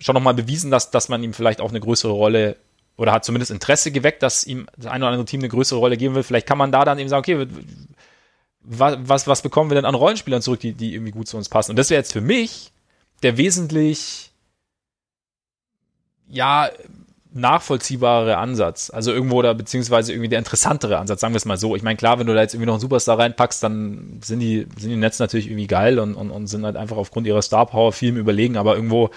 schon nochmal bewiesen, dass, dass man ihm vielleicht auch eine größere Rolle oder hat zumindest Interesse geweckt, dass ihm das eine oder andere Team eine größere Rolle geben will. Vielleicht kann man da dann eben sagen, okay, was, was, was bekommen wir denn an Rollenspielern zurück, die, die irgendwie gut zu uns passen? Und das wäre jetzt für mich der wesentlich, ja, nachvollziehbare Ansatz. Also irgendwo oder beziehungsweise irgendwie der interessantere Ansatz, sagen wir es mal so. Ich meine, klar, wenn du da jetzt irgendwie noch einen Superstar reinpackst, dann sind die, sind die Netz natürlich irgendwie geil und, und, und sind halt einfach aufgrund ihrer Star Power viel im Überlegen, aber irgendwo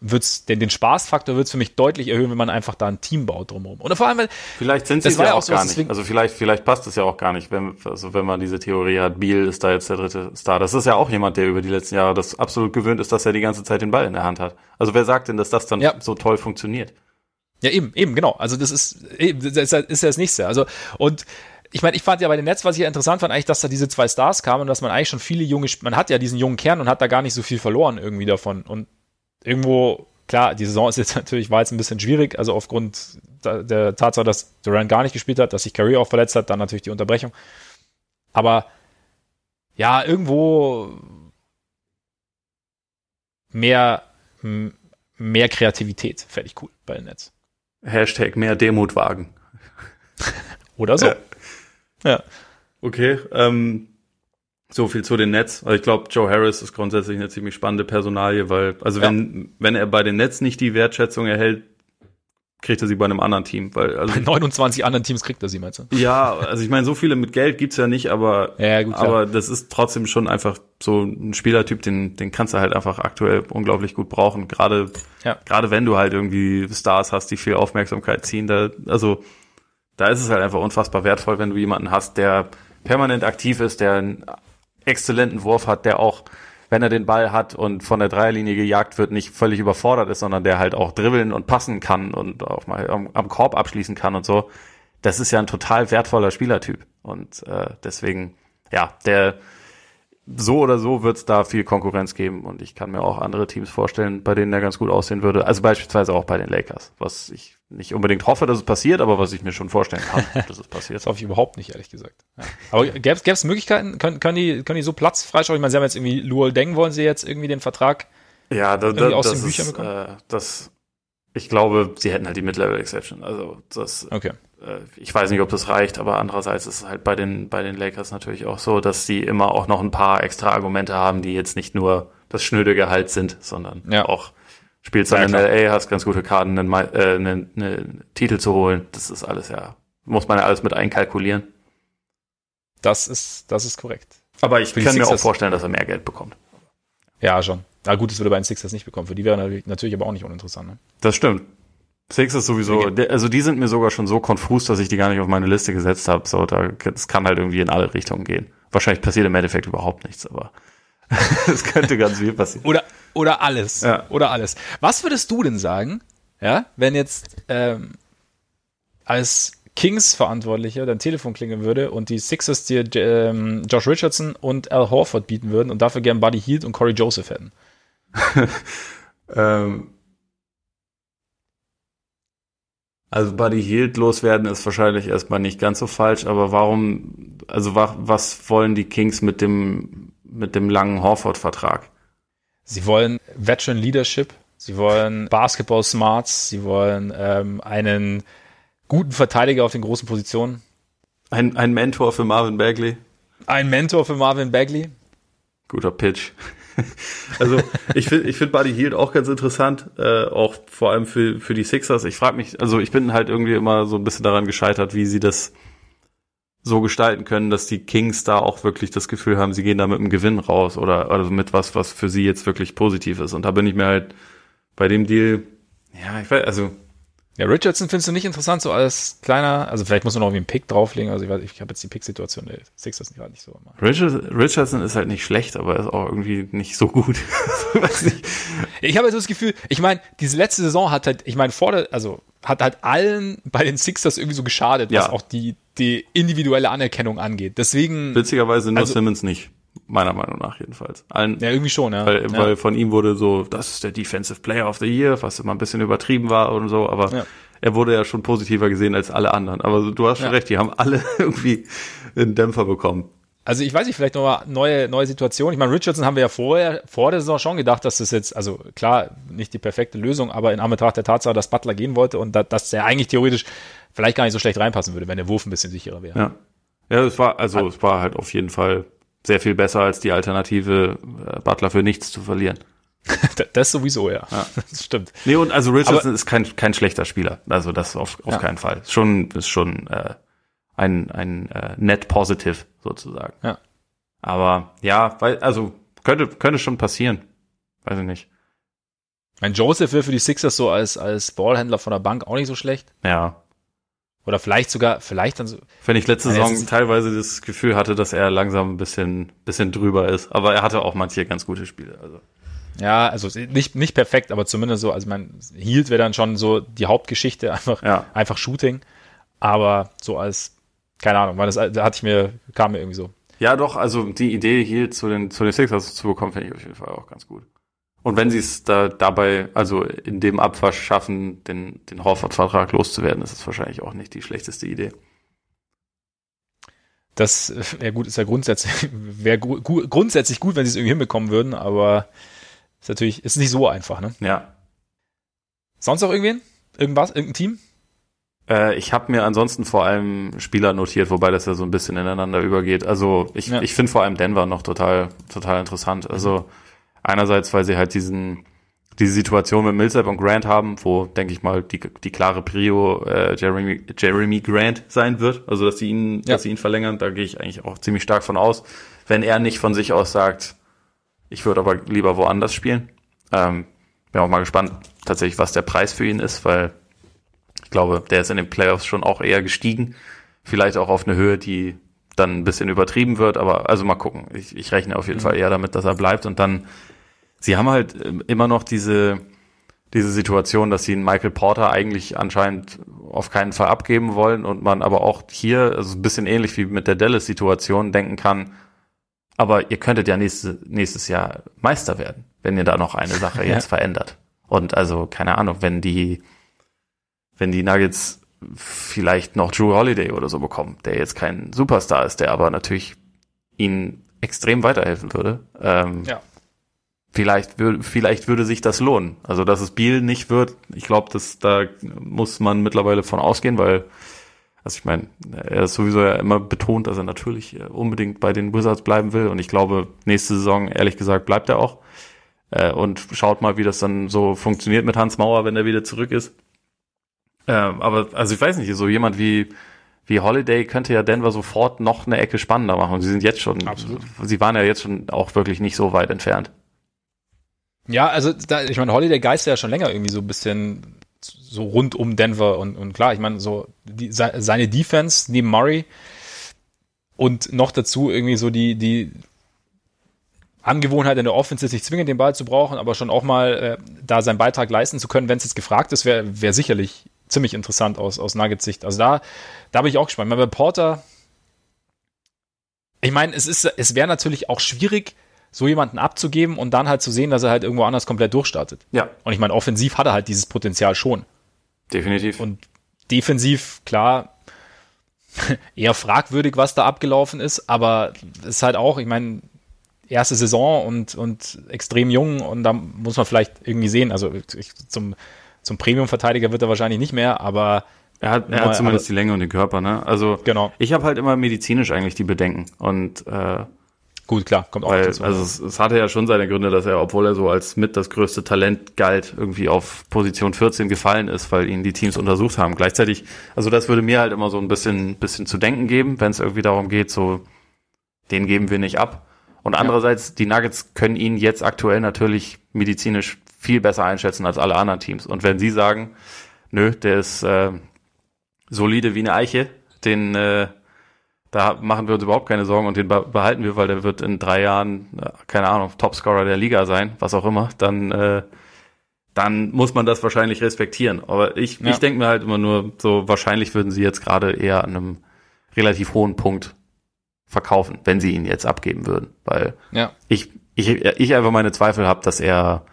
wird's den, den Spaßfaktor wird's für mich deutlich erhöhen, wenn man einfach da ein Team baut drumherum. Und vor allem, weil vielleicht sind sie es ja auch, auch so, gar nicht. Also vielleicht, vielleicht passt es ja auch gar nicht, wenn, also wenn man diese Theorie hat, Beal ist da jetzt der dritte Star. Das ist ja auch jemand, der über die letzten Jahre das absolut gewöhnt ist, dass er die ganze Zeit den Ball in der Hand hat. Also wer sagt denn, dass das dann ja. so toll funktioniert? Ja, eben, eben, genau. Also das ist, eben, das ist ja das nächste. Also, und ich meine, ich fand ja bei den Netz, was ich ja interessant fand, eigentlich, dass da diese zwei Stars kamen und dass man eigentlich schon viele junge, man hat ja diesen jungen Kern und hat da gar nicht so viel verloren irgendwie davon. Und irgendwo, klar, die Saison ist jetzt [laughs] natürlich, war jetzt ein bisschen schwierig, also aufgrund der Tatsache, dass Durant gar nicht gespielt hat, dass sich Curry auch verletzt hat, dann natürlich die Unterbrechung. Aber ja, irgendwo mehr, mehr Kreativität fände ich cool bei den Netz. Hashtag mehr Demut wagen. [laughs] Oder so. Ja. ja. Okay, ähm, so viel zu den Nets. Also ich glaube, Joe Harris ist grundsätzlich eine ziemlich spannende Personalie, weil, also wenn, ja. wenn er bei den Nets nicht die Wertschätzung erhält, kriegt er sie bei einem anderen Team. Weil, also, bei 29 anderen Teams kriegt er sie, meinst du? Ja, also ich meine, so viele mit Geld gibt's ja nicht, aber, ja, gut, aber das ist trotzdem schon einfach so ein Spielertyp, den, den kannst du halt einfach aktuell unglaublich gut brauchen. Gerade, ja. gerade wenn du halt irgendwie Stars hast, die viel Aufmerksamkeit ziehen, da, also, da ist es halt einfach unfassbar wertvoll, wenn du jemanden hast, der permanent aktiv ist, der einen exzellenten Wurf hat, der auch wenn er den Ball hat und von der Dreierlinie gejagt wird, nicht völlig überfordert ist, sondern der halt auch dribbeln und passen kann und auch mal am, am Korb abschließen kann und so. Das ist ja ein total wertvoller Spielertyp. Und äh, deswegen, ja, der so oder so wird es da viel Konkurrenz geben und ich kann mir auch andere Teams vorstellen, bei denen er ganz gut aussehen würde. Also beispielsweise auch bei den Lakers, was ich nicht unbedingt hoffe, dass es passiert, aber was ich mir schon vorstellen kann, [laughs] dass es passiert. das hoffe ich überhaupt nicht, ehrlich gesagt. Ja. Aber gäbe es Möglichkeiten? Können, können, die, können die so Platz freischaufeln? Ich meine, sie haben jetzt irgendwie Luol Deng, wollen sie jetzt irgendwie den Vertrag ja, da, da, aus den Büchern bekommen? Äh, das, ich glaube, sie hätten halt die Mid-Level-Exception. Also das okay. Äh, ich weiß nicht, ob das reicht, aber andererseits ist es halt bei den, bei den Lakers natürlich auch so, dass sie immer auch noch ein paar extra Argumente haben, die jetzt nicht nur das schnöde Gehalt sind, sondern ja. auch spielst dann ja, in LA, hast ganz gute Karten, einen, äh, einen, einen Titel zu holen. Das ist alles ja, muss man ja alles mit einkalkulieren. Das ist, das ist korrekt. Aber ich kann mir auch vorstellen, dass er mehr Geld bekommt. Ja, schon. Na gut, das würde bei den Sixers nicht bekommen. Für die wäre natürlich, aber auch nicht uninteressant. Ne? Das stimmt. Six ist sowieso, also die sind mir sogar schon so konfus, dass ich die gar nicht auf meine Liste gesetzt habe. So, da, das kann halt irgendwie in alle Richtungen gehen. Wahrscheinlich passiert im Endeffekt überhaupt nichts, aber [laughs] es könnte ganz viel passieren. Oder, oder alles. Ja. Oder alles. Was würdest du denn sagen, ja, wenn jetzt ähm, als Kings-Verantwortlicher dein Telefon klingeln würde und die Sixers dir ähm, Josh Richardson und Al Horford bieten würden und dafür gern Buddy Hield und Corey Joseph hätten? [laughs] ähm, Also Buddy Hield loswerden ist wahrscheinlich erstmal nicht ganz so falsch, aber warum, also was wollen die Kings mit dem, mit dem langen Horford-Vertrag? Sie wollen Veteran Leadership, sie wollen Basketball Smarts, sie wollen ähm, einen guten Verteidiger auf den großen Positionen. Ein, ein Mentor für Marvin Bagley. Ein Mentor für Marvin Bagley. Guter Pitch. [laughs] also ich finde ich find Buddy Hield auch ganz interessant, äh, auch vor allem für, für die Sixers. Ich frage mich, also ich bin halt irgendwie immer so ein bisschen daran gescheitert, wie sie das so gestalten können, dass die Kings da auch wirklich das Gefühl haben, sie gehen da mit einem Gewinn raus oder also mit was, was für sie jetzt wirklich positiv ist. Und da bin ich mir halt bei dem Deal, ja, ich weiß, also Ja, Richardson findest du nicht interessant, so als kleiner, also vielleicht muss man noch irgendwie einen Pick drauflegen, also ich weiß, ich habe jetzt die Pick-Situation der Sixers gerade nicht so. Richard, Richardson ist halt nicht schlecht, aber er ist auch irgendwie nicht so gut. [laughs] ich habe jetzt das Gefühl, ich meine, diese letzte Saison hat halt, ich meine, vor der, also hat halt allen bei den Sixers irgendwie so geschadet, Ja. was auch die, die individuelle Anerkennung angeht. Deswegen, Witzigerweise nur Also- Simmons nicht. Meiner Meinung nach jedenfalls. Allen, ja, irgendwie schon, ja. weil, ja. weil von ihm wurde so, das ist der Defensive Player of the Year, was immer ein bisschen übertrieben war und so, aber Ja. er wurde ja schon positiver gesehen als alle anderen. Aber du hast schon Ja. recht, die haben alle [laughs] irgendwie einen Dämpfer bekommen. Also ich weiß nicht, vielleicht nochmal neue, neue Situation. Ich meine, Richardson haben wir ja vorher, vor der Saison schon gedacht, dass das jetzt, also klar, nicht die perfekte Lösung, aber in Anbetracht der Tatsache, dass Butler gehen wollte und da, dass er eigentlich theoretisch vielleicht gar nicht so schlecht reinpassen würde, wenn der Wurf ein bisschen sicherer wäre. Ja. Ja, es war, also es war halt auf jeden Fall sehr viel besser als die Alternative, äh, Butler für nichts zu verlieren. [laughs] Das sowieso, ja. [laughs] Das stimmt. Nee, und also Richardson ist kein, kein schlechter Spieler. Also das auf, auf Ja. keinen Fall. Ist Schon, ist schon äh, ein, ein äh, net positive sozusagen. Ja. Aber ja, weil, also könnte, könnte schon passieren. Weiß ich nicht. Mein Joseph wäre für die Sixers so als, als Ballhändler von der Bank auch nicht so schlecht. Ja. Oder vielleicht sogar, vielleicht dann so, Wenn ich letzte Saison ist- teilweise das Gefühl hatte, dass er langsam ein bisschen, bisschen drüber ist. Aber er hatte auch manche ganz gute Spiele. Also. ja, also nicht, nicht perfekt, aber zumindest so, also mein Hield wäre dann schon so die Hauptgeschichte, einfach, Ja. einfach Shooting. Aber so als, keine Ahnung, weil das da hatte ich mir, kam mir irgendwie so. Ja, doch, also die Idee hier zu den, zu den Sixers zu bekommen, finde ich auf jeden Fall auch ganz gut. Und wenn sie es da dabei, also in dem Abwasch schaffen, den, den Horford-Vertrag loszuwerden, ist es wahrscheinlich auch nicht die schlechteste Idee. Das wäre gut, ist ja grundsätzlich, wäre gu grundsätzlich gut, wenn sie es irgendwie hinbekommen würden, aber ist natürlich, ist nicht so einfach, ne? Ja. Sonst noch irgendwen? Irgendwas? Irgendein Team? Äh, ich habe mir ansonsten vor allem Spieler notiert, wobei das ja so ein bisschen ineinander übergeht. Also ich, Ja. ich finde vor allem Denver noch total, total interessant. Also einerseits, weil sie halt diesen, diese Situation mit Millsap und Grant haben, wo, denke ich mal, die, die klare Prio äh, Jeremy, Jeremy Grant sein wird. Also dass sie ihn, Ja. dass sie ihn verlängern, da gehe ich eigentlich auch ziemlich stark von aus. Wenn er nicht von sich aus sagt, ich würde aber lieber woanders spielen. Ähm, bin auch mal gespannt, tatsächlich, was der Preis für ihn ist, weil ich glaube, der ist in den Playoffs schon auch eher gestiegen. Vielleicht auch auf eine Höhe, die dann ein bisschen übertrieben wird, aber also mal gucken. Ich, ich rechne auf jeden Fall eher damit, dass er bleibt und dann, sie haben halt ähm, immer noch diese, diese Situation, dass sie einen Michael Porter eigentlich anscheinend auf keinen Fall abgeben wollen und man aber auch hier, also ein bisschen ähnlich wie mit der Dallas-Situation, denken kann, aber ihr könntet ja nächste, nächstes Jahr Meister werden, wenn ihr da noch eine Sache [laughs] Ja. jetzt verändert. Und also, keine Ahnung, wenn die, wenn die Nuggets vielleicht noch Drew Holiday oder so bekommen, der jetzt kein Superstar ist, der aber natürlich ihnen extrem weiterhelfen würde. Ähm, Ja. Vielleicht, würde, vielleicht würde sich das lohnen. Also, dass es Biel nicht wird, ich glaube, dass da muss man mittlerweile von ausgehen, weil, also ich meine, er ist sowieso ja immer betont, dass er natürlich äh, unbedingt bei den Wizards bleiben will. Und ich glaube, nächste Saison, ehrlich gesagt, bleibt er auch. Äh, und schaut mal, wie das dann so funktioniert mit Hans Mauer, wenn er wieder zurück ist. Ähm, aber, also ich weiß nicht, so jemand wie, wie Holiday könnte ja Denver sofort noch eine Ecke spannender machen. Sie sind jetzt schon, Absolut. sie waren ja jetzt schon auch wirklich nicht so weit entfernt. Ja, also da, ich meine, Holiday Geist ja schon länger irgendwie so ein bisschen so rund um Denver und, und klar, ich meine, so die, se- seine Defense neben Murray und noch dazu irgendwie so die, die Angewohnheit in der Offense, nicht zwingend den Ball zu brauchen, aber schon auch mal äh, da seinen Beitrag leisten zu können, wenn es jetzt gefragt ist, wäre wär sicherlich ziemlich interessant aus, aus Nuggets Sicht. Also da, da bin ich auch gespannt. Ich meine, bei Porter, ich meine, es ist, es wäre natürlich auch schwierig, so jemanden abzugeben und dann halt zu sehen, dass er halt irgendwo anders komplett durchstartet. Ja, Und ich meine, offensiv hat er halt dieses Potenzial schon. definitiv. Und defensiv, klar, [laughs] eher fragwürdig, was da abgelaufen ist, aber es ist halt auch, ich meine, erste Saison und, und extrem jung und da muss man vielleicht irgendwie sehen, also ich, zum, zum Premium-Verteidiger wird er wahrscheinlich nicht mehr, aber er hat, er hat zumindest aber- die Länge und den Körper, ne? Also genau, ich habe halt immer medizinisch eigentlich die Bedenken. Und äh, gut, klar, kommt auch weil, dazu. also es, es hatte ja schon seine Gründe, dass er, obwohl er so als mit das größte Talent galt, irgendwie auf Position 14 gefallen ist, weil ihn die Teams untersucht haben. Gleichzeitig, also das würde mir halt immer so ein bisschen, bisschen zu denken geben, wenn es irgendwie darum geht, so den geben wir nicht ab. Und andererseits, die Nuggets können ihn jetzt aktuell natürlich medizinisch viel besser einschätzen als alle anderen Teams. Und wenn sie sagen, nö, der ist äh, solide wie eine Eiche. Den äh, da machen wir uns überhaupt keine Sorgen und den behalten wir, weil der wird in drei Jahren, äh, keine Ahnung, Topscorer der Liga sein, was auch immer. Dann, äh, dann muss man das wahrscheinlich respektieren. Aber ich, ja. ich denke mir halt immer nur, so wahrscheinlich würden sie jetzt gerade eher an einem relativ hohen Punkt verkaufen, wenn sie ihn jetzt abgeben würden. Weil ja. ich, ich, ich einfach meine Zweifel habe, dass er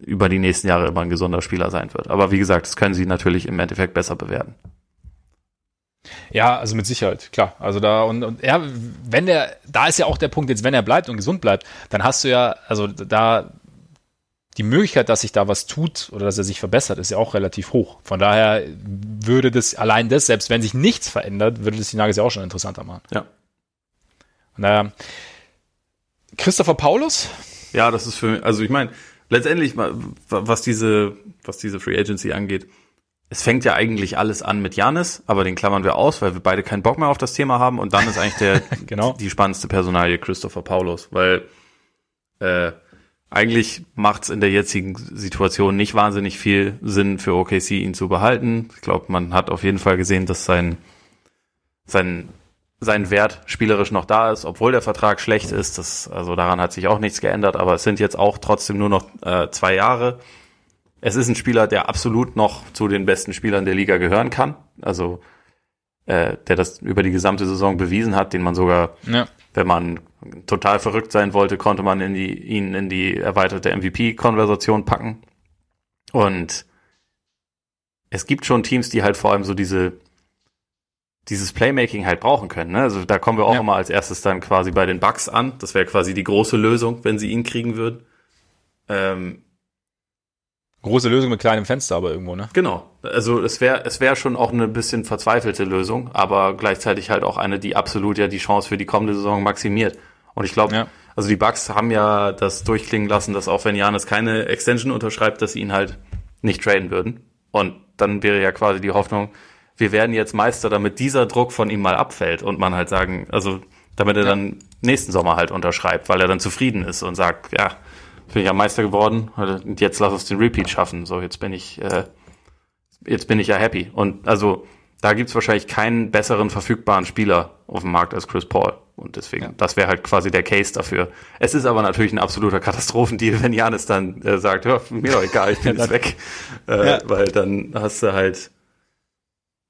über die nächsten Jahre immer ein gesunder Spieler sein wird. Aber wie gesagt, das können sie natürlich im Endeffekt besser bewerten. Ja, also mit Sicherheit, klar. Also da und, und ja, wenn der, da ist ja auch der Punkt jetzt, wenn er bleibt und gesund bleibt, dann hast du ja, also da die Möglichkeit, dass sich da was tut oder dass er sich verbessert, ist ja auch relativ hoch. Von daher würde das allein das, selbst wenn sich nichts verändert, würde das die Nuggets ja auch schon interessanter machen. Ja. Naja. Christopher Paulus? Ja, das ist für mich, also ich meine, letztendlich, was diese, was diese Free Agency angeht, es fängt ja eigentlich alles an mit Janis, aber den klammern wir aus, weil wir beide keinen Bock mehr auf das Thema haben und dann ist eigentlich der [laughs] genau. die spannendste Personalie Christopher Paulus, weil äh, eigentlich macht es in der jetzigen Situation nicht wahnsinnig viel Sinn für OKC ihn zu behalten. Ich glaube, man hat auf jeden Fall gesehen, dass sein sein sein Wert spielerisch noch da ist, obwohl der Vertrag schlecht ist. Das, also daran hat sich auch nichts geändert, aber es sind jetzt auch trotzdem nur noch äh, zwei Jahre es ist ein Spieler, der absolut noch zu den besten Spielern der Liga gehören kann. Also äh, der das über die gesamte Saison bewiesen hat, den man sogar, ja. wenn man total verrückt sein wollte, konnte man in die, ihn in die erweiterte MVP-Konversation packen. Und es gibt schon Teams, die halt vor allem so diese dieses Playmaking halt brauchen können. Ne? Also da kommen wir auch ja. immer als erstes dann quasi bei den Bugs an. Das wäre quasi die große Lösung, wenn sie ihn kriegen würden. Ähm, Große Lösung mit kleinem Fenster aber irgendwo, ne? Genau. Also es wäre es wäre schon auch eine bisschen verzweifelte Lösung, aber gleichzeitig halt auch eine, die absolut ja die Chance für die kommende Saison maximiert. Und ich glaube, ja. also die Bucks haben ja das durchklingen lassen, dass auch wenn Janis keine Extension unterschreibt, dass sie ihn halt nicht traden würden. Und dann wäre ja quasi die Hoffnung, wir werden jetzt Meister, damit dieser Druck von ihm mal abfällt und man halt sagen, also damit er ja. dann nächsten Sommer halt unterschreibt, weil er dann zufrieden ist und sagt, ja, bin ich ja Meister geworden und jetzt lass uns den Repeat schaffen. So, jetzt bin ich, äh, jetzt bin ich ja happy. Und also da gibt's wahrscheinlich keinen besseren verfügbaren Spieler auf dem Markt als Chris Paul. Und deswegen, ja. das wäre halt quasi der Case dafür. Es ist aber natürlich ein absoluter Katastrophendeal, [laughs] wenn Janis dann äh, sagt, ja, mir doch egal, ich bin jetzt weg. Äh, ja. Weil dann hast du halt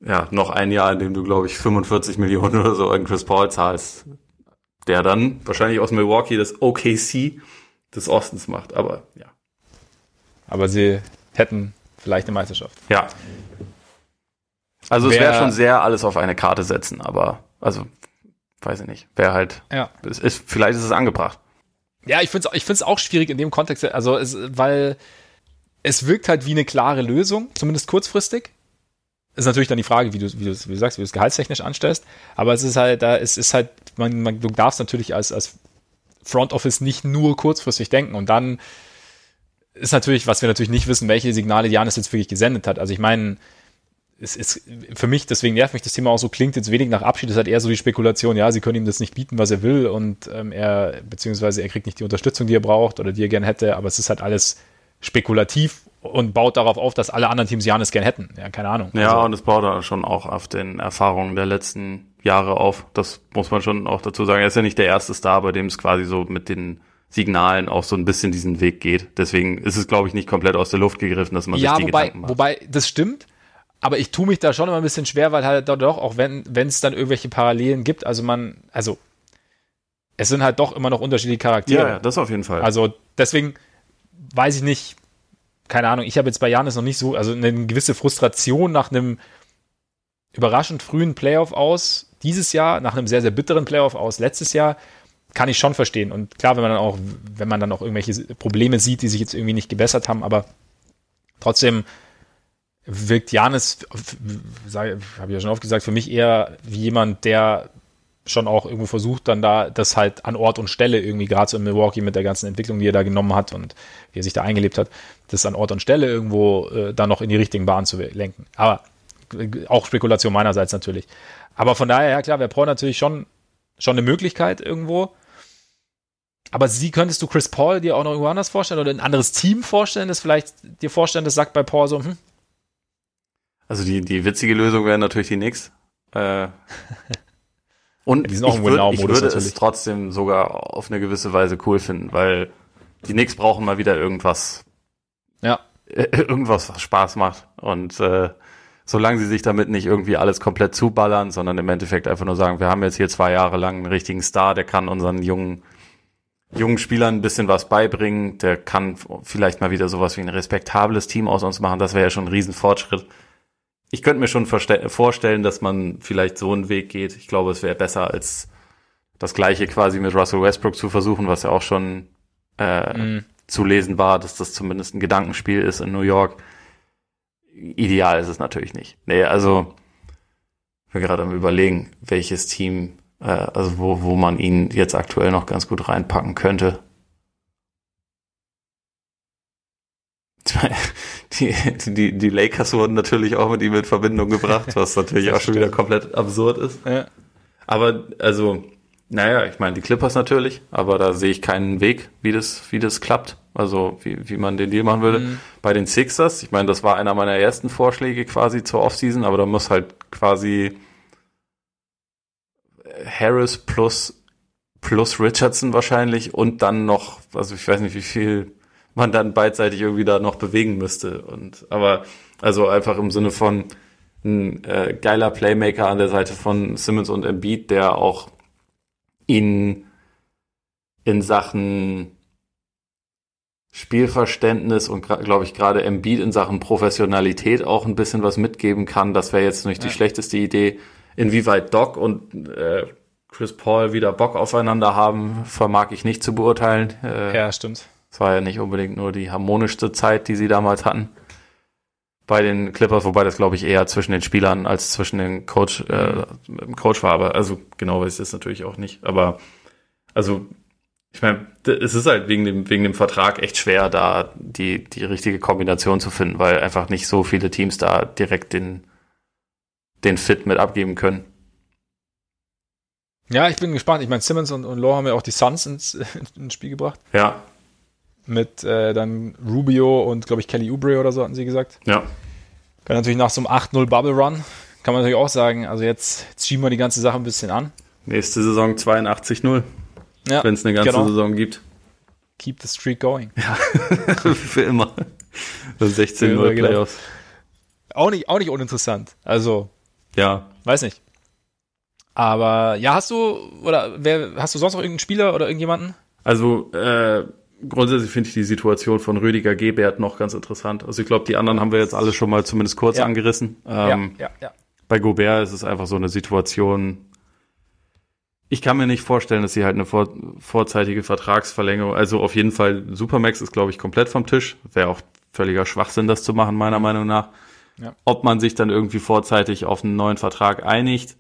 ja noch ein Jahr, in dem du, glaube ich, 45 Millionen oder so an Chris Paul zahlst, der dann wahrscheinlich aus Milwaukee das OKC des Ostens macht, aber ja. Aber sie hätten vielleicht eine Meisterschaft. Ja. Also Wer, es wäre schon sehr alles auf eine Karte setzen, aber also weiß ich nicht. Wäre halt. Ja. Es ist, vielleicht ist es angebracht. Ja, ich finde es ich find's auch schwierig in dem Kontext, also es, weil es wirkt halt wie eine klare Lösung, zumindest kurzfristig. Ist natürlich dann die Frage, wie du, wie du, wie du sagst, wie du es gehaltstechnisch anstellst. Aber es ist halt, da, es ist halt, man, man, du darfst natürlich als, als Front Office nicht nur kurzfristig denken. Und dann ist natürlich, was wir natürlich nicht wissen, welche Signale Janis jetzt wirklich gesendet hat. Also ich meine, es ist für mich, deswegen nervt mich das Thema auch so, klingt jetzt wenig nach Abschied, es hat eher so die Spekulation, ja, sie können ihm das nicht bieten, was er will und ähm, er, beziehungsweise er kriegt nicht die Unterstützung, die er braucht oder die er gern hätte, aber es ist halt alles spekulativ und baut darauf auf, dass alle anderen Teams Janis gern hätten. Ja, keine Ahnung. Ja, also, und es baut da schon auch auf den Erfahrungen der letzten Jahre auf. Das muss man schon auch dazu sagen. Er ist ja nicht der erste Star, bei dem es quasi so mit den Signalen auch so ein bisschen diesen Weg geht. Deswegen ist es, glaube ich, nicht komplett aus der Luft gegriffen, dass man ja, sich die wobei, Gedanken macht. Wobei, das stimmt. Aber ich tue mich da schon immer ein bisschen schwer, weil halt doch, auch wenn wenn es dann irgendwelche Parallelen gibt, also man, also es sind halt doch immer noch unterschiedliche Charaktere. Ja, ja das auf jeden Fall. Also deswegen weiß ich nicht, keine Ahnung, ich habe jetzt bei Janis noch nicht so, also eine gewisse Frustration nach einem überraschend frühen Playoff aus dieses Jahr, nach einem sehr, sehr bitteren Playoff aus letztes Jahr, kann ich schon verstehen. Und klar, wenn man dann auch, wenn man dann auch irgendwelche Probleme sieht, die sich jetzt irgendwie nicht gebessert haben, aber trotzdem wirkt Janis, habe ich ja schon oft gesagt, für mich eher wie jemand, der schon auch irgendwo versucht, dann da das halt an Ort und Stelle irgendwie, gerade so in Milwaukee mit der ganzen Entwicklung, die er da genommen hat und wie er sich da eingelebt hat, das an Ort und Stelle irgendwo äh, dann noch in die richtigen Bahnen zu lenken. Aber auch Spekulation meinerseits natürlich. Aber von daher, ja klar, wäre Paul natürlich schon, schon eine Möglichkeit irgendwo. Aber sie könntest du Chris Paul dir auch noch irgendwo anders vorstellen oder ein anderes Team vorstellen, das vielleicht dir vorstellen, das sagt bei Paul so, hm, Also die, die witzige Lösung wäre natürlich die Knicks. Äh, [laughs] und auch ich, würd, ich würde es natürlich. trotzdem sogar auf eine gewisse Weise cool finden, weil die Knicks brauchen mal wieder irgendwas, Ja. [laughs] irgendwas, was Spaß macht. Und äh, solange sie sich damit nicht irgendwie alles komplett zuballern, sondern im Endeffekt einfach nur sagen, wir haben jetzt hier zwei Jahre lang einen richtigen Star, der kann unseren jungen jungen Spielern ein bisschen was beibringen, der kann vielleicht mal wieder sowas wie ein respektables Team aus uns machen, das wäre ja schon ein Riesenfortschritt. Ich könnte mir schon vorste- vorstellen, dass man vielleicht so einen Weg geht. Ich glaube, es wäre besser als das gleiche quasi mit Russell Westbrook zu versuchen, was ja auch schon äh, Mhm. zu lesen war, dass das zumindest ein Gedankenspiel ist in New York. Ideal ist es natürlich nicht. Nee, also ich bin gerade am überlegen, welches Team, äh, also wo, wo man ihn jetzt aktuell noch ganz gut reinpacken könnte. [laughs] Die, die, die Lakers wurden natürlich auch mit ihm in Verbindung gebracht, was [laughs] natürlich auch schon wieder komplett absurd ist. Ja. Aber also, naja, ich meine, die Clippers natürlich, aber da sehe ich keinen Weg, wie das, wie das klappt. Also wie, wie man den Deal machen würde. Mhm. Bei den Sixers, ich meine, das war einer meiner ersten Vorschläge quasi zur Offseason, aber da muss halt quasi Harris plus plus Richardson wahrscheinlich und dann noch, also ich weiß nicht, wie viel man dann beidseitig irgendwie da noch bewegen müsste. Und aber also einfach im Sinne von ein äh, geiler Playmaker an der Seite von Simmons und Embiid, der auch ihn in Sachen Spielverständnis und glaube ich gerade Embiid in Sachen Professionalität auch ein bisschen was mitgeben kann. Das wäre jetzt nicht die Ja. schlechteste Idee. Inwieweit Doc und äh, Chris Paul wieder Bock aufeinander haben, vermag ich nicht zu beurteilen. Äh, ja, stimmt. es war ja nicht unbedingt nur die harmonischste Zeit, die sie damals hatten. Bei den Clippers, wobei das glaube ich eher zwischen den Spielern als zwischen den Coach, äh, dem Coach war, aber also genau weiß ich das natürlich auch nicht. Aber also ich meine, es ist halt wegen dem, wegen dem Vertrag echt schwer, da die, die richtige Kombination zu finden, weil einfach nicht so viele Teams da direkt den, den Fit mit abgeben können. Ja, ich bin gespannt. Ich meine, Simmons und, und Law haben ja auch die Suns ins, [laughs] ins Spiel gebracht. Ja, Mit äh, dann Rubio und, glaube ich, Kelly Oubre oder so hatten sie gesagt. ja. Kann natürlich nach so einem 8-0 Bubble Run, kann man natürlich auch sagen, also jetzt, jetzt schieben wir die ganze Sache ein bisschen an. Nächste Saison 82-0, Ja, wenn es eine ganze genau. Saison gibt. keep the streak going. [laughs] Für immer. Das Für 16-0 immer, genau. Playoffs. Auch nicht, auch nicht uninteressant. Also, Ja, weiß nicht. Aber ja, hast du, oder wer, hast du sonst noch irgendeinen Spieler oder irgendjemanden? also äh, grundsätzlich finde ich die Situation von Rüdiger Gebert noch ganz interessant. Also ich glaube, die anderen haben wir jetzt alle schon mal zumindest kurz Ja. angerissen. Ähm, ja, ja. Bei Gobert ist es einfach so eine Situation. Ich kann mir nicht vorstellen, dass sie halt eine vor, vorzeitige Vertragsverlängerung, also auf jeden Fall Supermax ist, glaube ich, komplett vom Tisch. Wäre auch völliger Schwachsinn, das zu machen, meiner Meinung nach. Ja. Ob man sich dann irgendwie vorzeitig auf einen neuen Vertrag einigt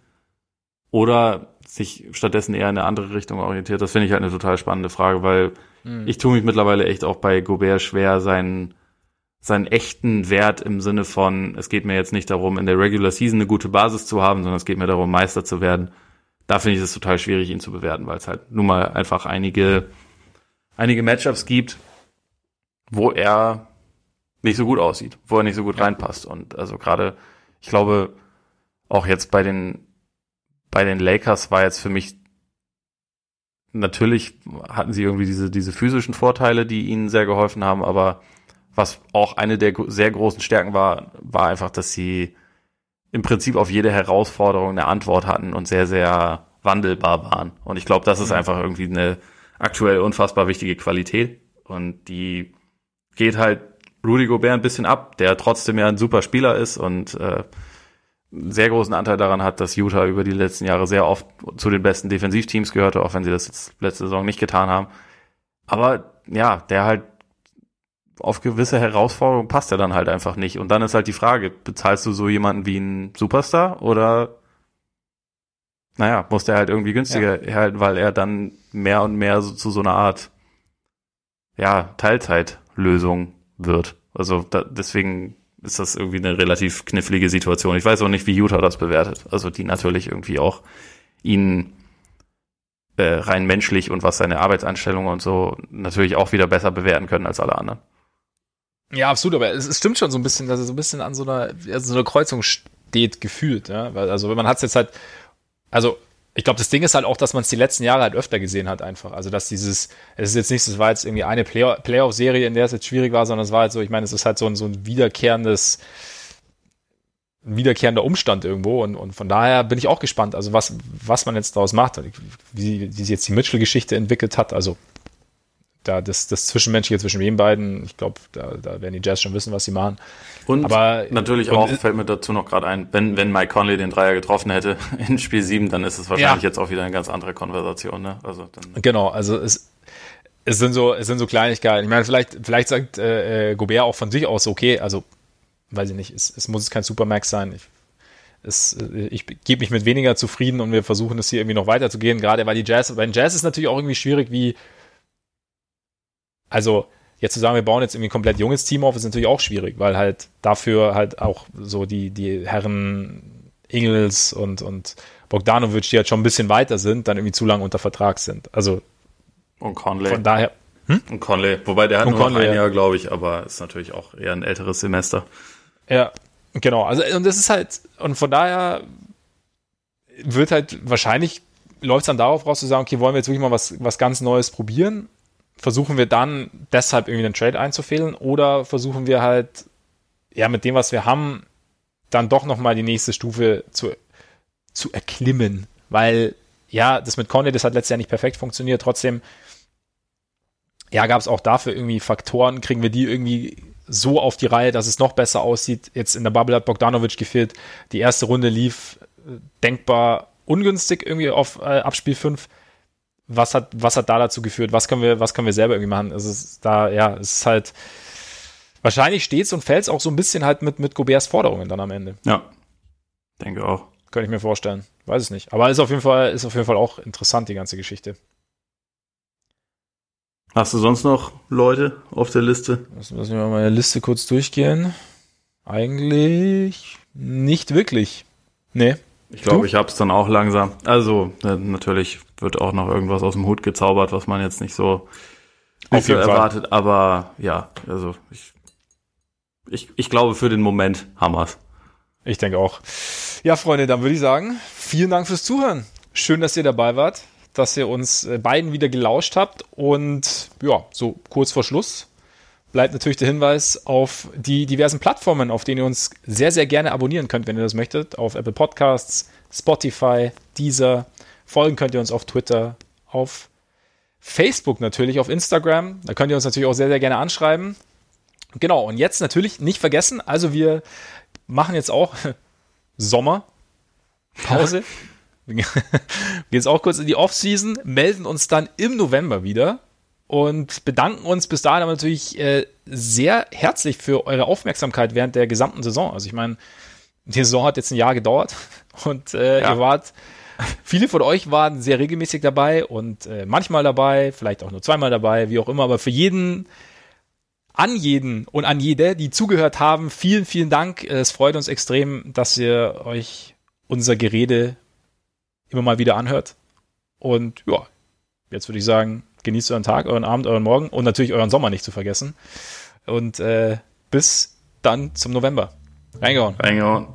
oder sich stattdessen eher in eine andere Richtung orientiert, das finde ich halt eine total spannende Frage, weil Hm. ich tue mich mittlerweile echt auch bei Gobert schwer, seinen, seinen echten Wert im Sinne von, es geht mir jetzt nicht darum, in der Regular Season eine gute Basis zu haben, sondern es geht mir darum, Meister zu werden. Da finde ich es total schwierig, ihn zu bewerten, weil es halt nun mal einfach einige, einige Matchups gibt, wo er nicht so gut aussieht, wo er nicht so gut reinpasst. Und also gerade, ich glaube, auch jetzt bei den, bei den Lakers war jetzt für mich natürlich hatten sie irgendwie diese, diese physischen Vorteile, die ihnen sehr geholfen haben, aber was auch eine der sehr großen Stärken war, war einfach, dass sie im Prinzip auf jede Herausforderung eine Antwort hatten und sehr, sehr wandelbar waren. Und ich glaube, das ist Mhm. einfach irgendwie eine aktuell unfassbar wichtige Qualität. Und die geht halt Rudy Gobert ein bisschen ab, der trotzdem ja ein super Spieler ist und äh, einen sehr großen Anteil daran hat, dass Utah über die letzten Jahre sehr oft zu den besten Defensivteams gehörte, auch wenn sie das jetzt letzte Saison nicht getan haben. Aber ja, der halt auf gewisse Herausforderungen passt er dann halt einfach nicht. Und dann ist halt die Frage, bezahlst du so jemanden wie einen Superstar oder naja, muss der halt irgendwie günstiger halten, weil er dann mehr und mehr so zu so einer Art ja, Teilzeitlösung wird. Also da, deswegen ist das irgendwie eine relativ knifflige Situation. Ich weiß auch nicht, wie Utah das bewertet. Also die natürlich irgendwie auch ihn äh, rein menschlich und was seine Arbeitsanstellung und so natürlich auch wieder besser bewerten können als alle anderen. Ja, absolut, aber es, es, stimmt schon so ein bisschen, dass er so ein bisschen an so einer, also so einer Kreuzung steht, gefühlt, ja. Weil, also, wenn man hat es jetzt halt, also, ich glaube, das Ding ist halt auch, dass man es die letzten Jahre halt öfter gesehen hat, einfach. Also, dass dieses, es ist jetzt nicht, es war jetzt irgendwie eine Play Playoff-Serie, in der es jetzt schwierig war, sondern es war halt so, ich meine, es ist halt so ein, so ein wiederkehrendes, ein wiederkehrender Umstand irgendwo und, und von daher bin ich auch gespannt, also was, was man jetzt daraus macht, wie, wie sich jetzt die Mitchell-Geschichte entwickelt hat, also da das, das Zwischenmenschliche zwischen den beiden, ich glaube, da, da werden die Jazz schon wissen, was sie machen. Und Aber, natürlich und auch, fällt mir dazu noch gerade ein, wenn, wenn Mike Conley den Dreier getroffen hätte [laughs] in Spiel 7, dann ist es wahrscheinlich ja. jetzt auch wieder eine ganz andere Konversation. Ne? Also dann genau, also es, es sind so, es sind so Kleinigkeiten. Ich meine, vielleicht, vielleicht sagt äh, äh Gobert auch von sich aus, okay, also weiß ich nicht, es, es muss kein Supermax sein. Ich, es, äh, ich gebe mich mit weniger zufrieden und wir versuchen es hier irgendwie noch weiterzugehen, gerade weil die Jazz, bei den Jazz ist natürlich auch irgendwie schwierig, wie also jetzt zu sagen, wir bauen jetzt irgendwie ein komplett junges Team auf, ist natürlich auch schwierig, weil halt dafür halt auch so die, die Herren Ingels und, und Bogdanovic, die halt schon ein bisschen weiter sind, dann irgendwie zu lange unter Vertrag sind. Also und Conley. Von daher. Hm? Und Conley, wobei der hat und nur Conley, ein Jahr, glaube ich, aber ist natürlich auch eher ein älteres Semester. Ja, genau. Also und das ist halt und von daher wird halt wahrscheinlich läuft es dann darauf raus zu sagen, okay, wollen wir jetzt wirklich mal was, was ganz Neues probieren versuchen wir dann deshalb irgendwie einen Trade einzufehlen oder versuchen wir halt, ja, mit dem, was wir haben, dann doch nochmal die nächste Stufe zu, zu erklimmen. Weil, ja, das mit Conley, das hat letztes Jahr nicht perfekt funktioniert. Trotzdem, ja, gab es auch dafür irgendwie Faktoren. Kriegen wir die irgendwie so auf die Reihe, dass es noch besser aussieht? Jetzt in der Bubble hat Bogdanovic gefehlt. Die erste Runde lief äh, denkbar ungünstig irgendwie auf äh, Abspiel 5 was hat, was hat da dazu geführt? Was können wir, was können wir selber irgendwie machen? Es ist da, ja, es ist halt, wahrscheinlich steht's und fällt's auch so ein bisschen halt mit, mit Goberts Forderungen dann am Ende. Ja. Denke auch. Könnte ich mir vorstellen. Weiß es nicht. Aber ist auf jeden Fall, ist auf jeden Fall auch interessant, die ganze Geschichte. Hast du sonst noch Leute auf der Liste? Lassen wir mal meine Liste kurz durchgehen. Eigentlich nicht wirklich. Nee. Ich glaube, ich habe es dann auch langsam. Also natürlich wird auch noch irgendwas aus dem Hut gezaubert, was man jetzt nicht so, nicht so erwartet. Fall. Aber ja, also ich, ich, ich glaube, für den Moment haben wir's. Ich denke auch. Ja, Freunde, dann würde ich sagen, vielen Dank fürs Zuhören. Schön, dass ihr dabei wart, dass ihr uns äh, beiden wieder gelauscht habt. Und ja, so kurz vor Schluss bleibt natürlich der Hinweis auf die diversen Plattformen, auf denen ihr uns sehr, sehr gerne abonnieren könnt, wenn ihr das möchtet. Auf Apple Podcasts, Spotify, Deezer. Folgen könnt ihr uns auf Twitter, auf Facebook natürlich, auf Instagram. Da könnt ihr uns natürlich auch sehr, sehr gerne anschreiben. Genau, und jetzt natürlich nicht vergessen, also wir machen jetzt auch [laughs] Sommerpause. wir [laughs] gehen jetzt auch kurz in die Off-Season, melden uns dann im November wieder und bedanken uns bis dahin aber natürlich äh, sehr herzlich für eure Aufmerksamkeit während der gesamten Saison. Also ich meine, die Saison hat jetzt ein Jahr gedauert [laughs] und äh, ja. ihr wart, [laughs] viele von euch waren sehr regelmäßig dabei und äh, manchmal dabei, vielleicht auch nur zweimal dabei, wie auch immer, aber für jeden, an jeden und an jede, die zugehört haben, vielen, vielen Dank. Es freut uns extrem, dass ihr euch unser Gerede immer mal wieder anhört. Und ja, jetzt würde ich sagen, Genießt euren Tag, euren Abend, euren Morgen und natürlich euren Sommer nicht zu vergessen. Und äh, bis dann zum November. Reingehauen. Reingehauen.